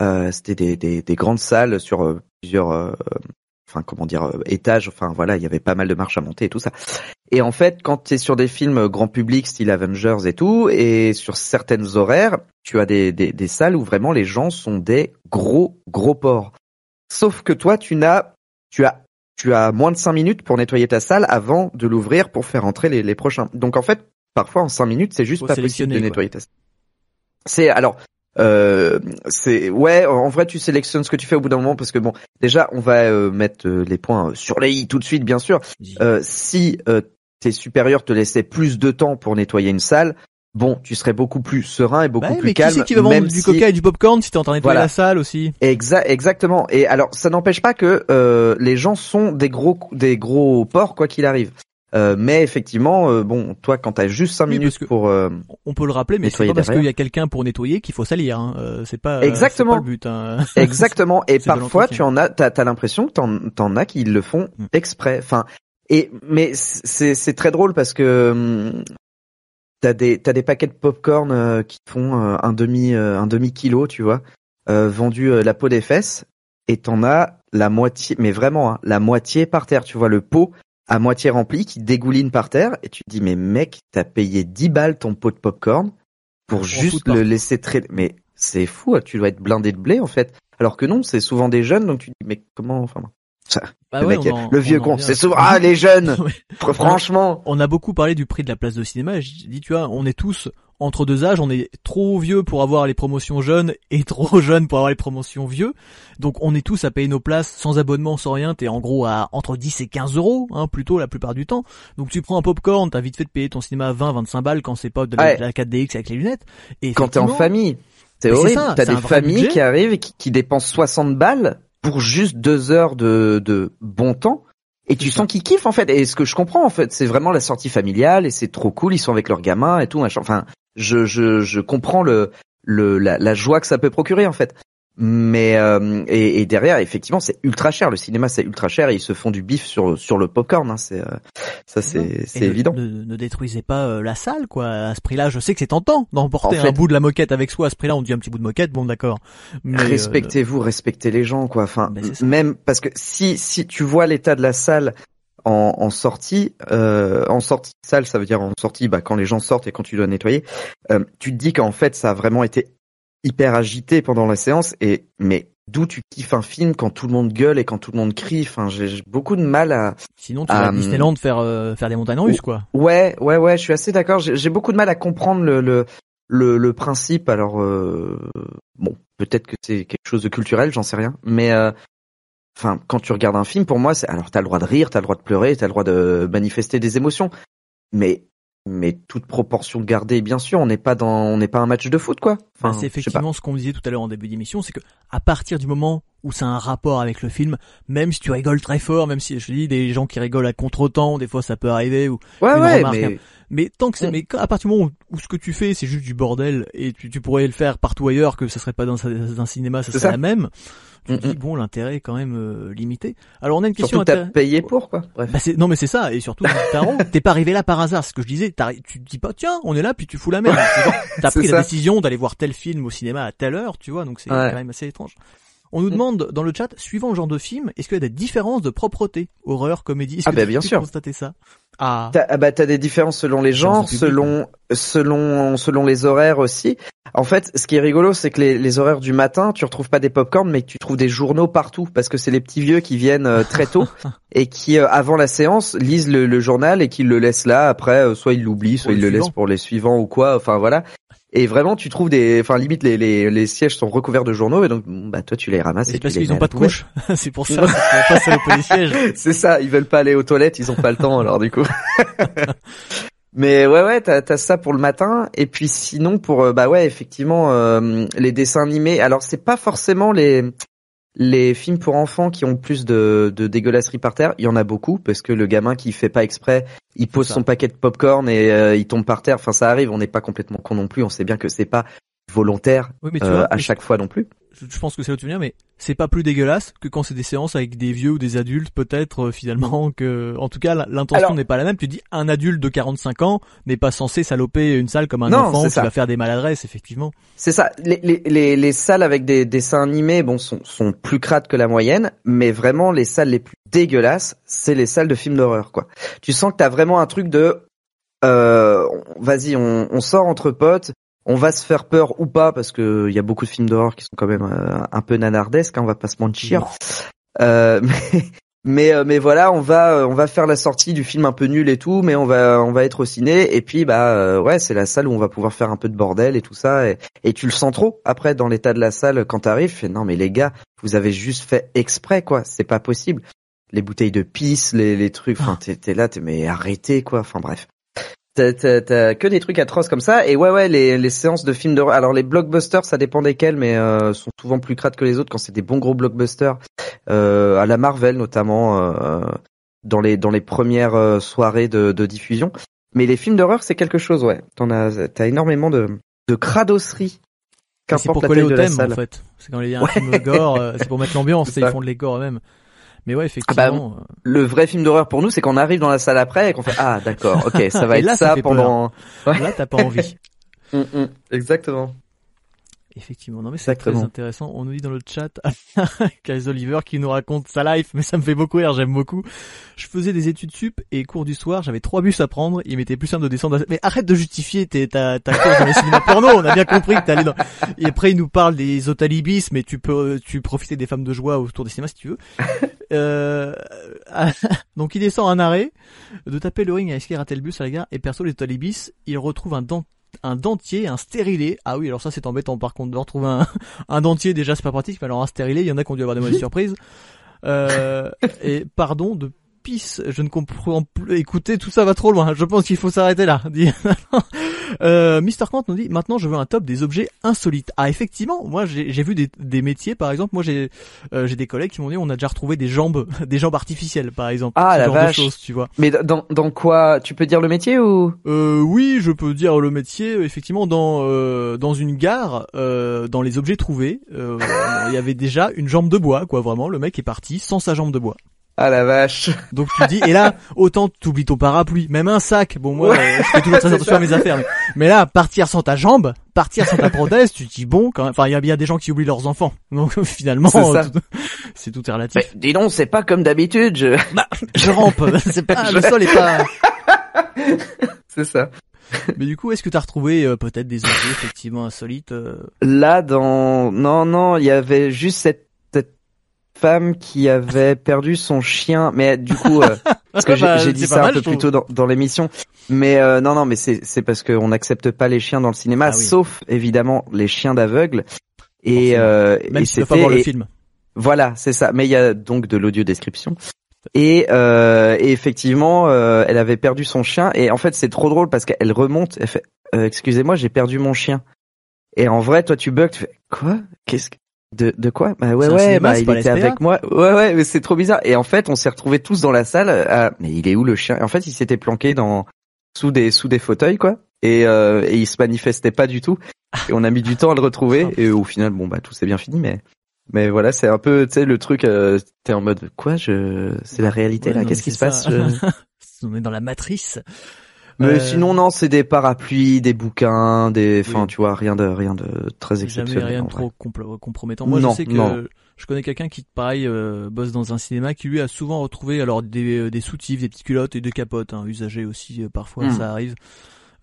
Euh, c'était des, des, des grandes salles sur euh, plusieurs euh, enfin comment dire euh, étages enfin voilà il y avait pas mal de marches à monter et tout ça et en fait quand tu es sur des films grand public style Avengers et tout et sur certaines horaires tu as des, des, des salles où vraiment les gens sont des gros gros porcs. Sauf que toi tu n'as tu as tu as moins de cinq minutes pour nettoyer ta salle avant de l'ouvrir pour faire entrer les, les prochains. Donc en fait parfois en cinq minutes c'est juste
Faut
pas possible de
quoi.
nettoyer ta salle. C'est alors euh, c'est ouais en vrai tu sélectionnes ce que tu fais au bout d'un moment parce que bon déjà on va euh, mettre euh, les points sur les i tout de suite bien sûr. Euh, si euh, tes supérieurs te laissaient plus de temps pour nettoyer une salle bon tu serais beaucoup plus serein et beaucoup
Bah,
plus
mais qui
calme
c'est qui va vendre du
si-
coca et du popcorn si t'es en train de nettoyer
Voilà.
la salle aussi?
Exa- exactement et alors ça n'empêche pas que euh, les gens sont des gros des gros porcs quoi qu'il arrive Euh, mais effectivement euh, bon toi quand t'as juste cinq
Oui,
minutes
parce que-
pour euh,
On peut le rappeler, mais c'est pas parce qu'il y a quelqu'un pour nettoyer qu'il faut salir. Hein. Euh, c'est pas,
Exactement.
pas le but. Hein.
Exactement. Et parfois, tu en as, t'as, l'impression que t'en, t'en as qui le font
Mm.
exprès. Enfin, et mais c'est, c'est très drôle parce que hum, t'as des, t'as des paquets de popcorn euh, qui font euh, un demi, euh, un demi kilo, tu vois, euh, vendus euh, la peau des fesses, et t'en as la moitié, mais vraiment, hein, la moitié par terre. Tu vois le pot à moitié rempli qui dégouline par terre, et tu te dis mais mec, t'as payé 10 balles ton pot de popcorn pour juste le laisser traîner. Mais c'est fou, hein, tu dois être blindé de blé en fait. Alors que non, c'est souvent des jeunes, donc tu te dis mais comment enfin ça,
Bah
le,
ouais,
mec,
on en-
le vieux con, c'est souvent ah les jeunes.
Ouais.
Franchement,
On a beaucoup parlé du prix de la place de cinéma. J'ai dit, tu vois, on est tous entre deux âges. On est trop vieux pour avoir les promotions jeunes et trop jeunes pour avoir les promotions vieux. Donc on est tous à payer nos places sans abonnement, sans rien. T'es en gros à entre 10 et 15 euros, hein, plutôt la plupart du temps. Donc tu prends un popcorn, t'as vite fait de payer ton cinéma à 20, 25 balles quand c'est pas de la,
Ouais.
de la 4DX avec les lunettes. Et
quand t'es en famille, c'est horrible. T'as des familles
budget.
qui arrivent et qui, qui dépensent 60 balles pour juste deux heures de, de bon temps. Et tu sens qu'ils kiffent en fait. Et ce que je comprends en fait, c'est vraiment la sortie familiale et c'est trop cool. Ils sont avec leurs gamins et tout. machin. Enfin, je, je, je comprends le, le, la, la joie que ça peut procurer en fait. Mais euh, et, et derrière, effectivement, c'est ultra cher. Le cinéma, c'est ultra cher et ils se font du bif sur sur le popcorn. Hein. C'est euh, ça, c'est c'est évident.
Ne, ne détruisez pas euh, la salle, quoi. À ce prix-là, je sais que c'est tentant d'emporter
En fait-
un bout de la moquette avec soi. À ce prix-là, on dit un petit bout de moquette, bon d'accord. Euh,
respectez-vous, respectez les gens, quoi. Enfin,
Ben,
même parce que si si tu vois l'état de la salle en, en sortie, euh, en sortie de salle, ça veut dire en sortie, bah quand les gens sortent et quand tu dois nettoyer, euh, tu te dis qu'en fait ça a vraiment été hyper agité pendant la séance. Et mais d'où tu kiffes un film quand tout le monde gueule et quand tout le monde crie? Enfin, j'ai beaucoup de mal à.
Sinon, tu vas à Disneyland faire euh, faire des montagnes russes, quoi.
Ouais, ouais, ouais, je suis assez d'accord. J'ai beaucoup de mal à comprendre le le le, le principe. Alors euh, bon, peut-être que c'est quelque chose de culturel, j'en sais rien. Mais euh, enfin, quand tu regardes un film, pour moi, c'est alors t'as le droit de rire, t'as le droit de pleurer, t'as le droit de manifester des émotions, mais mais toute proportion gardée, bien sûr. On n'est pas dans, on n'est pas un match de foot, quoi.
Enfin,
Enfin,
c'est effectivement ce qu'on disait tout à l'heure en début d'émission, c'est que à partir du moment où ça a un rapport avec le film, même si tu rigoles très fort, même si je te dis des gens qui rigolent à contre-temps, des fois ça peut arriver, ou
Ouais,
une
ouais,
remarque,
mais
mais tant que c'est, mais à partir du moment où, où ce que tu fais c'est juste du bordel et tu, tu pourrais le faire partout ailleurs que ça serait pas dans un cinéma, ça
C'est
serait
ça.
la même. Tu
Mm,
dis bon l'intérêt est quand même euh, limité. Alors on a une question
surtout t'as payé pour, quoi. Bref.
Bah non mais c'est ça et surtout t'es pas arrivé là par hasard, ce que je disais, tu te dis pas tiens, on est là puis tu fous la merde. T'as pris
ça.
la décision d'aller voir tel film au cinéma à telle heure, tu vois, donc c'est
Ouais.
quand même assez étrange. On nous demande dans le chat, suivant le genre de film, est-ce qu'il y a des différences de propreté, horreur, comédie Est-ce
Ah
que
bah, bien sûr.
constaté ça? Ah,
T'as, ah bah t'as des différences selon les genres,
de public,
selon selon selon les horaires aussi. En fait, ce qui est rigolo, c'est que les, les horaires du matin, tu retrouves pas des popcorn, mais tu trouves des journaux partout, parce que c'est les petits vieux qui viennent euh, très tôt et qui, euh, avant la séance, lisent le, le journal et qui le laissent là. Après, euh, soit ils l'oublient, soit ils
le
laissent pour les suivants ou quoi. Enfin voilà. Et vraiment, tu trouves des, enfin limite les, les les sièges sont recouverts de journaux et donc bah toi tu les ramasses.
c'est parce qu'ils ont pas de couche. c'est pour ça, c'est pour pas les sièges.
C'est ça, ils veulent pas aller aux toilettes, ils ont pas le temps alors du coup. Mais ouais, ouais, t'as as ça pour le matin. Et puis sinon, pour euh, bah ouais, effectivement, euh, les dessins animés. Alors c'est pas forcément les les films pour enfants qui ont plus de, de dégueulasserie par terre. Il y en a beaucoup parce que le gamin qui fait pas exprès, il pose son paquet de popcorn et euh, il tombe par terre. Enfin, ça arrive. On n'est pas complètement con non plus. On sait bien que c'est pas volontaire
Oui, mais tu
euh,
vois,
à
mais
chaque fois non plus.
je, pense que c'est où tu veux mais c'est pas plus dégueulasse que quand c'est des séances avec des vieux ou des adultes, peut-être euh, finalement que, en tout cas, l'intention n'est pas la même. Tu dis un adulte de 45 ans n'est pas censé saloper une salle comme un
Non,
enfant qui
ça.
va faire des maladresses, effectivement.
C'est ça. Les, les, les, les salles avec des dessins animés, bon, sont, sont plus crades que la moyenne, mais vraiment les salles les plus dégueulasses, c'est les salles de films d'horreur, quoi. Tu sens que t'as vraiment un truc de, euh, vas-y, on, on sort entre potes, on va se faire peur ou pas, parce que il y a beaucoup de films d'horreur qui sont quand même euh, un peu nanardesques, hein, on va pas se mentir. Euh, mais, mais euh, mais voilà, on va euh, on va faire la sortie du film un peu nul et tout, mais on va on va être au ciné et puis bah euh, ouais, c'est la salle où on va pouvoir faire un peu de bordel et tout ça et, et tu le sens trop après dans l'état de la salle quand t'arrives, non mais les gars, vous avez juste fait exprès quoi, c'est pas possible. Les bouteilles de pisse, les les trucs, enfin t'es t'es là, t'es mais arrêtez quoi, enfin bref. T'as, que des trucs atroces comme ça. Et ouais ouais les, les séances de films d'horreur. Alors les blockbusters ça dépend desquels mais euh, sont souvent plus crades que les autres quand c'est des bons gros blockbusters. Euh, à la Marvel notamment euh, dans les dans les premières euh, soirées de, de diffusion. Mais les films d'horreur c'est quelque chose ouais. T'en as t'as énormément de de cradosserie
C'est pour coller au thème, en fait. C'est quand il y a un
Ouais.
film gore, euh, c'est pour mettre l'ambiance, ils font de les gore eux-mêmes. Mais ouais,
bah,
effectivement. euh,
le vrai film d'horreur pour nous c'est qu'on arrive dans la salle après et qu'on fait ah d'accord ok ça va
Et
être
là, ça
ça, pendant Ouais.
Là, t'as pas envie.
Mm, mm, exactement
Effectivement, non mais c'est très intéressant. On nous dit dans le chat, Kais Oliver qui nous raconte sa life, mais ça me fait beaucoup rire, j'aime beaucoup. Je faisais des études sup et cours du soir, j'avais trois bus à prendre, il m'était plus simple de descendre. à- Mais arrête de justifier ta, ta course dans les cinémas porno, on a bien compris que allé dans... Et après il nous parle des otalibis, mais tu peux tu profiter des femmes de joie autour des cinémas si tu veux. Euh... Donc il descend un arrêt, de taper le ring à de rater le bus à la gare, et perso les otalibis, il retrouve un dent un dentier, un stérilet. Ah oui, alors ça c'est embêtant par contre de retrouver un, un dentier déjà c'est pas pratique, mais alors un stérilet, il y en a qui ont dû avoir des mauvaises surprises. Euh, et pardon de pisse, je ne comprends plus. Écoutez, tout ça va trop loin. Je pense qu'il faut s'arrêter là. Euh, Mister Kant nous dit maintenant je veux un top des objets insolites. Ah effectivement, moi j'ai vu des, des métiers par exemple. Moi j'ai euh, j'ai des collègues qui m'ont dit on a déjà retrouvé des jambes, des jambes artificielles par exemple.
Ah,
Ce
la
genre
vache.
de choses, tu vois.
mais dans dans quoi? Tu peux dire le métier ou?
Euh, oui, je peux dire le métier. Effectivement, dans euh, dans une gare, euh, dans les objets trouvés, euh, il y avait déjà une jambe de bois, quoi. Vraiment, le mec est parti sans sa jambe de bois.
Ah la vache
Donc tu dis, et là, autant t'oublies ton parapluie, même un sac. Bon, moi,
Ouais.
euh, je fais toujours très attention à mes affaires. Mais, mais là, partir sans ta jambe, partir sans ta prothèse, tu te dis bon, quand même. Enfin, il y a bien des gens qui oublient leurs enfants. Donc finalement,
C'est
tout- c'est tout est relatif.
mais dis donc c'est pas comme d'habitude je...
Je rampe. C'est pas, le sol est pas.
c'est ça
Mais du coup, est-ce que t'as retrouvé euh, peut-être des objets effectivement insolites euh,
Là, dans non non, il y avait juste cette femme qui avait perdu son chien, mais du coup, euh, parce que j'ai
Bah,
j'ai dit ça
mal,
un peu plus tôt dans, dans l'émission, mais euh, non non, mais c'est parce qu'on n'accepte pas les chiens dans le cinéma,
Ah oui.
sauf évidemment les chiens d'aveugles. Et, euh,
Même
et
si pas voir le
et-
film.
Voilà, c'est ça. Mais il y a donc de l'audio description. Et, euh, et effectivement, euh, elle avait perdu son chien. Et en fait, c'est trop drôle parce qu'elle remonte. Elle fait euh, "Excusez-moi, j'ai perdu mon chien." Et en vrai, toi, tu bugs. Tu fais "Quoi? Qu'est-ce que de, de quoi Bah ouais, ouais.
cinéma,
bah il était avec moi. Ouais, ouais. Mais c'est trop bizarre. Et en fait, on s'est retrouvés tous dans la salle. à- mais il est où le chien? Et En fait, il s'était planqué dans sous des sous des fauteuils, quoi. Et, euh, et il se manifestait pas du tout. Et on a mis du temps à le retrouver. Et au final, bon bah tout s'est bien fini, mais. Mais voilà, c'est un peu, tu sais, le truc, euh, t'es en mode, quoi, je, c'est la réalité
Ouais,
là, qu'est-ce qui se passe je-
On est dans la matrice.
Mais
Euh,
sinon, non, c'est des parapluies, des bouquins, des, enfin,
Oui.
tu vois, rien de, rien de très
Jamais
exceptionnel.
rien
en
de trop compl- compromettant. Moi,
Non,
je sais que
non.
je connais quelqu'un qui, pareil, euh, bosse dans un cinéma, qui lui a souvent retrouvé alors des, des soutifs, des petites culottes et des capotes, hein, usagées aussi. euh, parfois,
Mm.
ça arrive.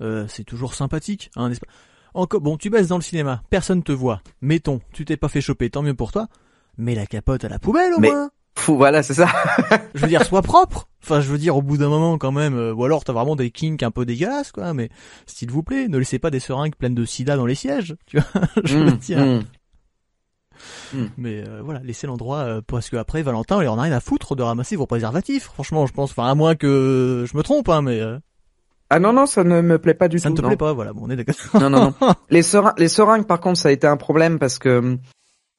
Euh, c'est toujours sympathique, hein, n'est-ce pas? Encore, bon, tu baisses dans le cinéma, personne te voit. Mettons, tu t'es pas fait choper, tant mieux pour toi. Mais la capote à la poubelle au
Mais-
moins.
Fou, voilà, c'est ça.
Je veux dire, sois propre. Enfin, je veux dire, au bout d'un moment, quand même. euh, ou alors, t'as vraiment des kinks un peu dégueulasses, quoi. Mais s'il vous plaît, ne laissez pas des seringues pleines de sida dans les sièges. Tu vois, je veux
Mm,
dire.
mm.
Mais euh, voilà, laissez l'endroit euh, parce que après Valentin, il en a rien à foutre de ramasser vos préservatifs. Franchement, je pense. Enfin, à moins que je me trompe, hein, mais. euh,
Ah non non, ça ne me plaît pas du
Ça
tout.
ne te
non.
plaît pas, voilà, bon, on est d'accord.
Non, non, non. Les seringues, les seringues, par contre, ça a été un problème parce que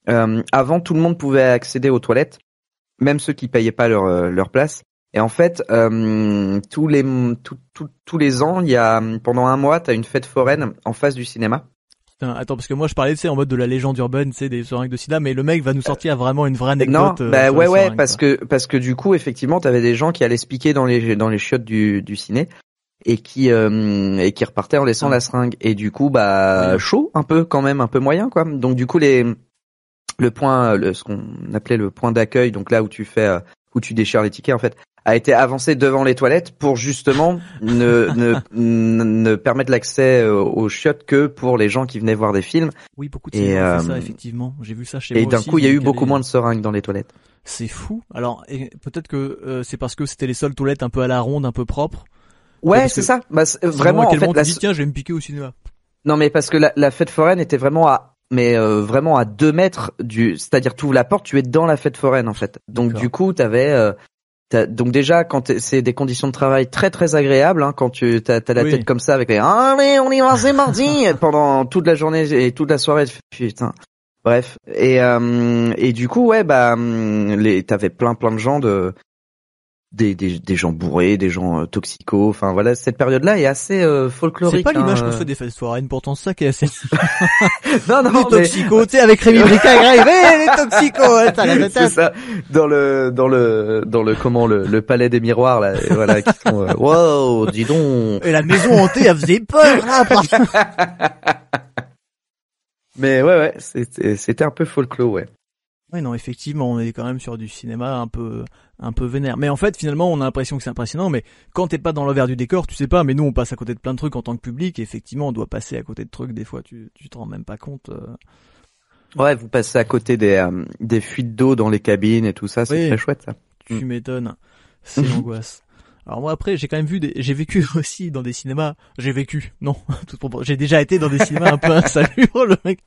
euh, avant, tout le monde pouvait accéder aux toilettes, même ceux qui payaient pas leur euh, leur place. Et en fait, euh, tous les tout- tout- tous les ans, il y a pendant un mois, t'as une fête foraine en face du cinéma.
Putain, attends, parce que moi je parlais, tu en mode de la légende urbaine, tu des seringues de sida, mais le mec va nous sortir vraiment une vraie
Non,
anecdote. euh,
bah ouais ouais, parce
quoi.
que parce que du coup, effectivement, t'avais des gens qui allaient se piquer dans les dans les chiottes du du ciné et qui euh, et qui repartaient en laissant
Ah.
la seringue. Et du coup, bah chaud, un peu quand même, un peu moyen quoi. Donc du coup, les le point, le, ce qu'on appelait le point d'accueil, donc là où tu fais euh, où tu déchires les tickets en fait, a été avancé devant les toilettes pour justement ne ne, ne permettre l'accès euh, aux chiottes que pour les gens qui venaient voir des films.
Oui, beaucoup de
Et,
ont fait
euh,
ça, effectivement. J'ai vu ça chez
Et
moi
d'un
aussi,
coup, il y a eu beaucoup moins de seringues dans les toilettes.
C'est fou. Alors, et peut-être que euh, c'est parce que c'était les seules toilettes un peu à la ronde, un peu propres.
Ouais, c'est ça. Bah, vraiment,
à
en
quel
fait,
moment
la,
tu dis, tiens, je vais me piquer au cinéma.
Non mais parce que la, la fête foraine était vraiment à mais euh, vraiment à deux mètres du c'est-à-dire tu ouvres la porte tu es dans la fête foraine en fait donc du coup t'avais euh, donc déjà quand c'est des conditions de travail très très agréables hein, quand tu t'as as la
Oui.
tête comme ça avec les allez on y va c'est mardi pendant toute la journée et toute la soirée. Putain. Bref. Et euh, et du coup ouais bah les t'avais plein plein de gens de des, des, des gens bourrés, des gens euh, toxicos, enfin voilà, cette période-là est assez euh, folklorique.
C'est pas l'image
hein,
qu'on
euh.
se fait des fêtes foraines, pourtant c'est ça qui est assez...
Non, non,
les
mais-
toxicos, tu sais, avec Rémi Bricard, hey, les toxicos, hein,
c'est ça. Dans le dans le dans le comment le, le palais des miroirs là et voilà qui sont euh, wow dis donc.
Et la maison hantée, elle faisait peur, là, par-
mais ouais ouais c'était c'était un peu folklore ouais
Oui, non, effectivement, on est quand même sur du cinéma un peu, un peu vénère. Mais en fait, finalement, on a l'impression que c'est impressionnant, mais quand t'es pas dans l'envers du décor, tu sais pas, mais nous, on passe à côté de plein de trucs en tant que public, et effectivement, on doit passer à côté de trucs, des fois, tu, tu te rends même pas compte. euh.
ouais vous passez à côté des euh, des fuites d'eau dans les cabines et tout ça c'est
Oui.
très chouette ça
Tu
Mm.
m'étonnes. C'est l'angoisse. Alors moi après j'ai quand même vu des j'ai vécu aussi dans des cinémas. J'ai vécu non j'ai déjà été dans des cinémas un peu insalubres le mec.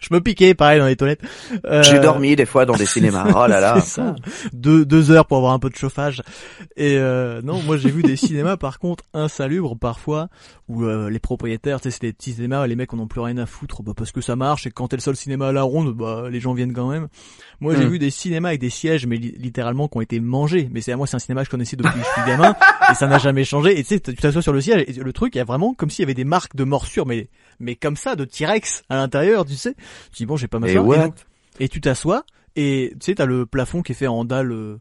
Je me piquais pareil dans les toilettes. Euh,
j'ai dormi des fois dans des cinémas. Oh là là.
Ça. Deux deux heures pour avoir un peu de chauffage. Et euh, non moi j'ai vu des cinémas par contre insalubres parfois où euh, les propriétaires tu sais c'est des petits cinémas les mecs en ont plus rien à foutre bah, parce que ça marche et quand t'es le seul cinéma à la ronde bah les gens viennent quand même. Moi j'ai
Mm.
vu des cinémas avec des sièges mais li- littéralement qui ont été mangés. Mais c'est moi c'est un cinéma que je connaissais depuis que je suis gamin et ça n'a jamais changé. Et tu sais tu t'assois sur le siège et le truc il y a vraiment comme s'il y avait des marques de morsure mais mais comme ça de T-Rex à l'intérieur tu sais. Tu dis bon j'ai pas
et
m'asseoir
what?
donc- et tu t'assois et tu sais t'as le plafond qui est fait en dalle euh,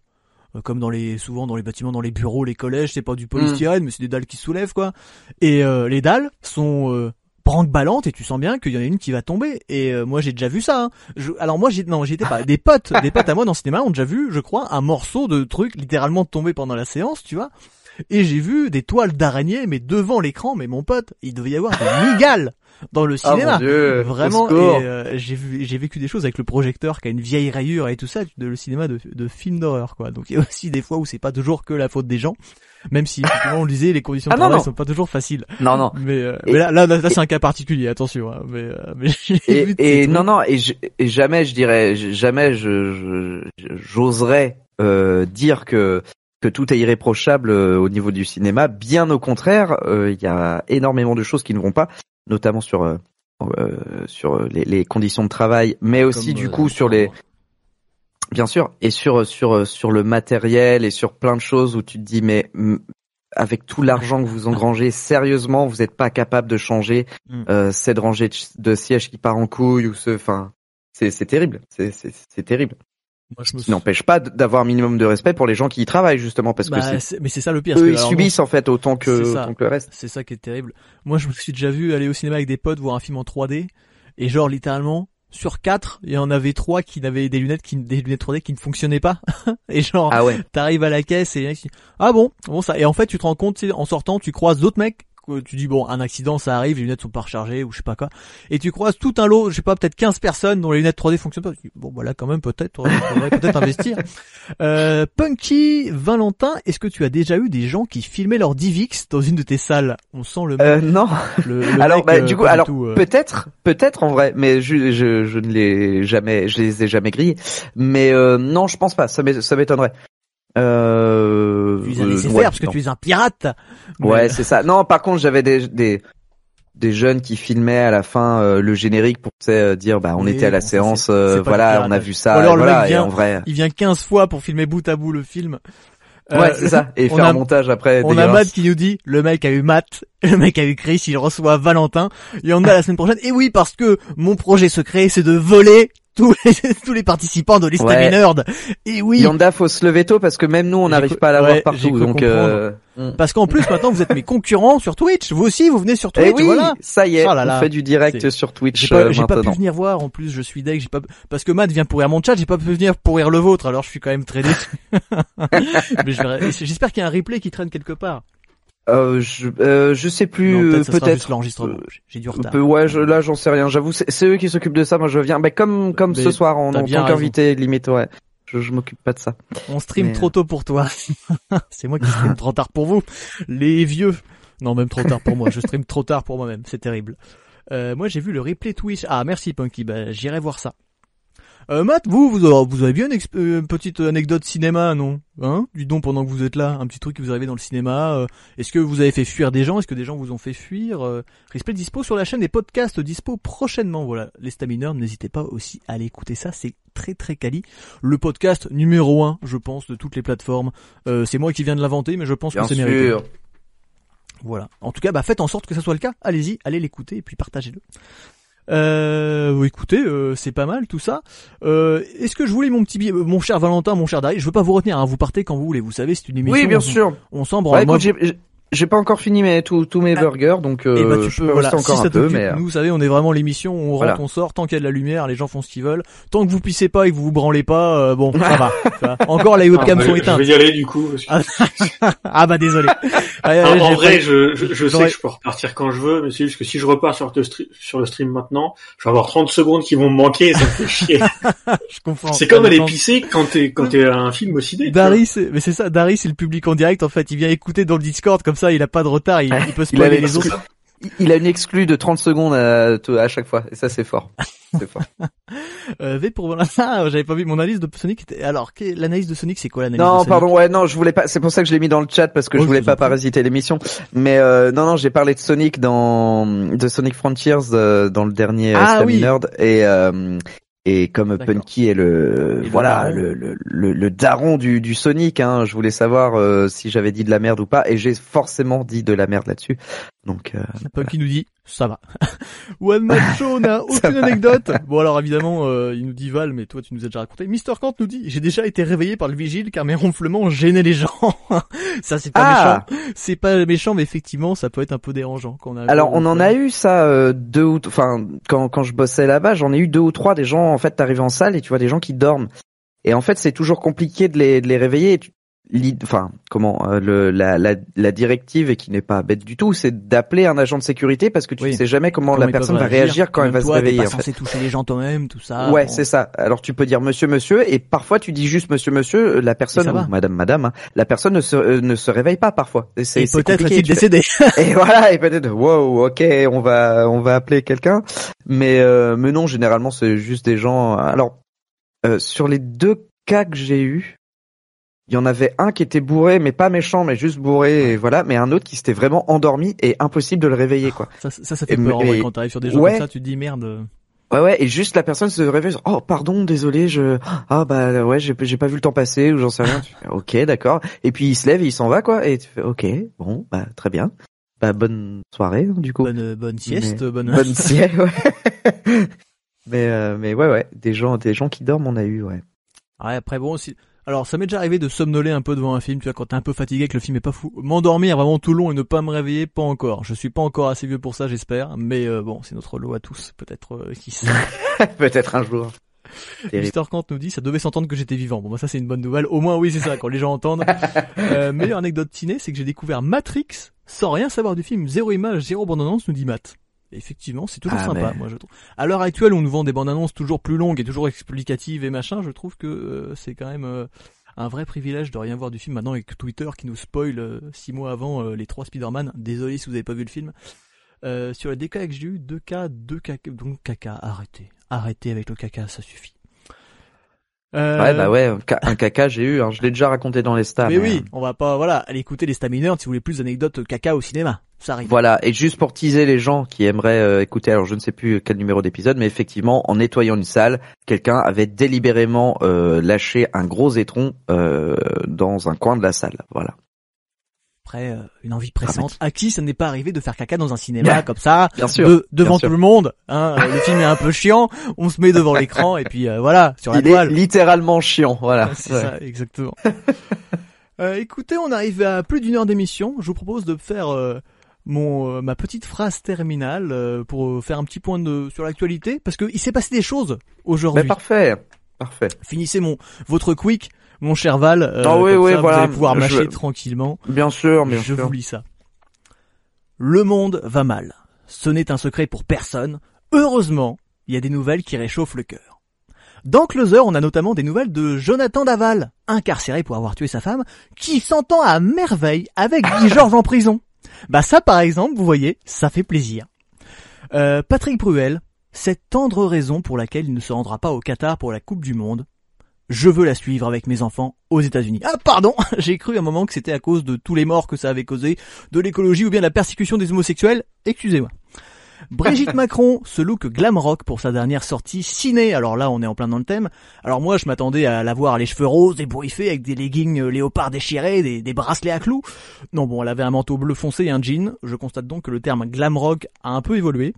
comme dans les souvent dans les bâtiments dans les bureaux les collèges. C'est pas du polystyrène mais c'est des dalles qui soulèvent quoi. Et euh, les dalles sont euh, branque-ballantes et tu sens bien qu'il y en a une qui va tomber. Et euh, moi j'ai déjà vu ça hein. Je- alors moi j'ai non j'étais pas. Des potes des potes à moi dans le cinéma ont déjà vu je crois un morceau de truc littéralement tomber pendant la séance tu vois et j'ai vu des toiles d'araignée mais devant l'écran mais mon pote il devait y avoir des migales dans le cinéma
mon dieu
Vraiment, euh, j'ai vu, j'ai vécu des choses avec le projecteur qui a une vieille rayure et tout ça, de le cinéma de, de films d'horreur, quoi. Donc il y a aussi des fois où c'est pas toujours que la faute des gens, même si on le disait, les conditions de
Ah non,
travail
non.
sont pas toujours faciles.
non non
Mais, euh,
Et-
mais là, là, là, là, c'est un cas particulier, attention. Hein, mais, euh, mais
et,
de
non non et, et jamais je dirais jamais je je- j'oserais euh, dire que que tout est irréprochable euh, au niveau du cinéma. Bien au contraire euh, il y a énormément de choses qui ne vont pas notamment sur euh, euh, sur les, les conditions de travail mais aussi
Comme,
du coup sur les bien sûr et sur sur sur le matériel et sur plein de choses où tu te dis mais mm, avec tout l'argent que vous engrangez sérieusement vous n'êtes pas capable de changer
Mm.
euh, cette rangée de, de sièges qui part en couille ou ce enfin c'est c'est terrible. C'est terrible
Moi, je me
n'empêche pas d'avoir un minimum de respect pour les gens qui y travaillent justement parce que
Bah,
c'est
c'est- mais c'est ça le pire.
eux
que,
ils subissent en fait autant que
ça.
autant que le reste
C'est ça qui est terrible. Moi, je me suis déjà vu aller au cinéma avec des potes voir un film en 3D et genre littéralement sur quatre, il y en avait trois qui n'avaient des lunettes qui des lunettes 3D qui ne fonctionnaient pas et genre
ah ouais
t'arrives à la caisse et ah bon bon ça et en fait tu te rends compte en sortant tu croises d'autres mecs tu dis bon un accident ça arrive les lunettes sont pas rechargées ou je sais pas quoi. Et tu croises tout un lot je sais pas peut-être 15 personnes dont les lunettes 3D fonctionnent pas. Tu dis, bon voilà quand même peut-être peut-être investir. Euh, Punky Valentin est-ce que tu as déjà eu des gens qui filmaient leur Divix dans une de tes salles? On sent le,
euh, non.
le, le
alors
mec,
bah,
euh,
du coup alors
euh,
peut-être peut-être en vrai mais je je je ne l'ai jamais je les ai jamais grillés. Mais euh, non je pense pas ça m'étonnerait. Euh,
tu avais laisser
ouais,
parce que
non.
tu es un pirate. Mais-
Ouais, c'est ça. Non, par contre, j'avais des, des des jeunes qui filmaient à la fin euh, le générique pour euh, dire bah on
Oui,
était à la
bon,
séance, euh, voilà, on a vu ça,
alors
voilà,
mec
et
vient-
en vrai.
Il vient 15 fois pour filmer bout à bout le film.
Ouais,
Euh,
c'est ça. Et faire
a-
un montage après.
On a. Matt qui nous dit, le mec a eu Matt, le mec a eu Chris, il reçoit Valentin, et on a la semaine prochaine. Et oui, parce que mon projet secret, c'est de voler tous les, tous les participants de l'Estami
Ouais.
Nerd. Et oui,
Yanda, faut se lever tôt parce que même nous, on n'arrive pas à
ouais,
l'avoir
j'ai
partout. Donc, euh...
parce qu'en plus maintenant vous êtes mes concurrents sur Twitch. Vous aussi, vous venez sur
Eh
Twitch,
oui,
voilà.
ça y est,
Oh là là.
on fait du direct sur Twitch
J'ai pas,
euh,
pas pu venir voir en plus, je suis deg, j'ai pas parce que Matt vient pourrir mon chat, j'ai pas pu venir pourrir le vôtre, alors je suis quand même très déçu. J'espère qu'il y a un replay qui traîne quelque part.
Euh, je, euh, je sais plus, euh,
peut-être
peut-être.
l'enregistrement.
euh,
J'ai du retard.
Peu- ouais, je, là, j'en sais rien. J'avoue, c'est eux qui s'occupent de ça. Moi, je viens. Bah, comme comme
Mais
ce soir en, en tant qu'invité, limite, ouais. Je, je m'occupe pas de ça.
On stream
Mais,
trop tôt pour toi. c'est moi qui stream trop tard pour vous. Les vieux. Non, même trop tard pour moi. Je stream trop tard pour moi-même. C'est terrible. Euh, moi, j'ai vu le replay Twitch. Ah, merci Punky. Bah, j'irai voir ça. Euh, Matt, vous, vous, avez- vous avez bien une, euh, une petite anecdote cinéma, non? Hein? Du donc pendant que vous êtes là, un petit truc qui vous arrivait dans le cinéma. euh, Est-ce que vous avez fait fuir des gens? Est-ce que des gens vous ont fait fuir euh, Replay dispo sur la chaîne des podcasts dispo prochainement. Voilà, les stamineurs, n'hésitez pas aussi à aller écouter ça. C'est très très quali. Le podcast numéro un, je pense, de toutes les plateformes. Euh, c'est moi qui viens de l'inventer, mais je pense
Bien
que c'est mérité.
sûr.
Voilà. En tout cas, bah faites en sorte que ça soit le cas. Allez-y, allez l'écouter et puis partagez-le. Euh, écoutez, euh, c'est pas mal tout ça. Euh, Est-ce que je voulais mon petit billet, mon cher Valentin, mon cher Dari, je veux pas vous retenir, hein, vous partez quand vous voulez. Vous savez, c'est une émission.
Oui, bien
on-
sûr.
On s'en branle.
J'ai- pas encore fini mes tous tous mes
Ah.
burgers, donc euh,
eh bah, tu
je
peux,
peux
voilà,
encore
si ça
un peu, mais euh,
nous, vous savez, on est vraiment l'émission, on rentre,
Voilà.
on sort, tant qu'il y a de la lumière, les gens font ce qu'ils veulent. Tant que vous pissez pas et que vous vous branlez pas, euh, bon, ça va. ça va. Encore les
Ah,
webcams
bah,
sont
je
éteintes.
vais y aller du coup. que-
Ah bah désolé.
Ah,
ouais,
en vrai, je, je, je sais que je peux repartir quand je veux, mais c'est juste que si je repars sur le, stream, sur le stream maintenant, je vais avoir 30 secondes qui vont me manquer, et ça me fait chier.
je comprends.
c'est comme
Ça
aller pisser quand t'es quand t'es à un film au ciné. tu vois.
Dari, c'est, mais c'est ça, Dari, c'est le public en direct, en fait. Il vient écouter dans le Discord, comme ça, il a pas de retard, il, il peut
il,
spoiler les autres.
il- a une exclue de 30 secondes à, chaque fois, et ça c'est fort. C'est fort.
Euh, V pour ah, j'avais pas vu mon analyse de Sonic. était- Alors, l'analyse de Sonic, c'est quoi l'analyse de
Non,
Sonic
pardon, ouais, non, je voulais pas. C'est pour ça que je l'ai mis dans le chat parce que
Oh,
je voulais pas parasiter l'émission. Mais euh, non, non, j'ai parlé de Sonic dans de Sonic Frontiers euh, dans le dernier
Ah, oui.
Nerd et et comme. Punky est le
Et le
voilà
daron.
le, le, le, le daron du, du Sonic, hein, je voulais savoir euh, si j'avais dit de la merde ou pas et j'ai forcément dit de la merde là-dessus. Donc euh,
Punky nous dit, ça va. One Man Show n'a aucune anecdote. Bon, alors, évidemment, euh, il nous dit Val, mais toi, tu nous as déjà raconté. Mister Kant nous dit, j'ai déjà été réveillé par le vigile car mes ronflements gênaient les gens. ça, c'est pas
Ah
méchant. C'est pas méchant, mais effectivement, ça peut être un peu dérangeant quand on a
Alors on en a eu ça euh, deux ou enfin quand quand je bossais là-bas, j'en ai eu deux ou trois des gens en fait t'arrives en salle et tu vois des gens qui dorment. Et en fait, c'est toujours compliqué de les de les réveiller. Et tu- Enfin, comment euh, le la, la la directive et qui n'est pas bête du tout, c'est d'appeler un agent de sécurité parce que tu
Oui.
ne sais jamais comment,
Comment
la personne va réagir quand elle va se
toi,
réveiller
pas
en fait.
censé toucher les gens toi-même, tout ça.
Ouais,
Bon.
c'est ça. Alors tu peux dire monsieur monsieur et parfois tu dis juste monsieur monsieur, la personne ou madame madame, hein, la personne ne se euh, ne se réveille pas parfois. Et, c'est-
Et peut-être est-il
fais-
décédé.
et voilà, et peut-être, wow, ok, on va, on va appeler quelqu'un. Mais, euh, mais non, généralement, c'est juste des gens. Alors, euh, sur les deux cas que j'ai eu, il y en avait un qui était bourré, mais pas méchant, mais juste bourré, et voilà. Mais un autre qui s'était vraiment endormi et impossible de le réveiller, quoi.
Ça, ça, ça fait
Et-
peur
et-
quand t'arrives sur des gens
ouais.
comme ça, tu te dis merde.
Ouais, ouais, et juste la personne se réveille, oh, pardon, désolé, je, ah, bah, ouais, j'ai, j'ai pas vu le temps passer, ou j'en sais rien. Ok, d'accord. Et puis il se lève, et il s'en va, quoi, et tu fais, ok, bon, bah, très bien. Bah, bonne soirée, hein, du coup.
Bonne, bonne sieste,
Mais-
bonne.
Bonne sieste, ouais. mais, euh, mais ouais, ouais, des gens, des gens qui dorment, on a eu, ouais.
Ouais, après bon aussi. Alors ça m'est déjà arrivé de somnoler un peu devant un film, tu vois, quand t'es un peu fatigué, que le film est pas fou. M'endormir vraiment tout long et ne pas me réveiller, pas encore. Je suis pas encore assez vieux pour ça, j'espère. Mais euh, bon, c'est notre lot à tous, peut-être euh, qui sait.
Peut-être un jour.
Mister Kant nous dit, ça devait s'entendre que j'étais vivant. Bon, bah ça c'est une bonne nouvelle. Au moins oui, c'est ça, quand les gens entendent. Euh, meilleure anecdote ciné, c'est que j'ai découvert Matrix sans rien savoir du film. Zéro image, zéro bande-annonce, nous dit Matt. Effectivement, c'est toujours
Ah,
sympa,
mais-
moi je trouve. À l'heure actuelle, on nous vend des bandes-annonces toujours plus longues et toujours explicatives et machin. Je trouve que euh, c'est quand même euh, un vrai privilège de rien voir du film maintenant avec Twitter qui nous spoil euh, six mois avant euh, les trois Spider-Man. Désolé si vous avez pas vu le film. Euh, sur les DK que j'ai eu, 2K, 2 caca, donc caca, arrêtez. Arrêtez avec le caca, ça suffit. Euh,
Ouais, bah ouais, un ca- un caca, j'ai eu, hein, je l'ai déjà raconté dans les stars.
mais oui,
euh,
on va pas, voilà, aller écouter les stamineurs si vous voulez plus d'anecdotes caca au cinéma. Ça arrive.
Voilà, et juste pour teaser les gens qui aimeraient euh, écouter, alors je ne sais plus quel numéro d'épisode, mais effectivement, en nettoyant une salle, quelqu'un avait délibérément euh, lâché un gros étron euh, dans un coin de la salle. Voilà.
Après, euh, une envie pressante. À qui ça n'est pas arrivé de faire caca dans un cinéma comme ça,
Bien sûr.
de- devant
bien sûr.
tout le monde hein, euh, Le film est un peu chiant, on se met devant l'écran et puis euh, voilà, sur la
Il est
toile.
littéralement chiant, voilà.
C'est
Ouais.
ça, exactement. Euh, écoutez, on arrive à plus d'une heure d'émission. Je vous propose de faire euh, mon euh, ma petite phrase terminale euh, pour faire un petit point de sur l'actualité parce que il s'est passé des choses aujourd'hui.
Mais parfait, parfait.
Finissez mon votre quick, mon cher Val. euh,
Ah oui,
comme
oui,
ça,
voilà.
Vous allez pouvoir
Je-
mâcher tranquillement.
Bien sûr, bien
Je
sûr.
vous lis ça. Le monde va mal. Ce n'est un secret pour personne. Heureusement, il y a des nouvelles qui réchauffent le cœur. Dans Closer, on a notamment des nouvelles de Jonathan Daval, incarcéré pour avoir tué sa femme, qui s'entend à merveille avec Guy Georges en prison. Bah ça, par exemple, vous voyez, ça fait plaisir. Euh, Patrick Bruel, cette tendre raison pour laquelle il ne se rendra pas au Qatar pour la Coupe du Monde. Je veux la suivre avec mes enfants aux États-Unis. Ah pardon, j'ai cru un moment que c'était à cause de tous les morts que ça avait causé, de l'écologie ou bien de la persécution des homosexuels. Excusez-moi. Brigitte Macron se look glam rock pour sa dernière sortie ciné. Alors là, on est en plein dans le thème. Alors moi, je m'attendais à la voir les cheveux roses, ébouriffés, avec des leggings euh, léopard déchirés, des, des bracelets à clous. Non bon, elle avait un manteau bleu foncé et un jean. Je constate donc que le terme glam rock a un peu évolué.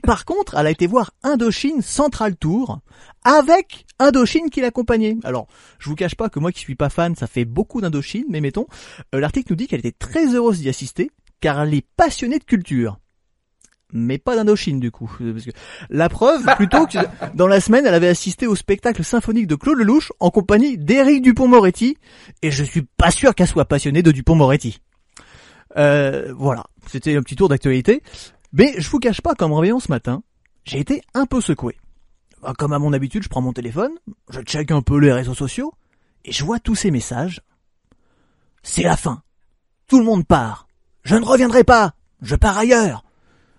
Par contre, elle a été voir Indochine Central Tour avec Indochine qui l'accompagnait. Alors, je vous cache pas que moi qui suis pas fan, ça fait beaucoup d'Indochine, mais mettons, euh, l'article nous dit qu'elle était très heureuse d'y assister, car elle est passionnée de culture. Mais pas d'Indochine du coup. Euh, Parce que la preuve, plutôt que dans la semaine, elle avait assisté au spectacle symphonique de Claude Lelouch en compagnie d'Éric Dupont-Moretti, et je suis pas sûr qu'elle soit passionnée de Dupont-Moretti. Euh, voilà, c'était un petit tour d'actualité. Mais je vous cache pas qu'en me réveillant ce matin, j'ai été un peu secoué. Bah, Comme à mon habitude, je prends mon téléphone, je check un peu les réseaux sociaux, et je vois tous ces messages. C'est la fin. Tout le monde part. Je ne reviendrai pas. Je pars ailleurs.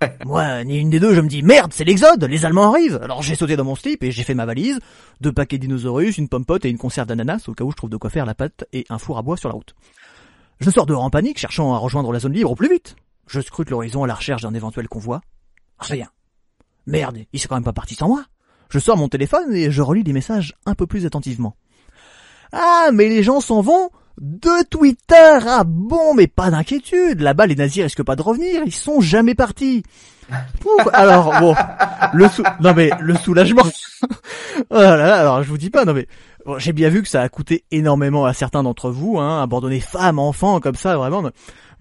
Moi, ni une des deux, je me dis merde, c'est l'exode, les Allemands arrivent. Alors j'ai sauté dans mon slip et j'ai fait ma valise, deux paquets de dinosaures, une pomme pote et une conserve d'ananas au cas où je trouve de quoi faire la pâte et un four à bois sur la route. Je sors dehors en panique, cherchant à rejoindre la zone libre au plus vite. Je scrute l'horizon à la recherche d'un éventuel convoi. Rien. Merde, il s'est quand même pas parti sans moi. Je sors mon téléphone et je relis les messages un peu plus attentivement. Ah, mais les gens s'en vont de Twitter. Ah bon, mais pas d'inquiétude. Là-bas, les nazis risquent pas de revenir. Ils sont jamais partis. Alors bon, le sou... non mais le soulagement. oh là là, alors je vous dis pas, non mais j'ai bien vu que ça a coûté énormément à certains d'entre vous, hein, abandonner femmes, enfants comme ça, vraiment.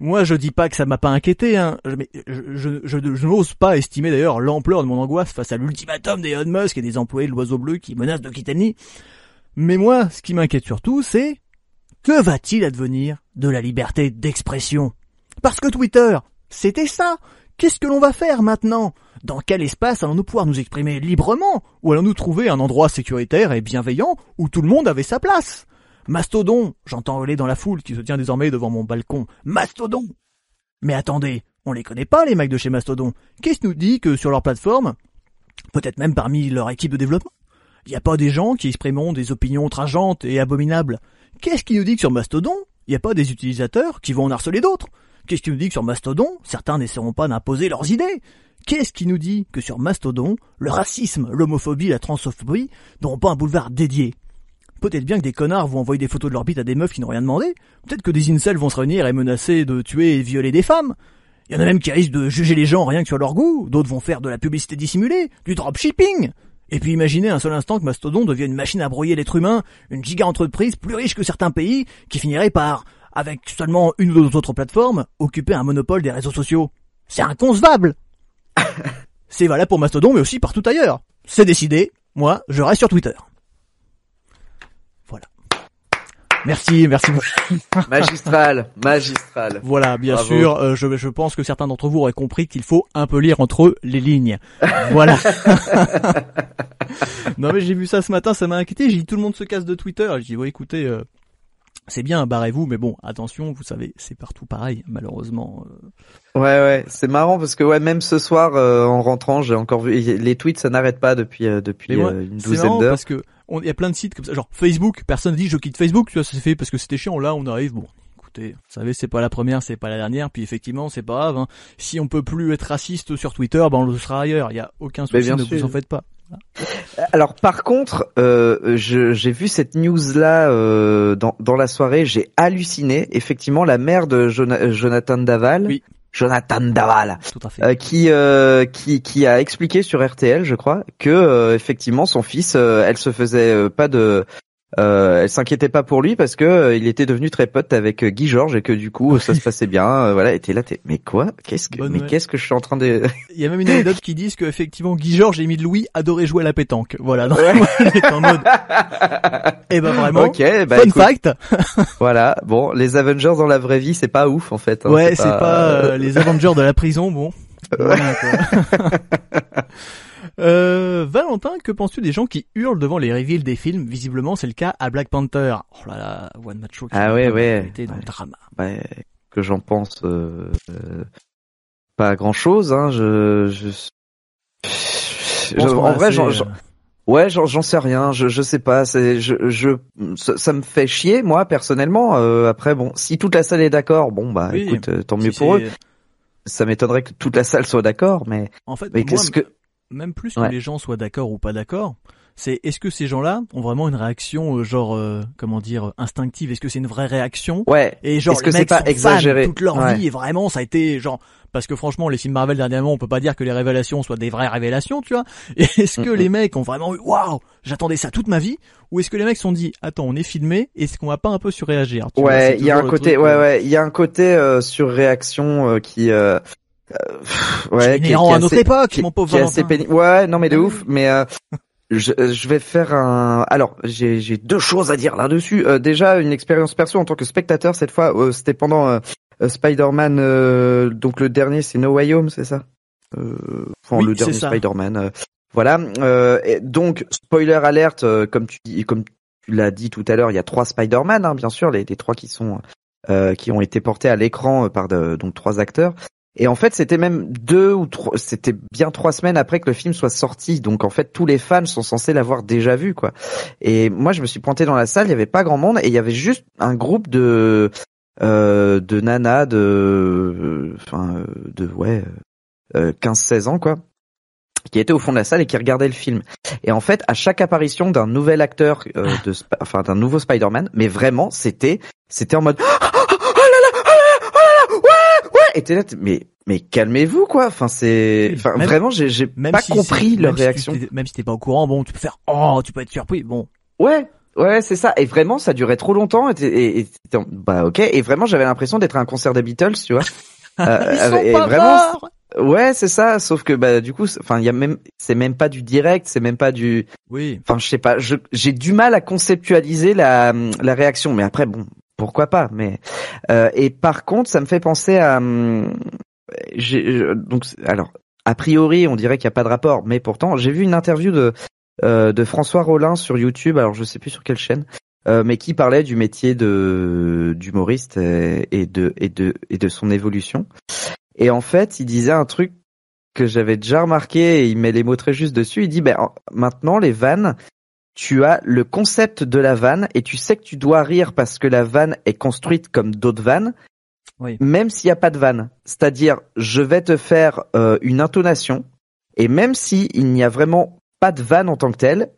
Moi, je dis pas que ça m'a pas inquiété, hein. Mais je, n'ose pas estimer d'ailleurs l'ampleur de mon angoisse face à l'ultimatum des Elon Musk et des employés de l'oiseau bleu qui menacent de nid. Mais moi, ce qui m'inquiète surtout, c'est que va-t-il advenir de la liberté d'expression? Parce que Twitter, c'était ça. Qu'est-ce que l'on va faire maintenant? Dans quel espace allons-nous pouvoir nous exprimer librement? Ou allons-nous trouver un endroit sécuritaire et bienveillant où tout le monde avait sa place? Mastodon, j'entends hurler dans la foule qui se tient désormais devant mon balcon. Mastodon! Mais attendez, on les connaît pas les mecs de chez Mastodon. Qu'est-ce qui nous dit que sur leur plateforme, peut-être même parmi leur équipe de développement, il n'y a pas des gens qui exprimeront des opinions outrageantes et abominables? Qu'est-ce qui nous dit que sur Mastodon, il n'y a pas des utilisateurs qui vont en harceler d'autres? Qu'est-ce qui nous dit que sur Mastodon, certains n'essaieront pas d'imposer leurs idées? Qu'est-ce qui nous dit que sur Mastodon, le racisme, l'homophobie, la transphobie n'auront pas un boulevard dédié? Peut-être bien que des connards vont envoyer des photos de leur bite à des meufs qui n'ont rien demandé. Peut-être que des incels vont se réunir et menacer de tuer et violer des femmes. Il y en a même qui risquent de juger les gens rien que sur leur goût. D'autres vont faire de la publicité dissimulée, du dropshipping. Et puis imaginez un seul instant que Mastodon devienne une machine à brouiller l'être humain, une giga entreprise plus riche que certains pays, qui finirait par, avec seulement une ou deux autres plateformes, occuper un monopole des réseaux sociaux. C'est inconcevable C'est valable pour Mastodon, mais aussi partout ailleurs. C'est décidé, moi, je reste sur Twitter. Voilà. Merci, merci.
Magistral, magistral.
Voilà, bien
Bravo.
sûr, euh, je, je pense que certains d'entre vous auraient compris qu'il faut un peu lire entre les lignes. Voilà. non mais j'ai vu ça ce matin, ça m'a inquiété, j'ai dit tout le monde se casse de Twitter, j'ai dit ouais écoutez, euh, c'est bien, barrez-vous, mais bon, attention, vous savez, c'est partout pareil, malheureusement. euh.
Ouais, ouais, c'est marrant parce que ouais, même ce soir euh, en rentrant, j'ai encore vu les tweets, ça n'arrête pas depuis euh, depuis euh, une
c'est
douzaine
marrant
d'heures.
parce que il y a plein de sites comme ça, genre Facebook, personne dit je quitte Facebook, tu vois, ça s'est fait parce que c'était chiant, là on arrive, bon, écoutez, vous savez, c'est pas la première, c'est pas la dernière, puis effectivement, c'est pas grave, hein. si on peut plus être raciste sur Twitter, ben on le sera ailleurs, il y a aucun
Mais
souci,
bien
ne
sûr.
vous en faites pas.
Alors par contre, euh, j'ai vu cette news là euh, dans, dans la soirée, j'ai halluciné. Effectivement, la mère de Jona- Jonathan Daval,
Oui.
Jonathan Daval,
Tout à fait.
euh, qui euh, qui qui a expliqué sur RTL, je crois, que euh, effectivement son fils, euh, elle se faisait euh, pas de euh, elle s'inquiétait pas pour lui parce que euh, il était devenu très pote avec euh, Guy Georges et que du coup ça se passait bien. euh, voilà, t'es là, t'es mais quoi? Qu'est-ce que
Bonne
mais qu'est-ce que je suis en train de
Il y a même une anecdote qui dit que effectivement Guy Georges et Émile Louis adoraient jouer à la pétanque. Voilà, donc
Ouais.
en mode. Et ben vraiment.
Ok, bah
Fun
écoute,
fact.
voilà. Bon, les Avengers dans la vraie vie, c'est pas ouf en fait. hein,
ouais, c'est pas, euh, les Avengers de la prison, bon.
Ouais.
Voilà, quoi. Euh, Valentin, que penses-tu des gens qui hurlent devant les reveals des films Visiblement, c'est le cas à Black Panther. Oh là là, One Macho qui
Ah ouais, ouais.
le
Ouais.
drama.
Ouais, que j'en pense euh, euh, pas grand chose. Hein, je, je, en vrai, j'en,
euh,
j'en- ouais, j'en, j'en sais rien. Je, je sais pas. C'est, je, je, ça, ça me fait chier moi personnellement. Euh, après, bon, si toute la salle est d'accord, bon bah
Oui,
écoute, tant mieux
si
pour eux. Ça m'étonnerait que toute la salle soit d'accord, mais,
En fait,
mais qu'est-ce que
même plus que
Ouais.
les gens soient d'accord ou pas d'accord, c'est est-ce que ces gens-là ont vraiment une réaction euh, genre euh, comment dire instinctive? Est-ce que c'est une vraie réaction?
Ouais.
Et genre
Est-ce que c'est pas exagéré?
toute leur
Ouais.
vie et vraiment ça a été genre parce que franchement les films Marvel dernièrement on peut pas dire que les révélations soient des vraies révélations tu vois. Est-ce que les mecs ont vraiment eu waouh j'attendais ça toute ma vie? Ou est-ce que les mecs se sont dit attends on est filmé est-ce qu'on va pas un peu surréagir? Vois,
Ouais, il y a un côté, ouais,
euh,
ouais, il y a un côté euh, surréaction euh, qui, euh, ouais, qui, qui
à notre époque mon pauvre
assez. Ouais, non mais de
Ah
ouf, mais euh, je, je vais faire un. Alors, j'ai j'ai deux choses à dire là-dessus. Euh, déjà, une expérience perso en tant que spectateur cette fois, euh, c'était pendant euh, Spider-Man. euh, donc le dernier, c'est No Way Home, c'est ça? Euh, Enfin,
Oui,
le dernier. Spider-Man. euh, voilà. Euh, et donc, spoiler alerte, euh, comme tu dis, comme tu l'as dit tout à l'heure, il y a trois Spider-Man, hein, bien sûr, les, les trois qui sont euh, qui ont été portés à l'écran par de- donc trois acteurs. Et en fait, c'était même deux ou trois, c'était bien trois semaines après que le film soit sorti. Donc en fait, tous les fans sont censés l'avoir déjà vu, quoi. Et moi, je me suis pointé dans la salle, il y avait pas grand monde et il y avait juste un groupe de euh, de nanas de, euh, enfin, euh, de ouais, euh, 15-16 ans, quoi qui étaient au fond de la salle et qui regardaient le film. Et en fait, à chaque apparition d'un nouvel acteur, euh, de, enfin d'un nouveau Spider-Man, mais vraiment, c'était, c'était en mode, là là, oh là là, oh là là, là, t'es- mais, mais calmez-vous quoi. Enfin c'est, enfin
même-
vraiment, j'ai, j'ai
même
pas
si
compris leur
si
réaction.
même si t'es pas au courant bon tu peux faire oh tu peux être surpris bon
Ouais. Ouais, c'est ça. Et vraiment, ça durait trop longtemps. Et, et, bah ok. Et vraiment, j'avais l'impression d'être à un concert des Beatles, tu vois. Euh,
ils sont
et
pas
vraiment,
morts
ouais, c'est ça. Sauf que bah du coup, enfin, il y a même, c'est même pas du direct, c'est même pas du,
oui
enfin je sais pas, j'ai du mal à conceptualiser la, la réaction, mais après bon, pourquoi pas, mais euh, et par contre ça me fait penser à hum, donc alors a priori on dirait qu'il n'y a pas de rapport, mais pourtant j'ai vu une interview de euh, de François Rollin sur YouTube, alors je sais plus sur quelle chaîne. euh, mais qui parlait du métier de d'humoriste et, de et de et de son évolution. Et en fait, il disait un truc que j'avais déjà remarqué et il met les mots très justes dessus. Il dit, ben, en- maintenant, les vannes, tu as le concept de la vanne et tu sais que tu dois rire parce que la vanne est construite comme d'autres vannes,
Oui.
même s'il n'y a pas de vanne. C'est-à-dire, je vais te faire euh, une intonation et même si il n'y a vraiment pas de vanne en tant que telle,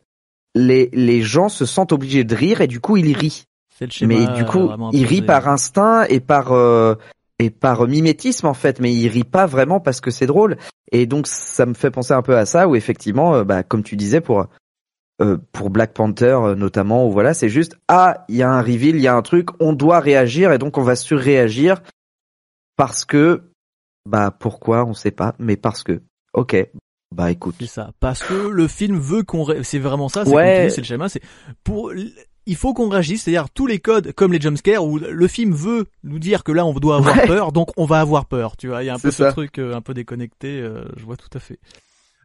les, les gens se sentent obligés de rire et du coup, ils rient.
c'est le schéma
Mais du coup,
vraiment
il rit par instinct et par euh, et par mimétisme en fait, mais il rit pas vraiment parce que c'est drôle. Et donc ça me fait penser un peu à ça où effectivement, euh, bah, comme tu disais pour euh, pour Black Panther euh, notamment, où voilà, c'est juste ah il y a un reveal, il y a un truc, on doit réagir et donc on va surréagir parce que bah pourquoi on sait pas, mais parce que ok bah écoute
C'est ça. Parce que le film veut qu'on, ré- c'est vraiment ça. C'est
Ouais.
c'est le schéma. C'est pour, il faut qu'on réagisse. C'est-à-dire tous les codes, comme les jumpscares, où le film veut nous dire que là on doit avoir
Ouais.
peur, donc on va avoir peur. Tu vois, il y a un peu ce truc euh, un peu déconnecté. euh, je vois tout à fait.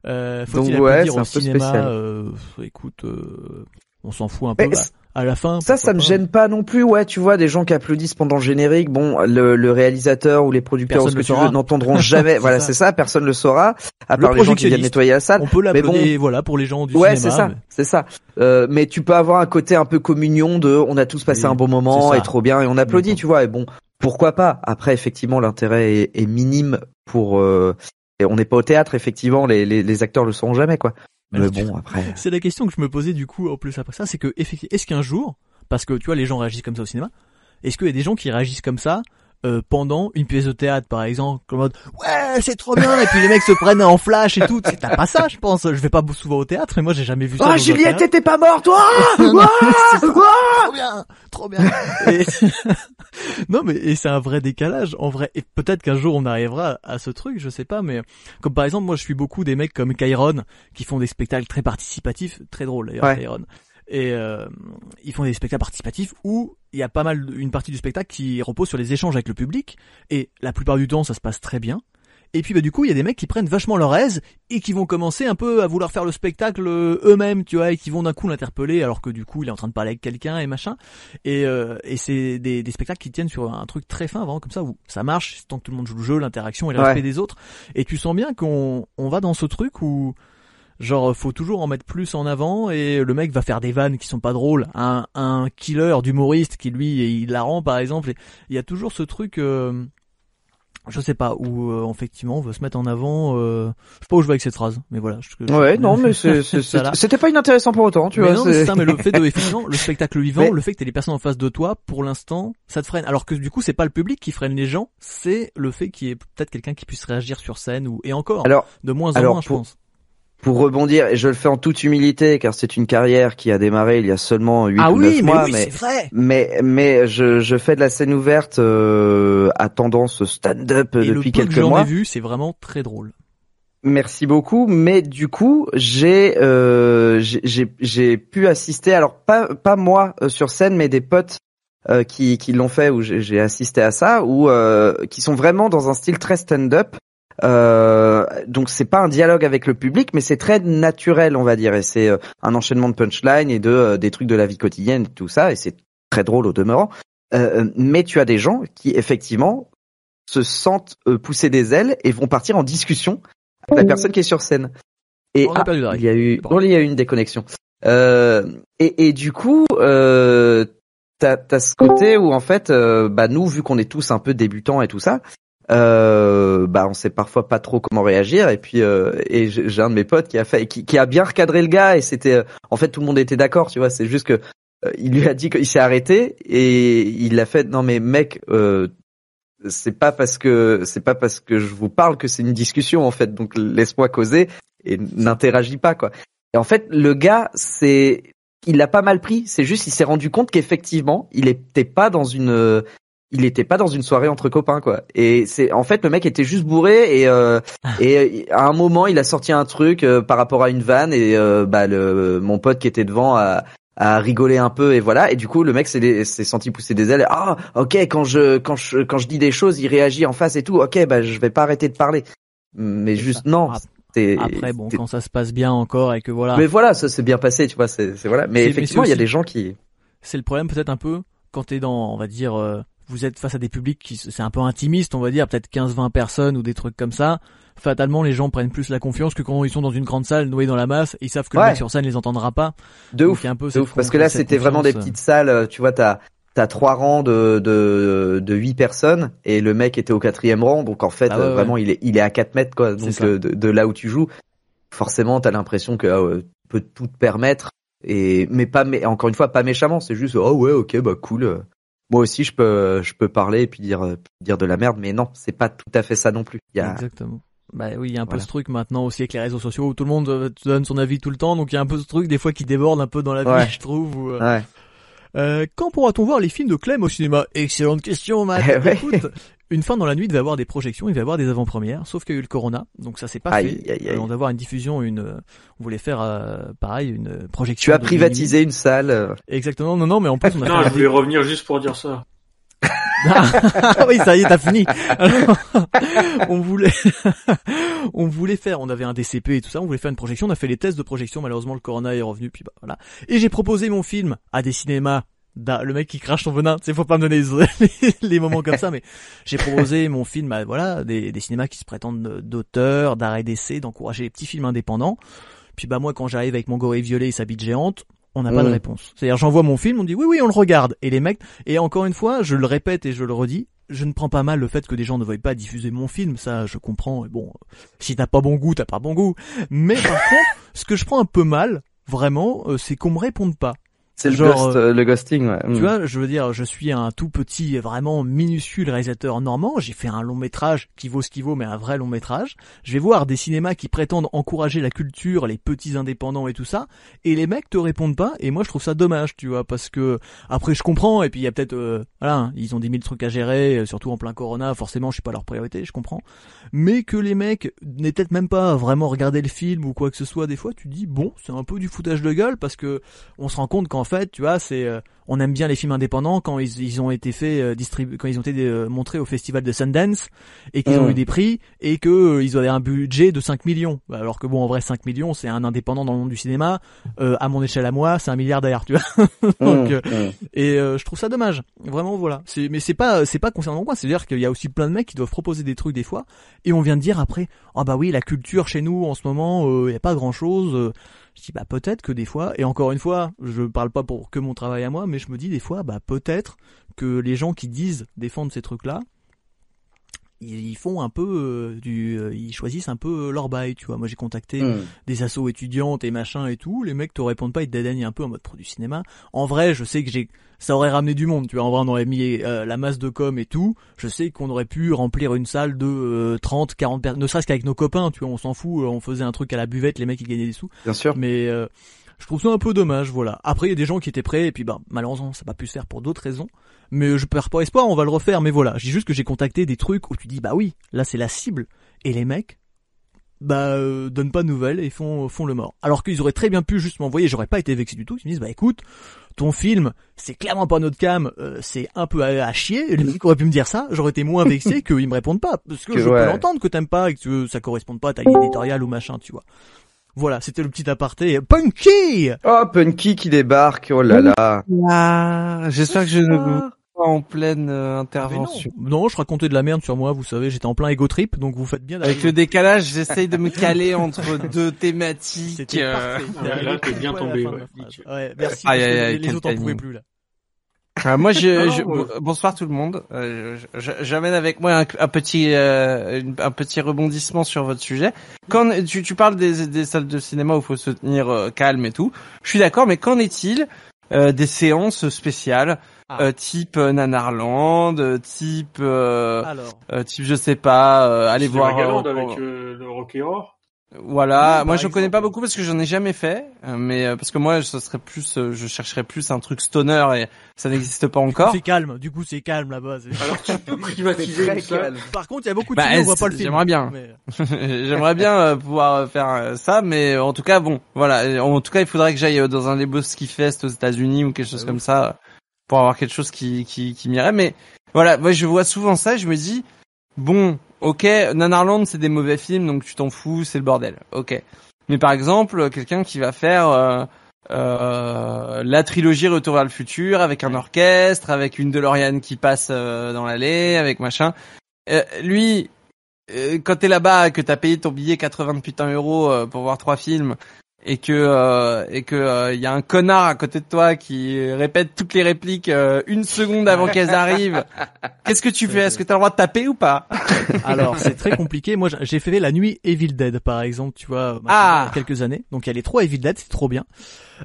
Euh, faut-il
Donc, ouais, c'est
au
un peu
cinéma
spécial.
euh, Écoute, euh, on s'en fout un peu. Bah, à la fin.
Ça, ça me
pas.
gêne pas non plus. Ouais, tu vois, des gens qui applaudissent pendant le générique. Bon, le, le réalisateur ou les producteurs ou ce que tu veux n'entendront jamais. Voilà, c'est ça. Personne le saura. À
Le
part les gens qui viennent nettoyer la salle.
On peut
Mais bon,
l'applaudir, voilà, pour les gens du
Ouais,
cinéma.
c'est ça,
mais-
c'est ça. Euh, mais tu peux avoir un côté un peu communion de, on a tous passé
Oui,
un bon moment et trop bien et on applaudit, tu vois. Et bon, pourquoi pas Après, effectivement, l'intérêt est, est minime pour. euh, et on n'est pas au théâtre, effectivement. Les, les, les acteurs le sauront jamais, quoi.
Mais
bon, après.
C'est la question que je me posais du coup en plus après ça, c'est que effectivement, est-ce qu'un jour, parce que tu vois les gens réagissent comme ça au cinéma, est-ce qu'il y a des gens qui réagissent comme ça euh, pendant une pièce de théâtre par exemple, comme en mode ouais c'est trop bien et puis les mecs se prennent en flash et tout, C'est- t'as pas ça je pense, je vais pas souvent au théâtre et moi j'ai jamais vu ça. un
Juliette, t'étais pas mort, toi
trop bien, trop bien. Et- non mais et c'est un vrai décalage en vrai. Et peut-être qu'un jour on arrivera à ce truc, je sais pas. Mais comme par exemple moi je suis beaucoup des mecs comme Kyron qui font des spectacles très participatifs, très drôles d'ailleurs
Ouais.
Kyron. Et euh, ils font des spectacles participatifs où il y a pas mal une partie du spectacle qui repose sur les échanges avec le public. Et la plupart du temps ça se passe très bien. Et puis bah du coup il y a des mecs qui prennent vachement leur aise et qui vont commencer un peu à vouloir faire le spectacle euh, eux-mêmes, tu vois, et qui vont d'un coup l'interpeller alors que du coup il est en train de parler avec quelqu'un et machin. Et, euh, et c'est des, des spectacles qui tiennent sur un truc très fin, vraiment comme ça, où ça marche tant que tout le monde joue le jeu, l'interaction et le
Ouais.
respect des autres. Et tu sens bien qu'on on va dans ce truc où genre faut toujours en mettre plus en avant et le mec va faire des vannes qui sont pas drôles. Un, un killer d'humoriste qui lui il la rend par exemple. Il y a toujours ce truc. euh, je sais pas où euh, effectivement on veut se mettre en avant euh, je sais pas où je vais avec cette phrase mais voilà je-
Ouais, non, mais c'était pas inintéressant pour autant, tu
mais
vois.
non, mais
c'est-
ça, mais le fait de, effectivement, le spectacle vivant,
Mais-
le fait que t'aies les personnes en face de toi, pour l'instant, ça te freine. Alors que du coup, c'est pas le public qui freine les gens, c'est le fait qu'il y ait peut-être quelqu'un qui puisse réagir sur scène ou, et encore,
Alors,
de moins en
alors,
moins, je pense.
Pour rebondir, et je le fais en toute humilité, car c'est une carrière qui a démarré il y a seulement 8
Ah
ou
oui,
9
mais
mois,
oui,
mais
c'est vrai!
Mais mais je, je fais de la scène ouverte euh, à tendance stand-up depuis
que
quelques
j'en
mois.
ai vu, c'est vraiment très drôle.
Merci beaucoup. Mais du coup, j'ai euh, j'ai- j'ai j'ai pu assister. Alors pas pas moi euh, sur scène, mais des potes euh, qui qui l'ont fait où j'ai j'ai assisté à ça, ou euh, qui sont vraiment dans un style très stand-up. Euh, donc c'est pas un dialogue avec le public, mais c'est très naturel, on va dire, et c'est euh, un enchaînement de punchlines et de euh, des trucs de la vie quotidienne, tout ça, et c'est très drôle au demeurant. Euh, mais tu as des gens qui effectivement se sentent euh, pousser des ailes et vont partir en discussion avec la personne qui est sur scène. Et
On a
ah,
perdu Derek.
il y a eu,
Bon.
bon, il y a eu une déconnexion. Euh, et, et du coup, euh, t'as as ce côté où en fait, euh, bah nous, vu qu'on est tous un peu débutants et tout ça, euh, bah on sait parfois pas trop comment réagir. Et puis, euh, et j'ai un de mes potes qui a fait, qui, qui a bien recadré le gars et c'était, euh, en fait, tout le monde était d'accord, tu vois. C'est juste que euh, il lui a dit qu'il s'est arrêté et il a fait, non mais mec. Euh, c'est pas parce que c'est pas parce que je vous parle que c'est une discussion en fait donc laisse-moi causer et n'interagis pas quoi et en fait le gars c'est il l'a pas mal pris c'est juste il s'est rendu compte qu'effectivement il était pas dans une il était pas dans une soirée entre copains quoi. Et c'est en fait le mec était juste bourré et euh, et à un moment il a sorti un truc euh, par rapport à une vanne et euh, bah le mon pote qui était devant a a rigolé un peu et voilà. Et du coup le mec s'est s'est senti pousser des ailes. Ah ok quand je quand je quand je dis des choses il réagit en face et tout. Ok bah je vais pas arrêter de parler. Mais juste
ça.
non
Après, bon, quand ça se passe bien encore et que voilà,
mais voilà ça s'est bien passé tu vois c'est voilà. Mais effectivement il y a des gens qui
c'est le problème peut-être un peu quand t'es dans, on va dire, euh, vous êtes face à des publics qui, c'est un peu intimiste, on va dire, peut-être 15-20 personnes ou des trucs comme ça. Fatalement, les gens prennent plus la confiance que quand ils sont dans une grande salle noyés dans la masse, et ils savent que le mec sur scène les entendra pas.
de
Donc,
ouf.
un peu
de parce que là c'était vraiment des petites salles euh, tu vois t'as t'as trois rangs de de de huit personnes et le mec était au quatrième rang donc en fait
Ah ouais,
euh,
ouais.
vraiment il est il est à 4 mètres quoi. Donc euh, de, de là où tu joues forcément t'as l'impression que ah tu peux tout te permettre et mais pas mais encore une fois pas méchamment c'est juste oh ouais ok bah cool euh, moi aussi je peux je peux parler et puis dire dire de la merde mais non c'est pas tout à fait ça non plus il y a
Exactement. Bah oui, il y a un peu ce truc maintenant aussi avec les réseaux sociaux où tout le monde euh, te donne son avis tout le temps, donc il y a un peu ce truc des fois qui déborde un peu dans la vie,
Ouais.
je trouve. où, euh,
ouais
Euh, quand pourra-on voir les films de Clem au cinéma? Excellente question, Matt.
Eh ouais.
Écoute, une fois dans la nuit, il va y avoir des projections, il va y avoir des avant-premières, sauf qu'il y a eu le corona, donc ça c'est pas
Aïe,
fait.
aïe, aïe.
Euh, on va avoir une diffusion, une, euh, on voulait faire euh, pareil, une projection.
tu as privatisé une salle euh.
Exactement, non, non, mais en plus on a
Non, je voulais revenir juste pour dire ça.
ah oui, ça y est, t'as fini. Alors, on voulait, on voulait faire, on avait un DCP et tout ça, on voulait faire une projection, on a fait les tests de projection, malheureusement le corona est revenu, puis bah voilà. Et j'ai proposé mon film à des cinémas le mec qui crache son venin, c'est faut pas me donner les, les moments comme ça, mais j'ai proposé mon film à voilà des, des cinémas qui se prétendent d'auteurs, d'arrêt d'essai, d'encourager les petits films indépendants. Puis bah moi quand j'arrive avec mon gorille violet et sa bite géante, on n'a pas de réponse. C'est-à-dire j'envoie mon film, on dit oui oui on le regarde et les mecs et encore une fois je le répète et je le redis, je ne prends pas mal le fait que des gens ne veuillent pas diffuser mon film, ça je comprends. Et bon, si t'as pas bon goût, t'as pas bon goût. Mais par contre, ce que je prends un peu mal, vraiment, euh, c'est qu'on me réponde pas.
C'est le, ghost, euh, le ghosting, ouais.
Tu mm. vois, je veux dire, je suis un tout petit, vraiment minuscule réalisateur normand. J'ai fait un long métrage qui vaut ce qu'il vaut, mais un vrai long métrage. Je vais voir des cinémas qui prétendent encourager la culture, les petits indépendants et tout ça, et les mecs te répondent pas. Et moi, je trouve ça dommage, tu vois, parce que après, je comprends. Et puis il y a peut-être, euh, voilà, ils ont des mille trucs à gérer, euh, surtout en plein Corona. Forcément, je suis pas leur priorité, je comprends. Mais que les mecs n'aient peut-être même pas vraiment regardé le film ou quoi que ce soit, des fois, tu dis bon, c'est un peu du foutage de gueule parce que on se rend compte qu'en fait, tu vois, c'est euh, on aime bien les films indépendants quand ils, ils ont été faits euh, distribués, quand ils ont été euh, montrés au festival de Sundance et qu'ils ont mm. eu des prix et que ils avaient un budget de 5 millions. Alors que bon, en vrai, 5 millions, c'est un indépendant dans le monde du cinéma. à mon échelle à moi, c'est un milliardaire, tu vois. Donc, mm, mm. et je trouve ça dommage. Vraiment, voilà. C'est, mais c'est pas, c'est pas concernant moi. C'est-à-dire qu'il y a aussi plein de mecs qui doivent proposer des trucs des fois et on vient de dire après, ah oh bah oui, la culture chez nous en ce moment, il y a pas grand chose je dis bah peut-être que des fois, et encore une fois, je parle pas pour que mon travail à moi, mais je me dis des fois, bah peut-être que les gens qui disent défendre ces trucs-là, ils font un peu euh, du euh, ils choisissent un peu leur bail tu vois. Moi j'ai contacté hmm. des assos étudiantes et machin et tout. Les mecs te répondent pas ils te dédaignent un peu en mode produit cinéma. En vrai je sais que j'ai ça aurait ramené du monde tu vois. En vrai on aurait mis euh, la masse de com et tout. Je sais qu'on aurait pu remplir une salle de 30 40 personnes ne serait-ce qu'avec nos copains tu vois. On s'en fout on faisait un truc à la buvette les mecs ils gagnaient des sous.
Bien sûr.
Mais je trouve ça un peu dommage voilà. Après il y a des gens qui étaient prêts et puis bah malheureusement ça n'a pas pu se faire pour d'autres raisons mais je perds pas espoir, on va le refaire. Mais voilà, dis juste que j'ai contacté des trucs où tu dis bah oui, là c'est la cible, et les mecs bah euh, donnent pas de nouvelles et font font le mort. Alors qu'ils auraient très bien pu juste m'envoyer, j'aurais pas été vexé du tout. Ils me disent bah écoute, ton film c'est clairement pas notre cam, euh, c'est un peu à, chier. Le mec aurait pu me dire ça, j'aurais été moins vexé qu'ils me répondent pas parce que, je peux l'entendre que t'aimes pas et que ça correspond pas à ta ligne éditoriale ou machin, tu vois. Voilà, c'était le petit aparté. Punky
Oh, Punky qui débarque, oh là là.
Ah, J'espère que je ne en pleine euh, intervention.
non. je racontais de la merde sur moi, vous savez, j'étais en plein ego trip, donc vous faites bien.
Avec le décalage, j'essaye de me caler entre deux thématiques.
C'était euh... là, t'es bien tombé.
Ouais. merci. les, autres en pouvaient plus là.
Ah, moi, je, je, bonsoir tout le monde. Euh, J'amène avec moi un, un petit euh, un petit rebondissement sur votre sujet. Quand tu, tu parles des, des salles de cinéma où il faut se tenir euh, calme et tout, je suis d'accord. Mais qu'en est-il euh, des séances spéciales? Ah. Euh, type euh, Nanarland, euh, type Alors. type je sais pas, allez voir
avec le Rocky Horror.
Voilà, moi je connais pas beaucoup parce que j'en ai jamais fait, mais parce que moi ce serait plus, je chercherais plus un truc stoner et ça n'existe pas encore.
C'est calme, du coup c'est calme là-bas.
Alors tu peux privatiser ça.
Par contre il y a beaucoup de bah, films, on voit pas le film.
J'aimerais bien, j'aimerais bien pouvoir faire ça, mais en tout cas bon, voilà, en tout cas il faudrait que j'aille dans un Lebowski Fest aux États-Unis ou quelque chose comme ça pour avoir quelque chose qui, qui, qui m'irait. Mais voilà, moi je vois souvent ça je me dis, bon, ok, Nanarland c'est des mauvais films, donc tu t'en fous, c'est le bordel. Ok. Mais par exemple, quelqu'un qui va faire euh, euh, la trilogie Retour vers le futur avec un orchestre, avec une DeLorean qui passe euh, dans l'allée, avec machin. Euh, lui, euh, quand t'es là-bas, que t'as payé ton billet 80 putain euros pour voir trois films, et que euh, et que il euh, y a un connard à côté de toi qui répète toutes les répliques euh, une seconde avant qu'elles arrivent. Qu'est-ce que tu fais? Est-ce que tu as le droit de taper ou pas?
Alors c'est très compliqué. Moi j'ai fait la nuit Evil Dead par exemple, tu vois, ah. il y a quelques années. Donc il y a les trois Evil Dead, c'est trop bien.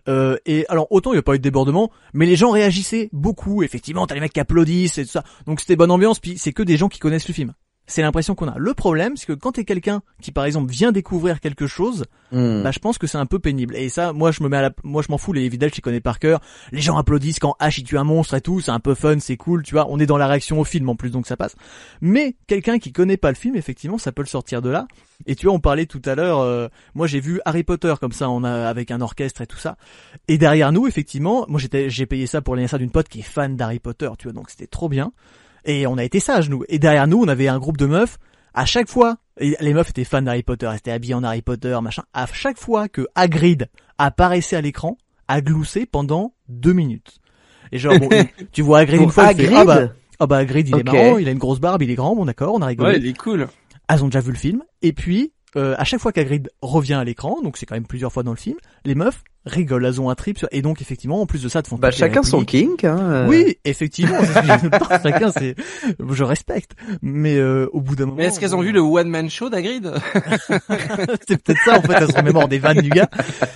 et alors autant il n'y a pas eu de débordement, mais les gens réagissaient beaucoup. Effectivement, t'as les mecs qui applaudissent et tout ça. Donc c'était bonne ambiance. Puis c'est que des gens qui connaissent le film. C'est l'impression qu'on a. Le problème, c'est que quand t'es quelqu'un qui, par exemple, vient découvrir quelque chose, hmm. bah, je pense que c'est un peu pénible. Et ça, moi, je me mets à la, moi, je m'en fous. Les Vidal, je les connais par cœur. Les gens applaudissent quand H il tue un monstre et tout. C'est un peu fun, c'est cool, tu vois. On est dans la réaction au film en plus, donc ça passe. Mais quelqu'un qui connaît pas le film, effectivement, ça peut le sortir de là. Et tu vois, on parlait tout à l'heure. Euh, moi, j'ai vu Harry Potter comme ça, on a avec un orchestre et tout ça. Et derrière nous, effectivement, moi, j'étais, j'ai payé ça pour l'anniversaire d'une pote qui est fan d'Harry Potter, tu vois. Donc c'était trop bien. Et on a été sages, nous. Et derrière nous, on avait un groupe de meufs. À chaque fois, et les meufs étaient fans d'Harry Potter, elles étaient habillées en Harry Potter, machin. À chaque fois que Hagrid apparaissait à l'écran, a gloussé pendant deux minutes. Et genre, bon, tu vois Hagrid une fois, tu fais,
Hagrid
ah bah, ah bah Hagrid, il est marrant, il a une grosse barbe, il est grand, bon d'accord, on a rigolé.
Ouais, il est cool.
Elles ont déjà vu le film. Et puis, euh, à chaque fois qu'Hagrid revient à l'écran, donc c'est quand même plusieurs fois dans le film, les meufs rigolent, elles ont un trip. Et donc, effectivement, en plus de ça, te font
Bah chacun son kink. Hein, euh.
Oui, effectivement, chacun c'est, je respecte. Mais euh, au bout d'un moment,
Mais est-ce qu'elles ont
bon,
vu le one man show d'Agrid
c'est peut-être ça en fait, elles se remémorent des vannes du gars.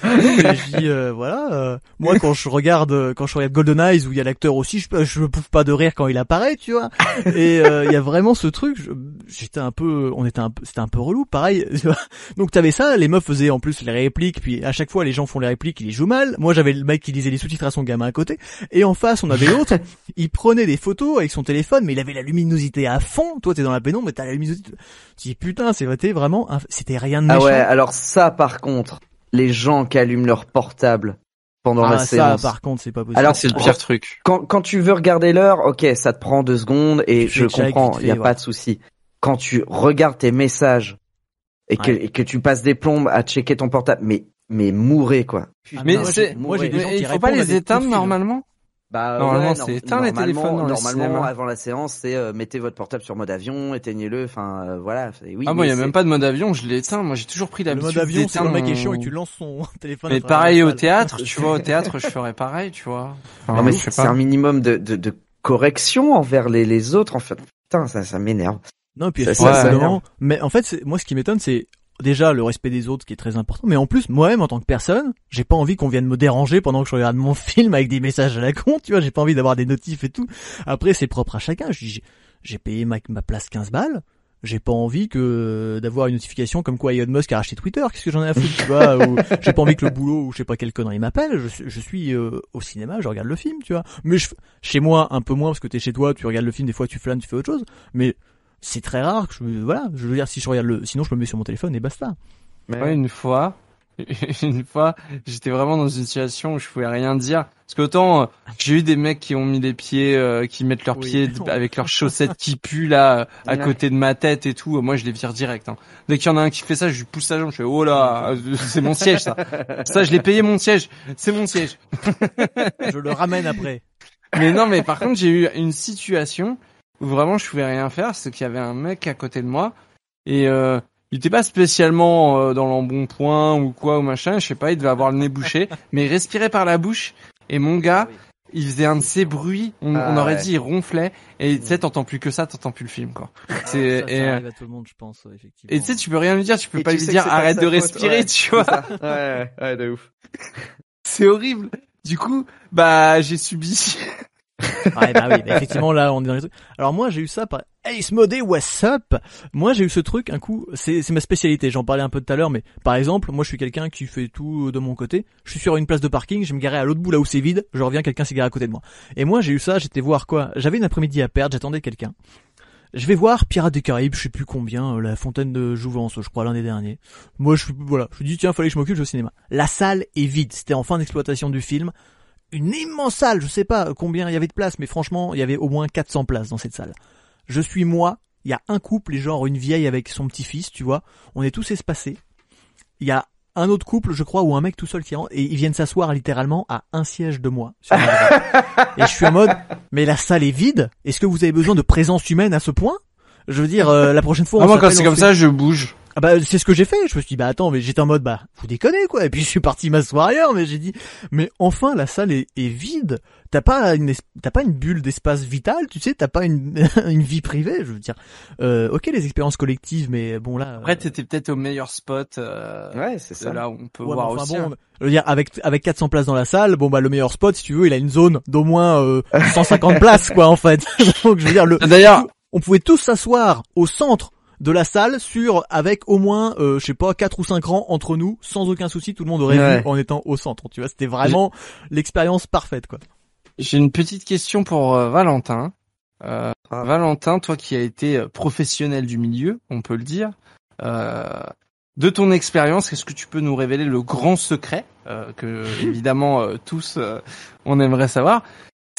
Mais je dis euh, voilà, euh, moi quand je regarde euh, quand je regarde Golden Eyes où il y a l'acteur aussi, je je me pouffe pas de rire quand il apparaît, tu vois. Et euh, il y a vraiment ce truc, je- j'étais un peu on était un peu c'était un peu relou, pareil. tu vois. Donc t'avais ça, les meufs faisaient en plus les répliques, puis à chaque fois les gens font les répliques, ils les jouent mal. Moi j'avais le mec qui lisait les sous-titres à son gamin à côté et en face on avait l'autre, il prenait des photos avec son téléphone mais il avait la luminosité à fond. Toi t'es dans la pénombre mais t'as la luminosité. Tu dis putain, c'était vraiment un- c'était rien de
Ah
méchant.
ouais, alors ça par contre, les gens qui allument leur portable pendant
Ah,
la
ça,
séance.
par contre, c'est pas possible.
Alors,
C'est le pire truc.
Quand, quand tu veux regarder l'heure, ok, ça te prend deux secondes et
Tu
je
check,
comprends, il y a pas de souci. Quand tu regardes tes messages et que,
Ouais.
et que tu passes des plombes à checker ton portable, mais mais mourrez quoi.
Ah,
Mais c'est-
moi, j'ai des gens
Mais
qui
il faut pas les éteindre normalement
Bah,
Normalement,
ouais,
c'est éteindre les téléphones
Normalement, avant la séance, c'est euh, mettez votre portable sur mode avion, éteignez-le. Enfin, euh, voilà. Oui,
Ah moi il y a même pas de mode avion, je l'ai éteint. Moi j'ai toujours pris
Le
l'habitude
mode avion, c'est le mec est et tu lances son téléphone.
Mais pareil au théâtre, tu vois, au théâtre, je ferais pareil, tu vois. Enfin,
Non, mais c'est un minimum de, de, de correction envers les, les autres en fait. Putain, ça, ça m'énerve.
Non, puis
Ça,
ça, ça
mais en fait, moi, ce qui m'étonne, c'est déjà le respect des autres qui est très important, mais en plus, moi-même, en tant que personne, j'ai pas envie qu'on vienne me déranger pendant que je regarde mon film avec des messages à la con, tu vois, j'ai pas envie d'avoir des notifs et tout. Après, c'est propre à chacun. Je dis, j'ai- payé ma, ma place 15 balles. J'ai pas envie que d'avoir une notification comme quoi Elon Musk a racheté Twitter. Qu'est-ce que j'en ai à foutre, tu vois ou J'ai pas envie que le boulot ou je sais pas quelle connerie m'appelle. Je, suis- je suis euh, au cinéma, je regarde le film, tu vois. Mais je, chez moi un peu moins parce que t'es chez toi, tu regardes le film, des fois tu flânes, tu fais autre chose. Mais c'est très rare que je me, voilà, je veux dire si je regarde le, sinon je me mets sur mon téléphone et basta.
Ouais, une fois, une fois, j'étais vraiment dans une situation où je pouvais rien dire. Parce qu'autant, euh, j'ai eu des mecs qui ont mis les pieds, euh, qui mettent leurs
Oui.
pieds avec leurs chaussettes qui puent là, à côté de ma tête et tout. Moi, je les vire direct. Hein. Dès qu'il y en a un qui fait ça, je lui pousse la jambe. Je fais, oh là, c'est mon siège ça. Ça, je l'ai payé mon siège. C'est mon siège.
Je le ramène après.
Mais non, mais par contre, j'ai eu une situation où vraiment je pouvais rien faire, c'est qu'il y avait un mec à côté de moi et euh, il était pas spécialement euh, dans l'embonpoint ou quoi ou machin, je sais pas, il devait avoir le nez bouché, mais il respirait par la bouche et mon gars, il faisait un de ces bruits, on,
Ah
on aurait
ouais.
dit il ronflait et tu sais t'entends plus que ça, t'entends plus le film quoi. C'est
Ça, ça
et euh,
arrive à tout le monde, je pense, effectivement.
et tu sais tu peux rien lui dire, tu peux
Et
pas lui dire arrête de
faute,
respirer,
ouais,
tu vois.
ça. Ouais, ouais, de ouf.
C'est horrible. Du coup, bah j'ai subi
Bah oui, effectivement là on est dans les trucs. Alors moi j'ai eu ça par Hey Smodé, what's up? Moi j'ai eu ce truc un coup, c'est ma spécialité, j'en parlais un peu tout à l'heure, mais par exemple, moi je suis quelqu'un qui fait tout de mon côté, je suis sur une place de parking, je me garer à l'autre bout là où c'est vide, je reviens, quelqu'un s'est garé à côté de moi. Et moi j'ai eu ça, j'étais voir quoi? J'avais une après-midi à perdre, j'attendais quelqu'un. Je vais voir Pirates des Caraïbes, je sais plus combien, euh, la fontaine de Jouvence, je crois l'année dernière. Moi je voilà, je me dis tiens, fallait que je m'occupe, je vais au cinéma. La salle est vide, c'était en fin d'exploitation du film. Une immense salle, je sais pas combien il y avait de place, mais franchement, il y avait au moins 400 places dans cette salle. Je suis moi, il y a un couple, et genre une vieille avec son petit-fils, tu vois. On est tous espacés. Il y a un autre couple, je crois, ou un mec tout seul qui rentre, et ils viennent s'asseoir littéralement à un siège de moi. sur et je suis en mode, mais la salle est vide. Est-ce que vous avez besoin de présence humaine à ce point? Je veux dire, euh, la prochaine fois, on
Ah, moi quand c'est comme ça, je bouge.
Ah bah c'est ce que j'ai fait. Je me suis dit bah attends mais j'étais en mode bah vous déconnez quoi. Et puis je suis parti m'asseoir ailleurs. Mais j'ai dit mais enfin la salle est, est vide. T'as pas une t'as pas une bulle d'espace vital. Tu sais t'as pas une une vie privée. Je veux dire euh, ok les expériences collectives mais bon là.
Après,
euh,
t'étais peut-être au meilleur spot. Euh,
Ouais, c'est ça.
là où on peut
ouais,
voir
enfin,
aussi.
bon,
hein.
je veux dire avec avec 400 places dans la salle bon bah le meilleur spot si tu veux il a une zone d'au moins euh, 150 places quoi en fait. Donc je veux dire le
D'ailleurs,
on pouvait tous s'asseoir au centre de la salle sur avec au moins euh, je sais pas quatre ou cinq rangs entre nous sans aucun souci tout le monde aurait
Ouais.
vu en étant au centre tu vois c'était vraiment l'expérience parfaite quoi
j'ai une petite question pour euh, Valentin. Euh,
Ah.
Valentin, toi qui as été euh, professionnel du milieu, on peut le dire, euh, de ton expérience, est-ce que tu peux nous révéler le grand secret euh, que évidemment euh, tous euh, on aimerait savoir?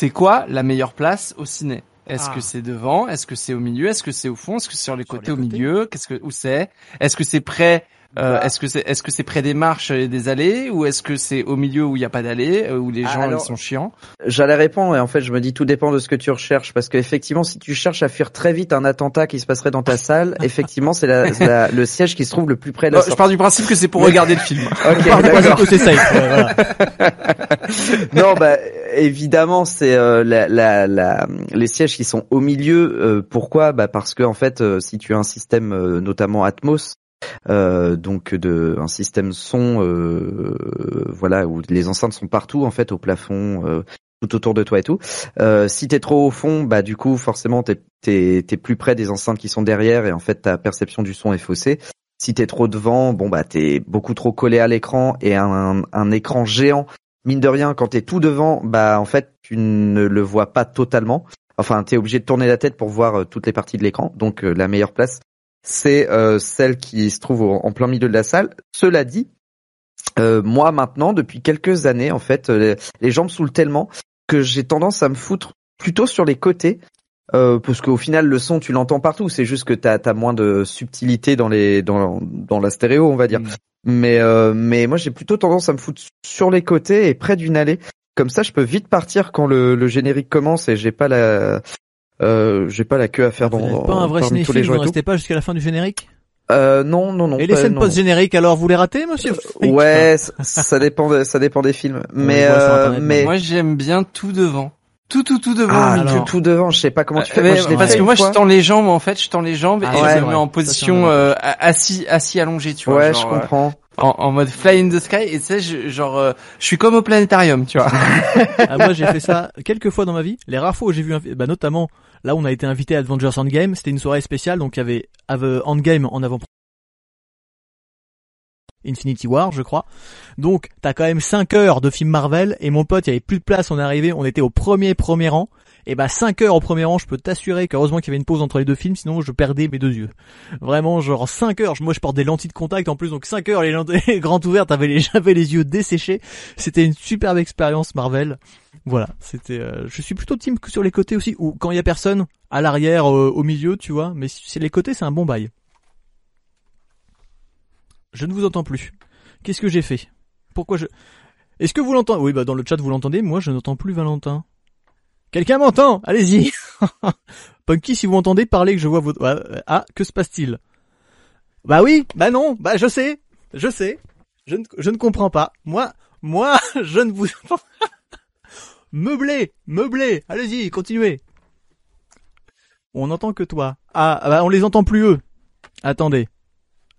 C'est quoi la meilleure place au ciné? Est-ce
Ah.
que c'est devant? Est-ce que c'est au milieu? Est-ce que c'est au fond? Est-ce que c'est sur les côtés, au milieu? Qu'est-ce que où c'est? Est-ce que c'est près euh,
Bah.
Est-ce que c'est est-ce que c'est près des marches et des allées ou est-ce que c'est au milieu où il n'y a pas d'allée euh, où les
Ah,
gens
alors-
ils sont chiants?
J'allais répondre et en fait je me dis tout dépend de ce que tu recherches parce qu'effectivement si tu cherches à fuir très vite un attentat qui se passerait dans ta salle, effectivement c'est la, la- le siège qui se trouve le plus près de la
Non, Je pars du principe que c'est pour regarder le film.
Ok, d'accord.
que c'est safe. ouais, voilà.
non, bah évidemment, c'est euh, la, la, la- les sièges qui sont au milieu. euh, pourquoi? Bah parce que en fait, euh, si tu as un système euh, notamment Atmos, euh, donc de un système son, euh, voilà, où les enceintes sont partout en fait au plafond. euh, tout autour de toi et tout. Euh, si t'es trop au fond, bah du coup forcément t'es t'es t'es plus près des enceintes qui sont derrière et en fait ta perception du son est faussée. Si t'es trop devant, bon bah t'es beaucoup trop collé à l'écran et un, un écran géant mine de rien, quand t'es tout devant, bah en fait tu ne le vois pas totalement. Enfin, t'es obligé de tourner la tête pour voir euh, toutes les parties de l'écran. Donc la meilleure place, c'est euh, celle qui se trouve en plein milieu de la salle. Cela dit, euh, moi maintenant, depuis quelques années, en fait, euh, les, me saoulent tellement que j'ai tendance à me foutre plutôt sur les côtés. Euh, parce qu'au final, le son, tu l'entends partout. C'est juste que t'as as moins de subtilité dans les dans dans la stéréo, on va dire.
Mm.
Mais euh, mais moi j'ai plutôt tendance à me foutre sur les côtés et près d'une allée. Comme ça, je peux vite partir quand le, le générique commence et j'ai pas la euh, j'ai pas la queue à faire
Vous
dans
pas un vrai cinéphile,
les
vous ne restez pas jusqu'à la fin du générique?
Euh, non non non.
Et les
pas-
scènes
non.
post-génériques, alors vous les ratez, monsieur
Ouais, ça, dépend de, ça dépend des films. Mais euh, mais
Moi j'aime bien tout devant. Tout tout tout devant.
ah
alors.
tout, tout devant, je sais pas comment tu fais.
Euh,
Moi, je
parce que moi je tends les jambes en fait, je tends les jambes
Ah
et
ouais,
je me
ouais.
mets en position euh, assis assis allongé, tu vois.
Ouais,
genre,
je
euh,
comprends.
en, en mode fly in the sky et tu sais je- genre euh, je suis comme au planétarium, tu vois.
Ah, moi j'ai fait ça quelques fois dans ma vie. Les rares fois où j'ai vu bah notamment là où on a été invité à Avengers Endgame, c'était une soirée spéciale donc il y avait Endgame en avant Infinity War, je crois. Donc, t'as quand même 5 heures de film Marvel, et mon pote, il y avait plus de place, on est arrivé, on était au premier premier rang, et bah 5 heures au premier rang, je peux t'assurer qu'heureusement qu'il y avait une pause entre les deux films, sinon je perdais mes deux yeux. Vraiment, genre 5 heures, moi je porte des lentilles de contact en plus, donc 5 heures les lentilles grandes ouvertes, j'avais les yeux desséchés, c'était une superbe expérience Marvel. Voilà, c'était. euh, je suis plutôt team sur les côtés aussi, ou quand il y a personne à l'arrière, euh, au milieu, tu vois. Mais c'est les côtés, c'est un bon bail. Je ne vous entends plus. Qu'est-ce que j'ai fait? Pourquoi je? Est-ce que vous l'entendez? Oui, bah dans le chat vous l'entendez. Moi, je n'entends plus Valentin. Quelqu'un m'entend? Allez-y. Punky, si vous m'entendez, parlez que je vois votre. Ah, ah, que se passe-t-il? Bah oui, bah non, bah je sais, je sais. Je ne, je ne comprends pas. Moi, moi, je ne vous. Meublé, meublé, allez-y, continuez. On n'entend que toi. Ah, bah on les entend plus eux. Attendez.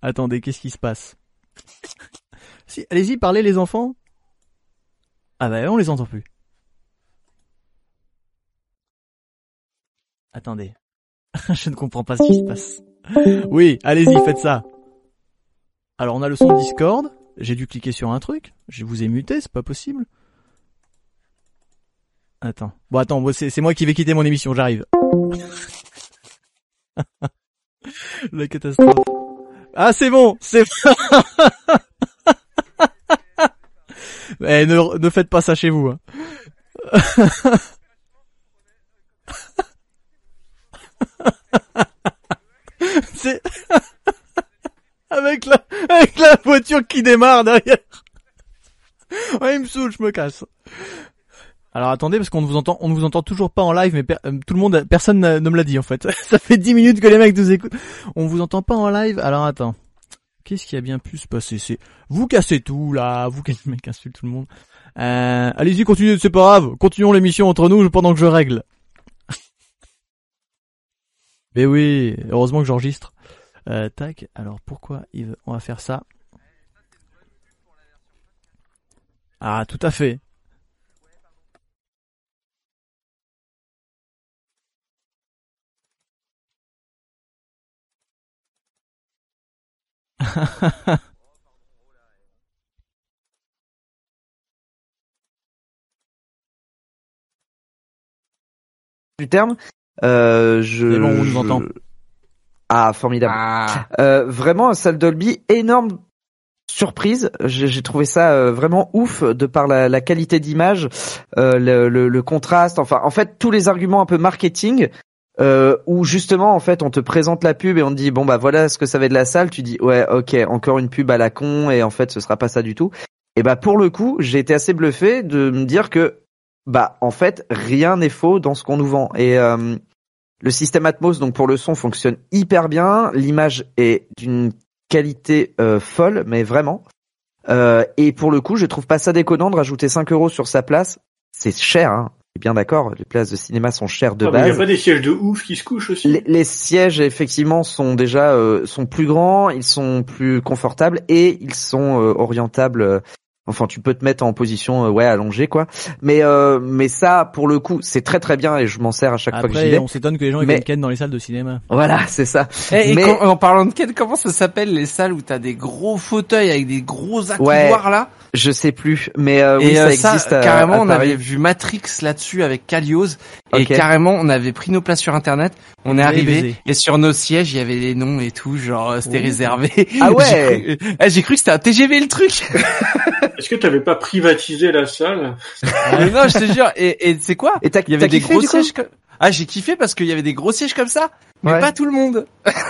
Attendez, qu'est-ce qui se passe? Si, allez-y, parlez les enfants. Ah bah on les entend plus. Attendez. Je ne comprends pas ce qui se passe. Oui, allez-y, faites ça. Alors on a le son Discord. J'ai dû cliquer sur un truc. Je vous ai muté, c'est pas possible. Attends. Bon, attends, c'est moi qui vais quitter mon émission, j'arrive. La catastrophe. Ah, c'est bon, c'est bon. Eh, ne, ne faites pas ça chez vous. hein. c'est avec la avec la voiture qui démarre derrière. Ouais, il me saoule, je me casse. Alors attendez parce qu'on ne vous entend, on ne vous entend toujours pas en live, mais euh, tout le monde, personne ne me l'a dit en fait. Ça fait 10 minutes que les mecs nous écoutent. On vous entend pas en live. Alors attends, qu'est-ce qui a bien pu se passer? C'est vous cassez tout là, vous mec insulte tout le monde. Euh, allez-y, continuez, c'est pas grave. Continuons l'émission entre nous pendant que je règle. Mais oui, heureusement que j'enregistre. Euh, tac. Alors pourquoi veut- on va faire ça? Ah, tout à fait.
Du terme. Euh, je.
C'est bon, on nous
je-
entend.
Ah, formidable.
Ah.
Euh, vraiment, un salle Dolby énorme surprise. J'ai j'ai trouvé ça euh, vraiment ouf de par la, la qualité d'image, euh, le, le- le contraste. Enfin, en fait, tous les arguments un peu marketing. Euh, où justement en fait on te présente la pub et on te dit bon bah voilà ce que ça va être de la salle. Tu dis ouais ok encore une pub à la con et en fait ce sera pas ça du tout. Et bah pour le coup j'ai été assez bluffé de me dire que bah en fait rien n'est faux dans ce qu'on nous vend. Et euh, le système Atmos donc pour le son fonctionne hyper bien. L'image est d'une qualité euh, folle mais vraiment. Euh, et pour le coup je trouve pas ça déconnant de rajouter 5 euros sur sa place. C'est cher hein. Bien d'accord les places de cinéma sont chères de
Ah, mais Il
base
y a pas des sièges de ouf qui se couchent aussi.
les, les sièges effectivement sont déjà euh, sont plus grands, ils sont plus confortables et ils sont euh, orientables. Euh, enfin, tu peux te mettre en position euh, ouais allongée quoi. Mais euh, mais ça pour le coup c'est très très bien et je m'en sers à chaque fois que j'y
Après,
vais.
on s'étonne que les gens ils
Mais-
ken dans les salles de cinéma.
Voilà c'est ça.
Eh, et
Mais-
quand- en parlant de quel, comment ça s'appelle les salles où t'as des gros fauteuils avec des gros accoudoirs là?
Je sais plus mais euh, oui
Et
ça
euh,
existe. à-
carrément,
à
on avait vu Matrix là-dessus avec Calios et carrément, on avait pris nos places sur internet. On est arrivé et sur nos sièges, il y avait les noms et tout, genre euh, c'était
Oh.
réservé.
Ah ouais.
J'ai cru, eh, j'ai cru que c'était un TGV le truc.
Est-ce que t'avais pas privatisé la salle
Mais non, je te jure. Et, et c'est quoi
Et t'as
Il y avait des
kiffé,
gros sièges. Comme... Ah, j'ai kiffé parce qu'il y avait des gros sièges comme ça, mais
Ouais.
pas tout le monde.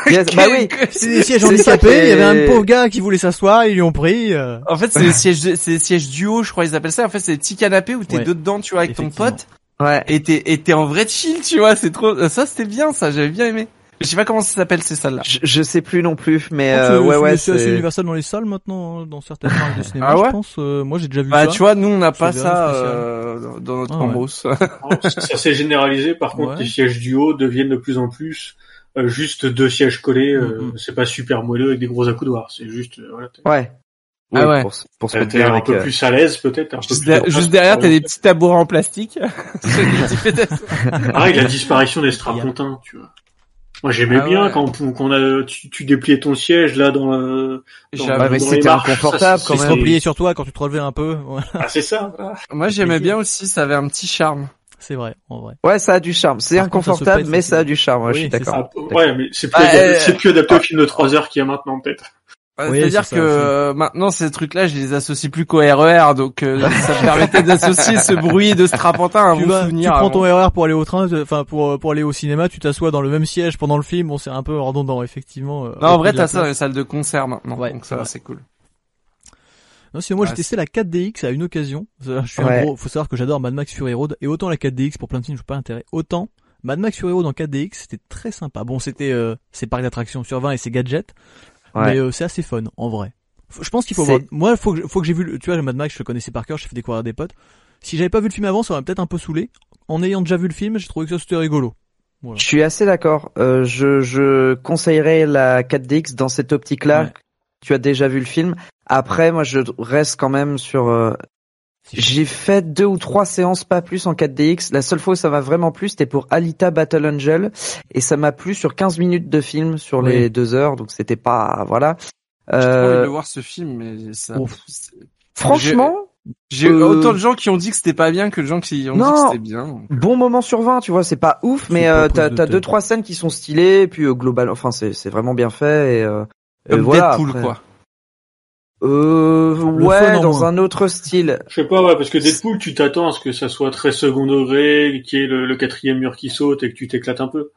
Yes, bah oui.
C'est des sièges handicapés, il y avait un pauvre gars qui voulait s'asseoir, ils lui ont pris. euh,
En fait, c'est des sièges, c'est des sièges duo, je crois ils appellent ça. En fait, c'est des petits canapés où t'es
Ouais.
deux dedans, tu vois, avec ton pote.
Ouais.
Et t'es, et t'es en vrai chill, tu vois, c'est trop, ça c'était bien, ça, j'avais bien aimé. Je sais pas comment ça s'appelle ces salles-là.
Je, je sais plus non plus mais
pense
euh, ouais
c'est-
ouais
c'est assez universel dans les salles maintenant, hein, dans certaines salles de cinéma.
Ah ouais
je pense. Euh, moi, j'ai déjà vu
Bah,
ça.
tu vois, nous on n'a pas
C'est
ça euh, dans- notre
Ah ouais.
Ça s'est généralisé. Par contre,
Ouais.
les sièges du haut deviennent de plus en plus euh, juste deux sièges collés. euh,
Mhm.
C'est pas super moelleux avec des gros accoudoirs. C'est juste euh, voilà.
ouais.
Ah ouais.
Pour, pour se
T'es un
avec,
peu
euh,
plus à l'aise peut-être.
Juste,
de
derrière, t'as des petits tabourets en plastique. C'est des petits pétasses.
Pareil, la disparition des strapontins, tu vois. Moi, j'aimais
Ah
bien
ouais.
quand qu'on a tu, tu dépliais ton siège là dans le. dans-.
Ouais, mais c'était inconfortable,
ça,
quand
se
même.
repliaient sur toi quand tu te relevais un peu. Voilà,
Ah, c'est ça.
Moi j'aimais bien aussi, ça avait un petit charme.
c'est vrai, en vrai.
Ouais, ça a du charme. C'est
Par contre, ça se
inconfortable,
pète
mais ça a du charme. Ouais,
Oui,
je suis d'accord.
Ah, ouais, mais c'est plus,
Bah,
adapté-
euh,
c'est plus adapté au film de 3 heures qu'il y a maintenant peut-être.
Ouais,
Oui,
C'est-à-dire que
aussi.
euh, maintenant ces trucs-là, je les associe plus qu'au RER, donc euh, ça me permettait d'associer ce bruit de strapontin à un
tu,
bon
vas, tu
souvenir.
prends
avant.
ton RER pour aller au train, euh, enfin pour pour aller au cinéma, tu t'assois dans le même siège pendant le film. Bon, c'est un peu redondant effectivement. euh,
Non, en vrai, t'as ça dans les salles de concert maintenant,
Ouais,
donc ça c'est cool.
Non, sinon moi
Ah,
j'ai testé la 4DX à une occasion. Je suis
Ouais.
un gros, faut savoir que j'adore Mad Max Fury Road et autant la 4DX pour plein de films, je pas intérêt. Autant Mad Max Fury Road en 4DX, c'était très sympa. Bon, c'était euh, c'est parcs d'attractions sur 20 et c'est gadgets,
Ouais.
mais euh, c'est assez fun en vrai. Faut- je pense qu'il faut voir. Moi, faut que faut que j'ai vu. le- Tu vois, le Mad Max, je le connaissais par cœur, j'ai fait découvrir à des potes. Si j'avais pas vu le film avant, ça m'aurait peut-être un peu saoulé. En ayant déjà vu le film, j'ai trouvé que ça c'était rigolo. Voilà.
Je suis assez d'accord. Euh, je, je conseillerais la 4DX dans cette optique-là.
Ouais.
Tu as déjà vu le film. Après, moi, je reste quand même sur. euh, J'ai fait deux ou trois séances, pas plus en 4DX. La seule fois où ça m'a vraiment plu, c'était pour Alita Battle Angel, et ça m'a plu sur 15 minutes de film sur
Oui.
les deux heures, donc c'était pas voilà.
J'ai trop envie de
Euh,
le voir ce film, mais ça.
Ouf.
franchement,
J'ai
Euh,
autant de gens qui ont dit que c'était pas bien que de gens qui ont dit que c'était bien.
bon moment sur 20, tu vois, c'est pas ouf, mais euh, t'as
de
deux trois scènes qui sont stylées, et puis euh, global, enfin c'est vraiment bien fait et, euh, et
Comme
voilà.
Deadpool,
après.
quoi.
Euh,
Le
ouais, dans un autre style.
Je sais pas, ouais, parce que Deadpool, tu t'attends à ce que ça soit très second degré, qu'il y ait le, le quatrième mur qui saute et que tu t'éclates un peu.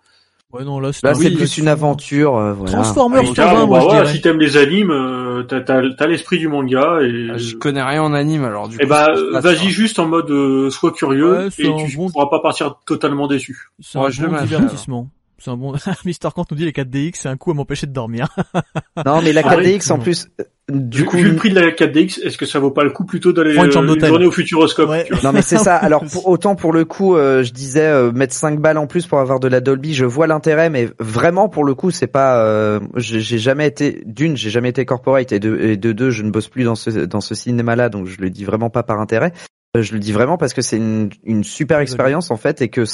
Ouais, non, là, c'est un film
plus une aventure, euh, voilà.
Transformers
Ah,
20,
bon,
moi
bah,
je
voilà,
dirais.
si t'aimes les animes, euh, t'as, t'as, t'as l'esprit du manga et,
Ah, Je connais rien en anime, alors du coup.
et bah,
je passe,
vas-y juste en mode, euh, sois curieux
Ouais,
et tu
bon-
pourras pas partir totalement déçu.
C'est
Ouais,
un
je le
bon divertissement. C'est un bon. Mister Kant nous dit les 4DX, c'est un coup à m'empêcher de dormir.
Non, mais la
Ah oui,
4DX en
non.
plus, euh, du
Vu,
coup,
vu le prix de la 4DX, est-ce que ça vaut pas le coup plutôt d'aller
une
euh, une journée au Futuroscope
Ouais.
non mais c'est ça. Alors pour, autant pour le coup, euh, je disais euh, mettre 5 balles en plus pour avoir de la Dolby, je vois l'intérêt, mais vraiment pour le coup, c'est pas. Euh, j'ai jamais été d'une, j'ai jamais été corporate et de, et de deux, je ne bosse plus dans ce dans ce cinéma-là, donc je le dis vraiment pas par intérêt. Je le dis vraiment parce que c'est une, une super expérience en fait et que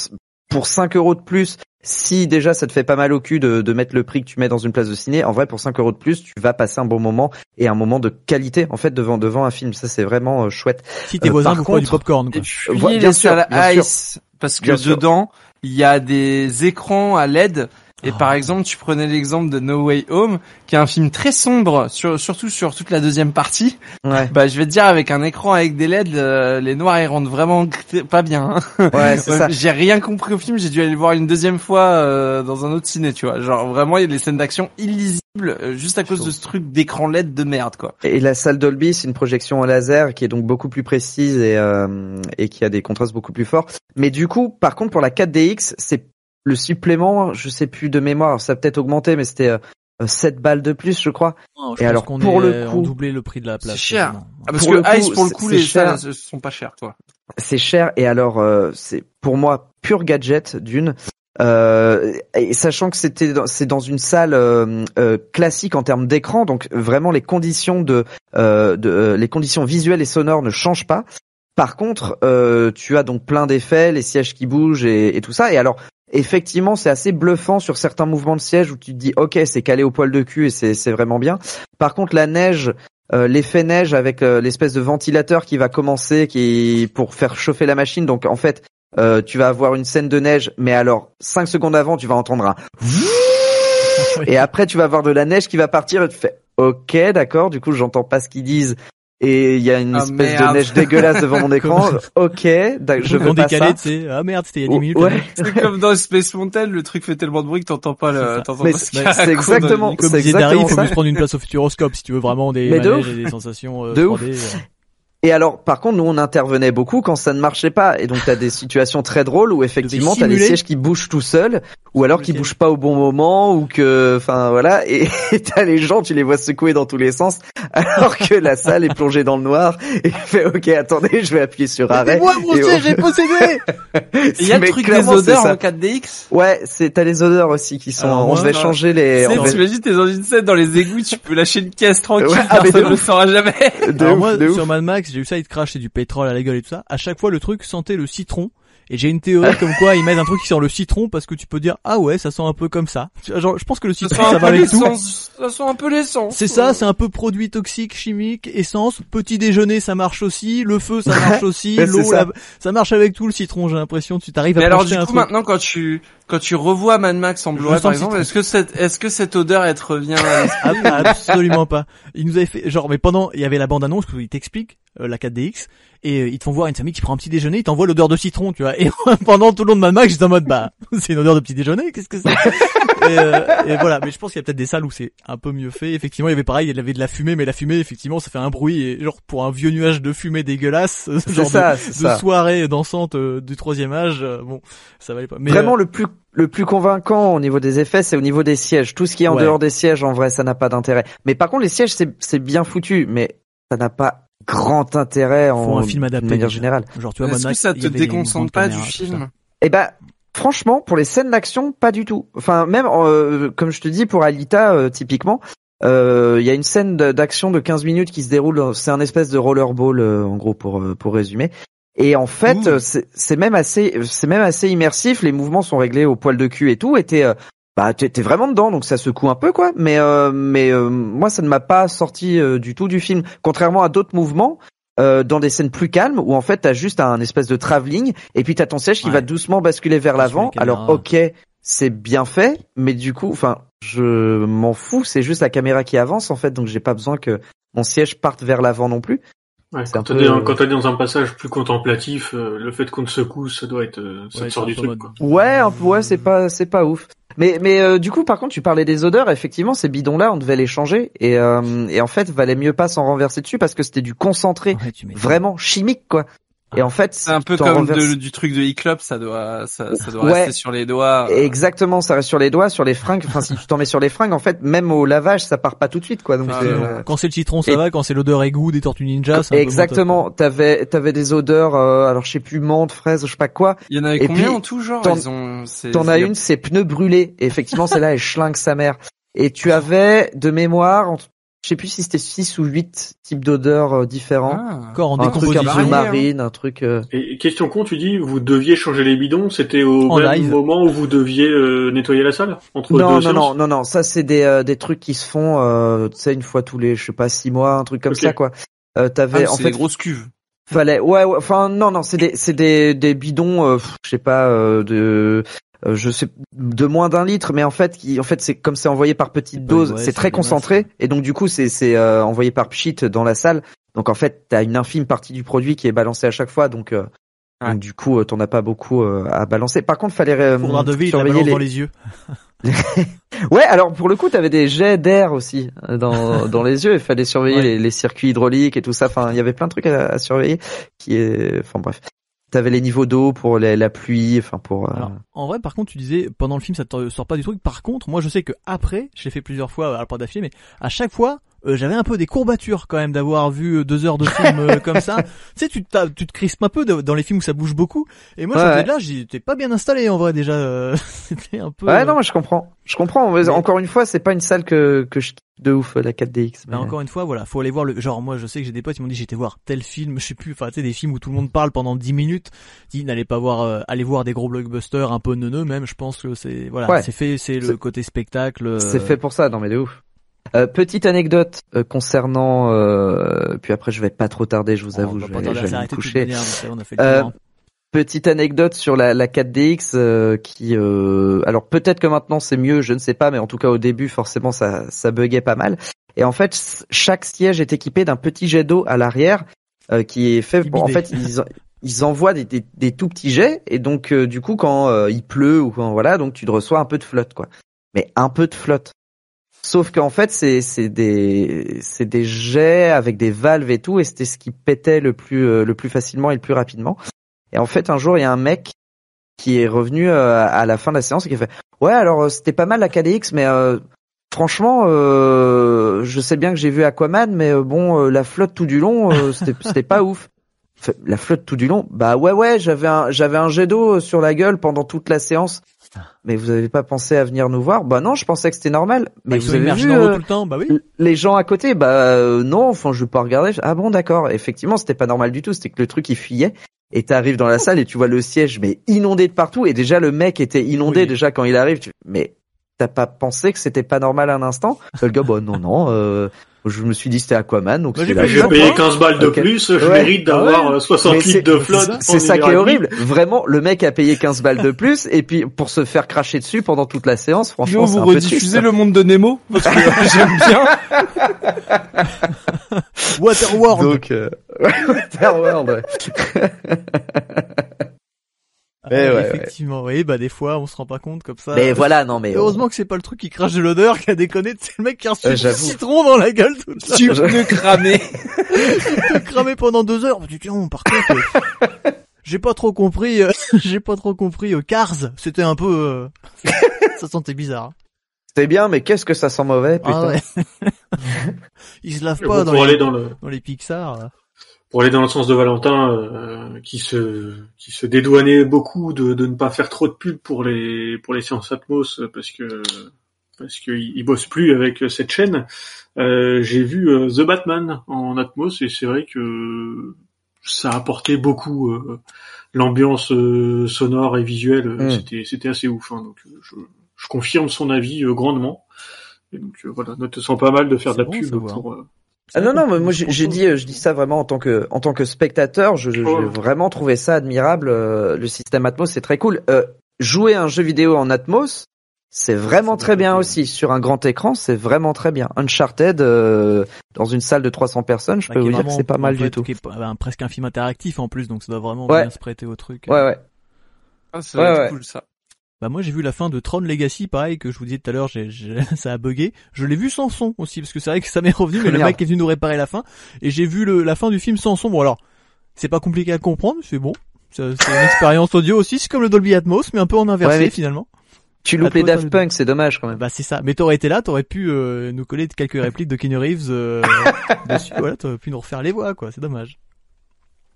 pour 5 euros de plus, si déjà ça te fait pas mal au cul de, de mettre le prix que tu mets dans une place de ciné, en vrai pour 5 euros de plus, tu vas passer un bon moment et un moment de qualité en fait devant devant un film. Ça c'est vraiment euh, chouette.
Si tes
Euh,
voisins vous font du
contre-
popcorn, quoi.
Les
bien sûr,
salles
bien sûr.
Ice, parce que
Bien
dedans, il y a des écrans à LED Et par exemple, tu prenais l'exemple de No Way Home, qui est un film très sombre, sur, surtout sur toute la deuxième partie.
Ouais,
Bah, je vais te dire, avec un écran avec des LED, euh, les noirs ils rendent vraiment pas bien. hein.
ouais, c'est ça.
J'ai rien compris au film, j'ai dû aller le voir une deuxième fois euh, dans un autre ciné, tu vois. Genre vraiment, il y a des scènes d'action illisibles euh, juste à cause de ce truc d'écran LED de merde, quoi.
Et la salle Dolby, c'est une projection en laser qui est donc beaucoup plus précise et, et qui a des contrastes beaucoup plus forts. Mais du coup, par contre, pour la 4DX, c'est le supplément, je sais plus de mémoire, ça a peut-être augmenté, mais c'était euh, 7 balles de plus, je crois.
Non, je
Et alors,
qu'on
pour
est,
le
euh,
coup-
on doublé le prix de la place.
C'est cher. Ah, parce
Pour
que
le coup,
Ice, pour le coup, les
cher.
salles sont pas chères, quoi.
C'est cher et alors euh, c'est pour moi pur gadget d'une. Euh, et sachant que c'était dans- c'est dans une salle euh, euh, classique en termes d'écran, donc vraiment les conditions de, euh, de euh, les conditions visuelles et sonores ne changent pas. Par contre, euh, tu as donc plein d'effets, les sièges qui bougent et, et tout ça. Et alors, effectivement, c'est assez bluffant sur certains mouvements de siège où tu te dis, ok, c'est calé au poil de cul et c'est c'est vraiment bien. Par contre, la neige, euh, l'effet neige avec euh, l'espèce de ventilateur qui va commencer, qui pour faire chauffer la machine. Donc, en fait, euh, tu vas avoir une scène de neige, mais alors cinq secondes avant, tu vas entendre un et après tu vas avoir de la neige qui va partir et tu fais ok d'accord du coup j'entends pas ce qu'ils disent et il y a une
Ah,
espèce de
merde.
neige dégueulasse devant mon écran ok je veux
en
pas
décalé,
ça
tu sais, ah merde, c'était il y a 10 minutes.
ouais.
C'est comme dans Space Mountain, le truc fait tellement de bruit que t'entends pas le,
c'est- exactement-.
Comme disait Dari, il faut se prendre une place au Futuroscope si tu veux vraiment des
Mais de
manèges
ouf.
et des sensations euh,
De ouf.
3D. euh.
Et alors par contre nous on intervenait beaucoup quand ça ne marchait pas et donc t'as des situations très drôles où effectivement t'as des sièges qui bougent tout seuls ou alors qui bougent pas au bon moment ou que enfin voilà et t'as les gens tu les vois secouer dans tous les sens alors que la salle est plongée dans le noir et fait ok attendez je vais appuyer sur arrêt
moi mon siège
on-
est possédé
Et Il y a le truc des odeurs en 4DX.
Ouais, c'est t'as les odeurs aussi qui sont.
Alors,
on devait
non.
changer les.
Tu sais, t'imagines, t'es dans une scène dans les égouts, tu peux lâcher une caisse tranquille,
Ouais, ah,
personne ne le saura jamais.
de
Alors
ouf,
moi,
de
sur Mad Max, j'ai eu ça, il te du pétrole à la gueule et tout ça. À chaque fois, le truc sentait le citron. Et j'ai une théorie comme quoi ils mettent un truc qui sent le citron parce que tu peux dire ah ouais ça sent un peu comme ça. Genre je pense que le citron ça, va avec tout.
l'essence. Ça sent un peu l'essence.
C'est ça, c'est un peu produit toxique, chimique, essence, petit déjeuner ça marche aussi, le feu ça marche aussi, l'eau
ça.
la- ça marche avec tout le citron. J'ai l'impression tu t'arrives à
Mais alors du
un
coup
truc.
maintenant quand tu quand tu revois Mad Max en Blu-ray par
le
exemple, est-ce que cette est-ce que cette odeur elle te revient à l'esprit
Ah, absolument pas. Il nous avait fait genre mais pendant il y avait la bande annonce où il t'explique euh, la 4DX et euh, ils te font voir une famille qui prend un petit déjeuner, ils t'envoient l'odeur de citron, tu vois. Et pendant tout le long de Mad Max, j'étais en mode bah c'est une odeur de petit déjeuner, qu'est-ce que c'est? Et, euh, et voilà, mais je pense qu'il y a peut-être des salles où c'est un peu mieux fait. Effectivement, il y avait pareil, il y avait de la fumée, mais la fumée effectivement ça fait un bruit et genre pour un vieux nuage de fumée dégueulasse, genre de-
ça, c'est
de,
ça.
soirée dansante euh, du troisième âge, euh, bon, ça valait pas. Mais
Vraiment le plus le plus convaincant au niveau des effets, c'est au niveau des sièges. Tout ce qui est en
Ouais.
dehors des sièges, en vrai, ça n'a pas d'intérêt. Mais par contre, les sièges, c'est bien foutu, mais ça n'a pas grand intérêt en
un film
de
adapté
manière
déjà.
générale.
genre tu vois Mad
Est-ce que
Max,
ça te déconcentre pas du film
Eh ben, franchement, pour les scènes d'action, pas du tout. Enfin, même euh, comme je te dis pour Alita, euh, typiquement, euh, il y a une scène de- d'action de 15 minutes qui se déroule. C'est un espèce de rollerball, euh, en gros, pour euh, pour résumer. Et en fait, euh, c'est c'est même assez, c'est même assez immersif. Les mouvements sont réglés au poil de cul et tout. Et t'es, euh, bah, t'es t'es vraiment dedans, donc ça secoue un peu, quoi. Mais euh, mais euh, moi, ça ne m'a pas sorti euh, du tout du film. Contrairement à d'autres mouvements. euh, dans des scènes plus calmes où en fait t'as juste un espèce de travelling et puis t'as ton siège qui
Ouais.
va doucement basculer vers l'avant. Alors ok, c'est bien fait, mais du coup, enfin, je m'en fous. C'est juste la caméra qui avance en fait, donc j'ai pas besoin que mon siège parte vers l'avant non plus.
Ouais, quand t'es
peu-
dans, quand t'es dans un passage plus contemplatif, euh, le fait qu'on te secoue, ça doit être, euh, ça
Ouais,
te sort du truc. Quoi.
Ouais, un peu, ouais, c'est pas, c'est pas ouf. Mais, mais euh, du coup, par contre, tu parlais des odeurs. Effectivement, ces bidons-là, on devait les changer et, euh, et en fait, valait mieux pas s'en renverser dessus parce que c'était du concentré,
Ouais,
vraiment chimique, quoi. Et en fait,
C'est un peu comme
renverses-
de- du truc de e-club, ça doit ça, ça doit
Ouais.
rester sur les doigts. euh.
Exactement, ça reste sur les doigts, sur les fringues. Enfin, si tu t'en mets sur les fringues, en fait, même au lavage, ça part pas tout de suite, quoi. Donc,
Ah,
euh,
Quand c'est le citron, ça
Et-
va. Quand c'est l'odeur égout des tortues ninja, top,
Exactement. T'avais, t'avais des odeurs. euh, alors, je sais plus menthe, fraise, je sais pas quoi.
Il y en avait
Et
combien
puis,
en tout genre?
t'en-
Ils ont c'est-
T'en
c'est-
as une, c'est pneus brûlés. Et effectivement, celle-là, elle schlingue sa mère. Et tu avais de mémoire, entre- je sais plus si c'était six ou huit types d'odeurs euh, différents.
Ah.
Encore en
un truc un peu marine, un truc. euh,
Et question con, tu dis, vous deviez changer les bidons, c'était au
En
même
live.
moment où vous deviez euh, nettoyer la salle entre
Non,
deux
non,
séances
non, non, non. Ça, c'est des euh, des trucs qui se font, euh, tu sais, une fois tous les, je sais pas, six mois, un truc comme ça, quoi. Euh,
Ah,
t'avais, en
c'est
fait,
des grosses cuves.
fallait, ouais, ouais, enfin, non, non, c'est des, c'est des des bidons, euh, je sais pas, euh, de euh, je sais de moins d'un litre, mais en fait, qui, en fait, c'est comme c'est envoyé par petites doses,
ouais,
c'est très concentré, et donc du coup, c'est c'est euh, envoyé par pchit dans la salle. Donc en fait, t'as une infime partie du produit qui est balancée à chaque fois, donc, euh,
Ouais.
donc du coup, euh, t'en as pas beaucoup euh, à balancer. Par contre, fallait euh,
Faudra de la
surveiller les.
dans les yeux.
Ouais, alors pour le coup, t'avais des jets d'air aussi dans dans les yeux. Il fallait surveiller
Ouais.
les, les circuits hydrauliques et tout ça. Enfin, il y avait plein de trucs à, à surveiller. Qui est, enfin bref. T'avais les niveaux d'eau pour les- la pluie, enfin pour. euh,
en vrai, par contre, tu disais, pendant le film, ça te sort pas du truc. Par contre, moi, je sais que après, je l'ai fait plusieurs fois, alors pas d'affilée, mais à chaque fois, euh, j'avais un peu des courbatures quand même d'avoir vu euh, deux heures de film euh, comme ça. Tu sais, tu, tu te crispes un peu de- dans les films où ça bouge beaucoup. Et moi,
Ouais,
j'étais
ouais.
là, j'étais pas bien installé en vrai déjà. euh, C'était un peu.
Ouais, non, je comprends. Je comprends. Mais Encore une fois, c'est pas une salle que que je de ouf la 4DX.
Mais
mais-
encore une fois, voilà, faut aller voir le genre. Moi, je sais que j'ai des potes, ils m'ont dit j'étais voir tel film, je sais plus, enfin, tu sais, des films où tout le monde parle pendant 10 minutes. Dit n'allez pas voir, allez voir des gros blockbusters un peu neuneux même. Je pense que c'est voilà,
Ouais.
c'est fait, c'est le côté spectacle.
C'est fait pour ça, non mais de ouf. Euh, petite anecdote euh, concernant, euh, puis après je vais pas trop tarder, je vous
on
avoue, je vais, je vais me coucher.
manière, donc ça, on a fait le tour.
Petite anecdote sur la, la 4DX euh, qui, euh, alors peut-être que maintenant c'est mieux, je ne sais pas, mais en tout cas au début forcément ça ça buguait pas mal. Et en fait chaque siège est équipé d'un petit jet d'eau à l'arrière euh, qui est fait. Pour, en fait ils en- ils envoient des, des, des tout petits jets et donc euh, du coup quand euh, il pleut ou quand voilà donc tu te reçois un peu de flotte quoi. Mais un peu de flotte. Sauf qu'en fait c'est c'est des c'est des jets avec des valves et tout et c'était ce qui pétait le plus euh, le plus facilement et le plus rapidement. Et en fait un jour il y a un mec qui est revenu euh, à la fin de la séance et qui a fait ouais alors euh, c'était pas mal la KDX mais euh, franchement je sais bien que j'ai vu Aquaman mais bon la flotte tout du long c'était pas ouf. La flotte tout du long bah ouais ouais j'avais un j'avais un jet d'eau euh, sur la gueule pendant toute la séance. Mais vous avez pas pensé à venir nous voir? Bah non, je pensais que c'était normal. Mais
Bah,
vous avez vu euh,
tout le temps, bah oui.
les gens à côté? Bah euh, non, enfin je vais pas regarder. Ah bon, d'accord. Effectivement, c'était pas normal du tout. C'était que le truc il fuyait. Et t'arrives dans la salle et tu vois le siège mais inondé de partout. Et déjà le mec était inondé
Oui.
déjà quand il arrive. Tu- Mais t'as pas pensé que c'était pas normal un instant? Le gars, bah non non. Euh, je me suis dit c'était Aquaman donc
Bah, j'ai
payé 15 balles de plus, je
Ouais.
mérite
Ah
d'avoir
ouais.
euh, 60
Mais c'est-
litres de flotte.
C'est ça qui est horrible. Vraiment, le mec a payé 15 balles de plus et puis pour se faire cracher dessus pendant toute la séance, franchement,
Yo,
c'est
vous
un
rediffusez le monde de Nemo parce que j'aime bien.
Waterworld.
Donc, euh... Waterworld, ouais.
Ah,
Eh ouais, ouais.
effectivement, oui, bah des fois, on se rend pas compte comme ça.
Mais voilà, non mais.
Heureusement que c'est pas le truc qui crache de l'odeur qui a déconné. C'est le mec qui a reçu
Euh,
du citron dans la gueule toute la
Tu peux cramer.
cramé pendant deux heures. Tu tiens, par contre, euh, j'ai pas trop compris, euh, j'ai pas trop compris, euh, Cars. C'était un peu, euh, ça sentait bizarre. hein.
C'était bien, mais qu'est-ce que ça sent mauvais, putain?
Ah ouais. Ils se lavent pas dans, les,
aller dans le
dans les Pixar. là.
Pour aller dans le sens de Valentin, euh, qui se qui se dédouanait beaucoup de, de ne pas faire trop de pub pour les pour les séances Atmos euh, parce que parce qu'il il bosse plus avec cette chaîne. Euh, J'ai vu euh, The Batman en Atmos et c'est vrai que ça apportait beaucoup euh, l'ambiance euh, sonore et visuelle.
Mm.
C'était c'était assez ouf. hein, donc je, je confirme son avis euh, grandement. Et donc voilà, ne te sens pas mal de faire de la
bon,
pub pour.
Ah non non, mais moi j'ai dit, euh, je dis ça vraiment en tant que en tant que spectateur, je je- j'ai
Oh.
vraiment trouvé ça admirable. euh, Le système Atmos, c'est très cool. Euh, jouer un jeu vidéo en Atmos, c'est vraiment très bien aussi sur un grand écran, c'est vraiment très bien. Uncharted euh, dans une salle de 300 personnes, je
Bah,
peux vous dire que c'est pas mal du tout.
qui est ben, presque un film interactif en plus, donc ça doit vraiment
Ouais.
bien se prêter au truc.
Ouais ouais.
Ah, ça va
Ouais,
être
ouais.
cool ça.
Bah moi j'ai vu la fin de Tron Legacy, pareil que je vous disais tout à l'heure, j'ai, j'ai- ça a bugué. Je l'ai vu sans son aussi parce que c'est vrai que ça m'est revenu, mais le
Merde.
mec est venu nous réparer la fin et j'ai vu le, la fin du film sans son. Bon alors, c'est pas compliqué à comprendre, c'est bon. C'est, c'est une expérience audio aussi, c'est comme le Dolby Atmos, mais un peu en inversé
Ouais,
finalement.
Tu loupes les Daft Punk, c'est dommage quand même.
Bah c'est ça. Mais t'aurais été là, t'aurais pu euh, nous coller quelques répliques de Keanu Reeves euh, dessus. Voilà, t'aurais pu nous refaire les voix, quoi. C'est dommage.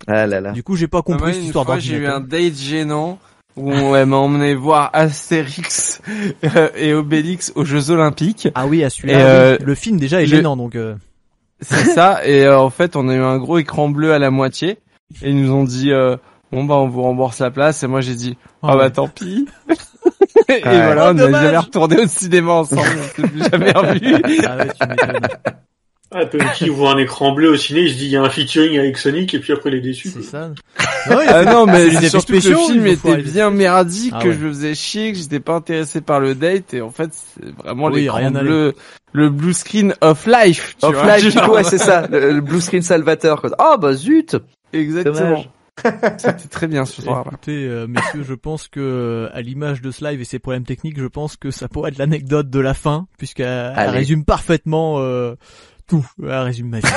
Ah là là.
Du coup, j'ai pas
Ah,
compris
moi,
cette
une
histoire
fois, j'ai eu un date gênant où elle m'a emmené voir Astérix euh, et Obélix aux Jeux Olympiques.
Ah oui, à celui-là,
euh,
le film déjà est gênant, donc. euh,
C'est ça. Et euh, en fait, on a eu un gros écran bleu à la moitié. Et ils nous ont dit, euh, bon bah on vous rembourse la place. Et moi j'ai dit, ah bah tant pis. et voilà,
Oh,
on n'est jamais retourné au cinéma ensemble. On s'est plus jamais revus.
Ah ouais, tu.
Ah, Punky voit un écran bleu au ciné, il se dit il y a un featuring avec Sonic et puis après il est déçu.
C'est ça. Non,
Ah non, mais c'est surtout que le film était bien merdique,
Ah
que
ouais.
je me faisais chier, que j'étais pas intéressé par le date, et en fait, c'est vraiment
Oui,
l'écran bleu, le blue screen of life. tu
Off
vois,
live,
genre.
ouais, c'est ça, le, le blue screen salvateur. quoi. Oh bah zut
Exactement. C'était très bien ce soir.
Écoutez, euh, messieurs, je pense que à l'image de ce live et ses problèmes techniques, je pense que ça pourrait être l'anecdote de la fin, puisqu'elle résume parfaitement euh, tout. Elle résume ma vie.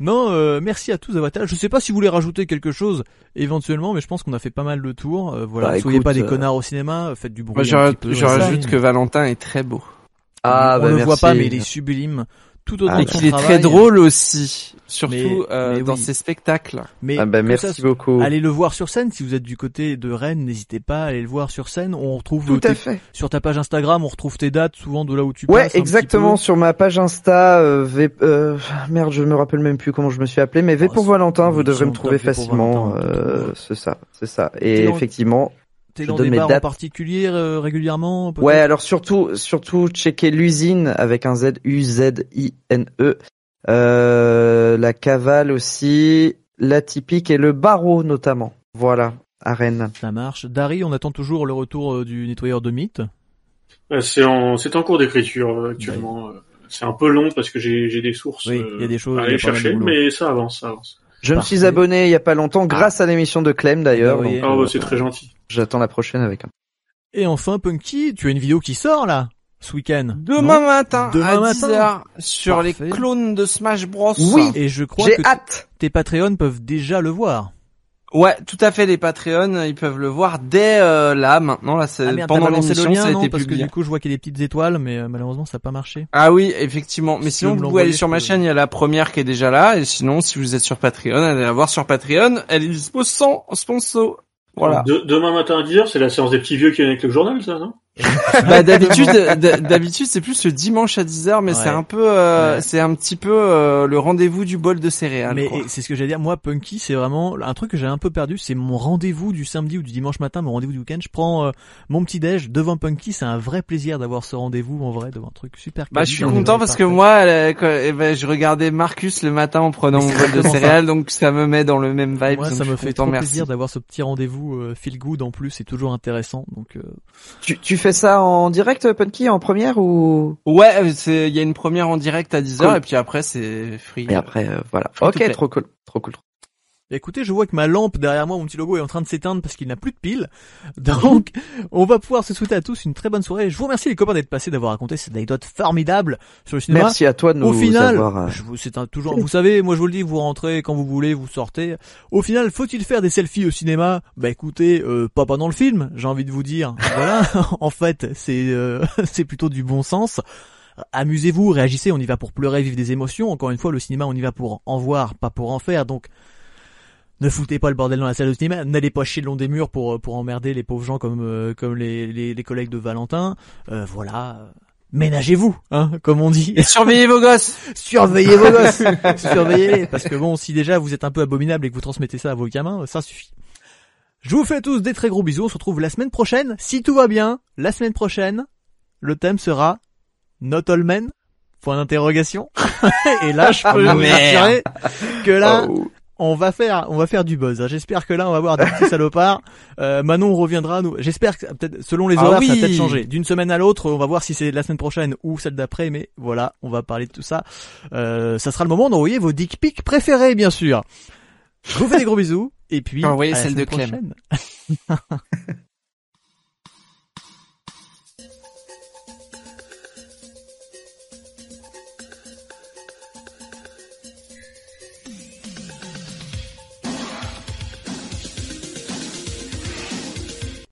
Non, euh, merci à tous d'avoir été là. Je sais pas si vous voulez rajouter quelque chose éventuellement, mais je pense qu'on a fait pas mal de tours. Euh, voilà,
Bah,
soyez
écoute,
pas des
euh,
connards au cinéma, faites du bruit.
Moi, je,
un
ra-
petit peu,
je
ouais, ça.
rajoute que Valentin est très beau.
Ah
on
bah
le
merci.
voit pas, mais il est sublime. Tout autant
Ah,
qu'il est très drôle aussi. Surtout
Mais-
euh,
mais
dans
oui.
ses spectacles.
Mais
Ah bah merci
ça,
beaucoup.
Allez le voir sur scène. Si vous êtes du côté de Rennes, n'hésitez pas à aller le voir sur scène. On retrouve
Tout
tes-
à fait.
sur ta page Instagram, on retrouve tes dates souvent de là où tu
Ouais,
passes. petit
exactement. Sur ma page Insta, euh, v... euh, merde, je me rappelle même plus comment je me suis appelé, mais V
Oh,
pour Valentin, vous devrez me trouver facilement. Euh, c'est ça, c'est ça. Et effectivement,
T'es
je
dans
donne
des
mes
bars en particulier euh, régulièrement peut-être
ouais. Alors surtout, surtout checker l'usine avec un Z U Z I N E, euh, la cavale aussi, la typique et le barreau notamment. Voilà, à Rennes.
Ça marche. Dari, on attend toujours le retour euh, du nettoyeur de mythes.
Euh, C'est en, c'est en cours d'écriture euh, actuellement. Euh, C'est un peu long parce que j'ai j'ai des sources
Oui,
euh,
il y a des choses,
à
il y a
aller chercher, mais ça avance, ça avance.
Je me suis abonné il y a pas longtemps grâce à l'émission de Clem d'ailleurs.
Ah oui.
donc, euh,
c'est très gentil.
J'attends la prochaine avec un.
Et enfin, Punky, tu as une vidéo qui sort là ce week-end.
Demain
non
matin,
Demain
à
matin.
10h, sur
Parfait.
les clones de Smash Bros.
Oui.
Et je crois
J'ai
que
hâte.
tes Patreons peuvent déjà le voir.
Ouais, tout à fait, les Patreons, ils peuvent le voir dès euh, là, maintenant, là, c'est
Ah merde,
pendant
le
l'émission,
lien,
ça a
non
été
Parce que du coup, je vois qu'il y a des petites étoiles, mais euh, malheureusement, ça n'a pas marché.
Ah oui, effectivement. Mais
Si
sinon,
vous
pouvez aller sur ma chaîne, il y a la première qui est déjà là. Et sinon, si vous êtes sur Patreon, allez la voir sur Patreon. Elle est dispo sans sponsor.
Demain matin à 10h, c'est la séance des petits vieux qui viennent avec le journal, ça, non?
bah, d'habitude, d'habitude, c'est plus le dimanche à 10h, mais
Ouais.
c'est un peu, euh,
Ouais.
c'est un petit peu euh, le rendez-vous du bol de céréales.
Mais c'est ce que j'allais dire. Moi, Punky, c'est vraiment un truc que j'ai un peu perdu. C'est mon rendez-vous du samedi ou du dimanche matin, mon rendez-vous du week-end. Je prends euh, mon petit déj devant Punky. C'est un vrai plaisir d'avoir ce rendez-vous en vrai devant un truc super.
Bah, je suis content parce que moi, euh, quand- eh ben, je regardais Marcus le matin en prenant mon bol de
ça.
céréales, donc ça me met dans le même vibe.
Moi, ça me fait trop
merci.
plaisir d'avoir ce petit rendez-vous euh, feel good en plus. C'est toujours intéressant. Donc, euh,
Tu, tu fais ça en direct, Punky, en première ou?
Ouais, c'est, il y a une première en direct à 10h
Cool.
et puis après c'est free.
Et après, euh, voilà.
Free
Ok, trop cool, trop cool.
Écoutez, je vois que ma lampe derrière moi, mon petit logo est en train de s'éteindre parce qu'il n'a plus de piles. Donc, on va pouvoir se souhaiter à tous une très bonne soirée. Je vous remercie les copains d'être passés, d'avoir raconté cette anecdote formidable sur le cinéma.
Merci à toi de nous
Au final,
avoir. euh,
c'est un, toujours, vous savez, moi je vous le dis, vous rentrez quand vous voulez, vous sortez. Au final, faut-il faire des selfies au cinéma? Bah écoutez, euh, pas pendant le film, j'ai envie de vous dire. Voilà, en fait, c'est euh, c'est plutôt du bon sens. Amusez-vous, réagissez, on y va pour pleurer, vivre des émotions. Encore une fois, le cinéma, on y va pour en voir, pas pour en faire. Donc, ne foutez pas le bordel dans la salle de cinéma. N'allez pas chier le long des murs pour pour emmerder les pauvres gens comme euh, comme les, les les collègues de Valentin. Euh, voilà. Ménagez-vous, hein, comme on dit.
Et surveillez vos gosses.
Surveillez vos gosses, surveillez-les, parce que bon, si déjà vous êtes un peu abominable et que vous transmettez ça à vos gamins, ça suffit. Je vous fais tous des très gros bisous, on se retrouve la semaine prochaine, si tout va bien, la semaine prochaine, le thème sera Not All Men, point d'interrogation, et là je peux
Ah,
vous que là,
oh.
On va faire, on va faire du buzz. hein. J'espère que là, on va voir des petits salopards. Euh, Manon reviendra. Nous, j'espère que peut-être selon les
Ah
horaires, ça va peut-être changer. D'une semaine à l'autre, on va voir si c'est la semaine prochaine ou celle d'après. Mais voilà, on va parler de tout ça. Euh, ça sera le moment d'envoyer vos dick pics préférés, bien sûr. Je vous fais des gros bisous et puis
Envoyez celle de Clem.
prochaine.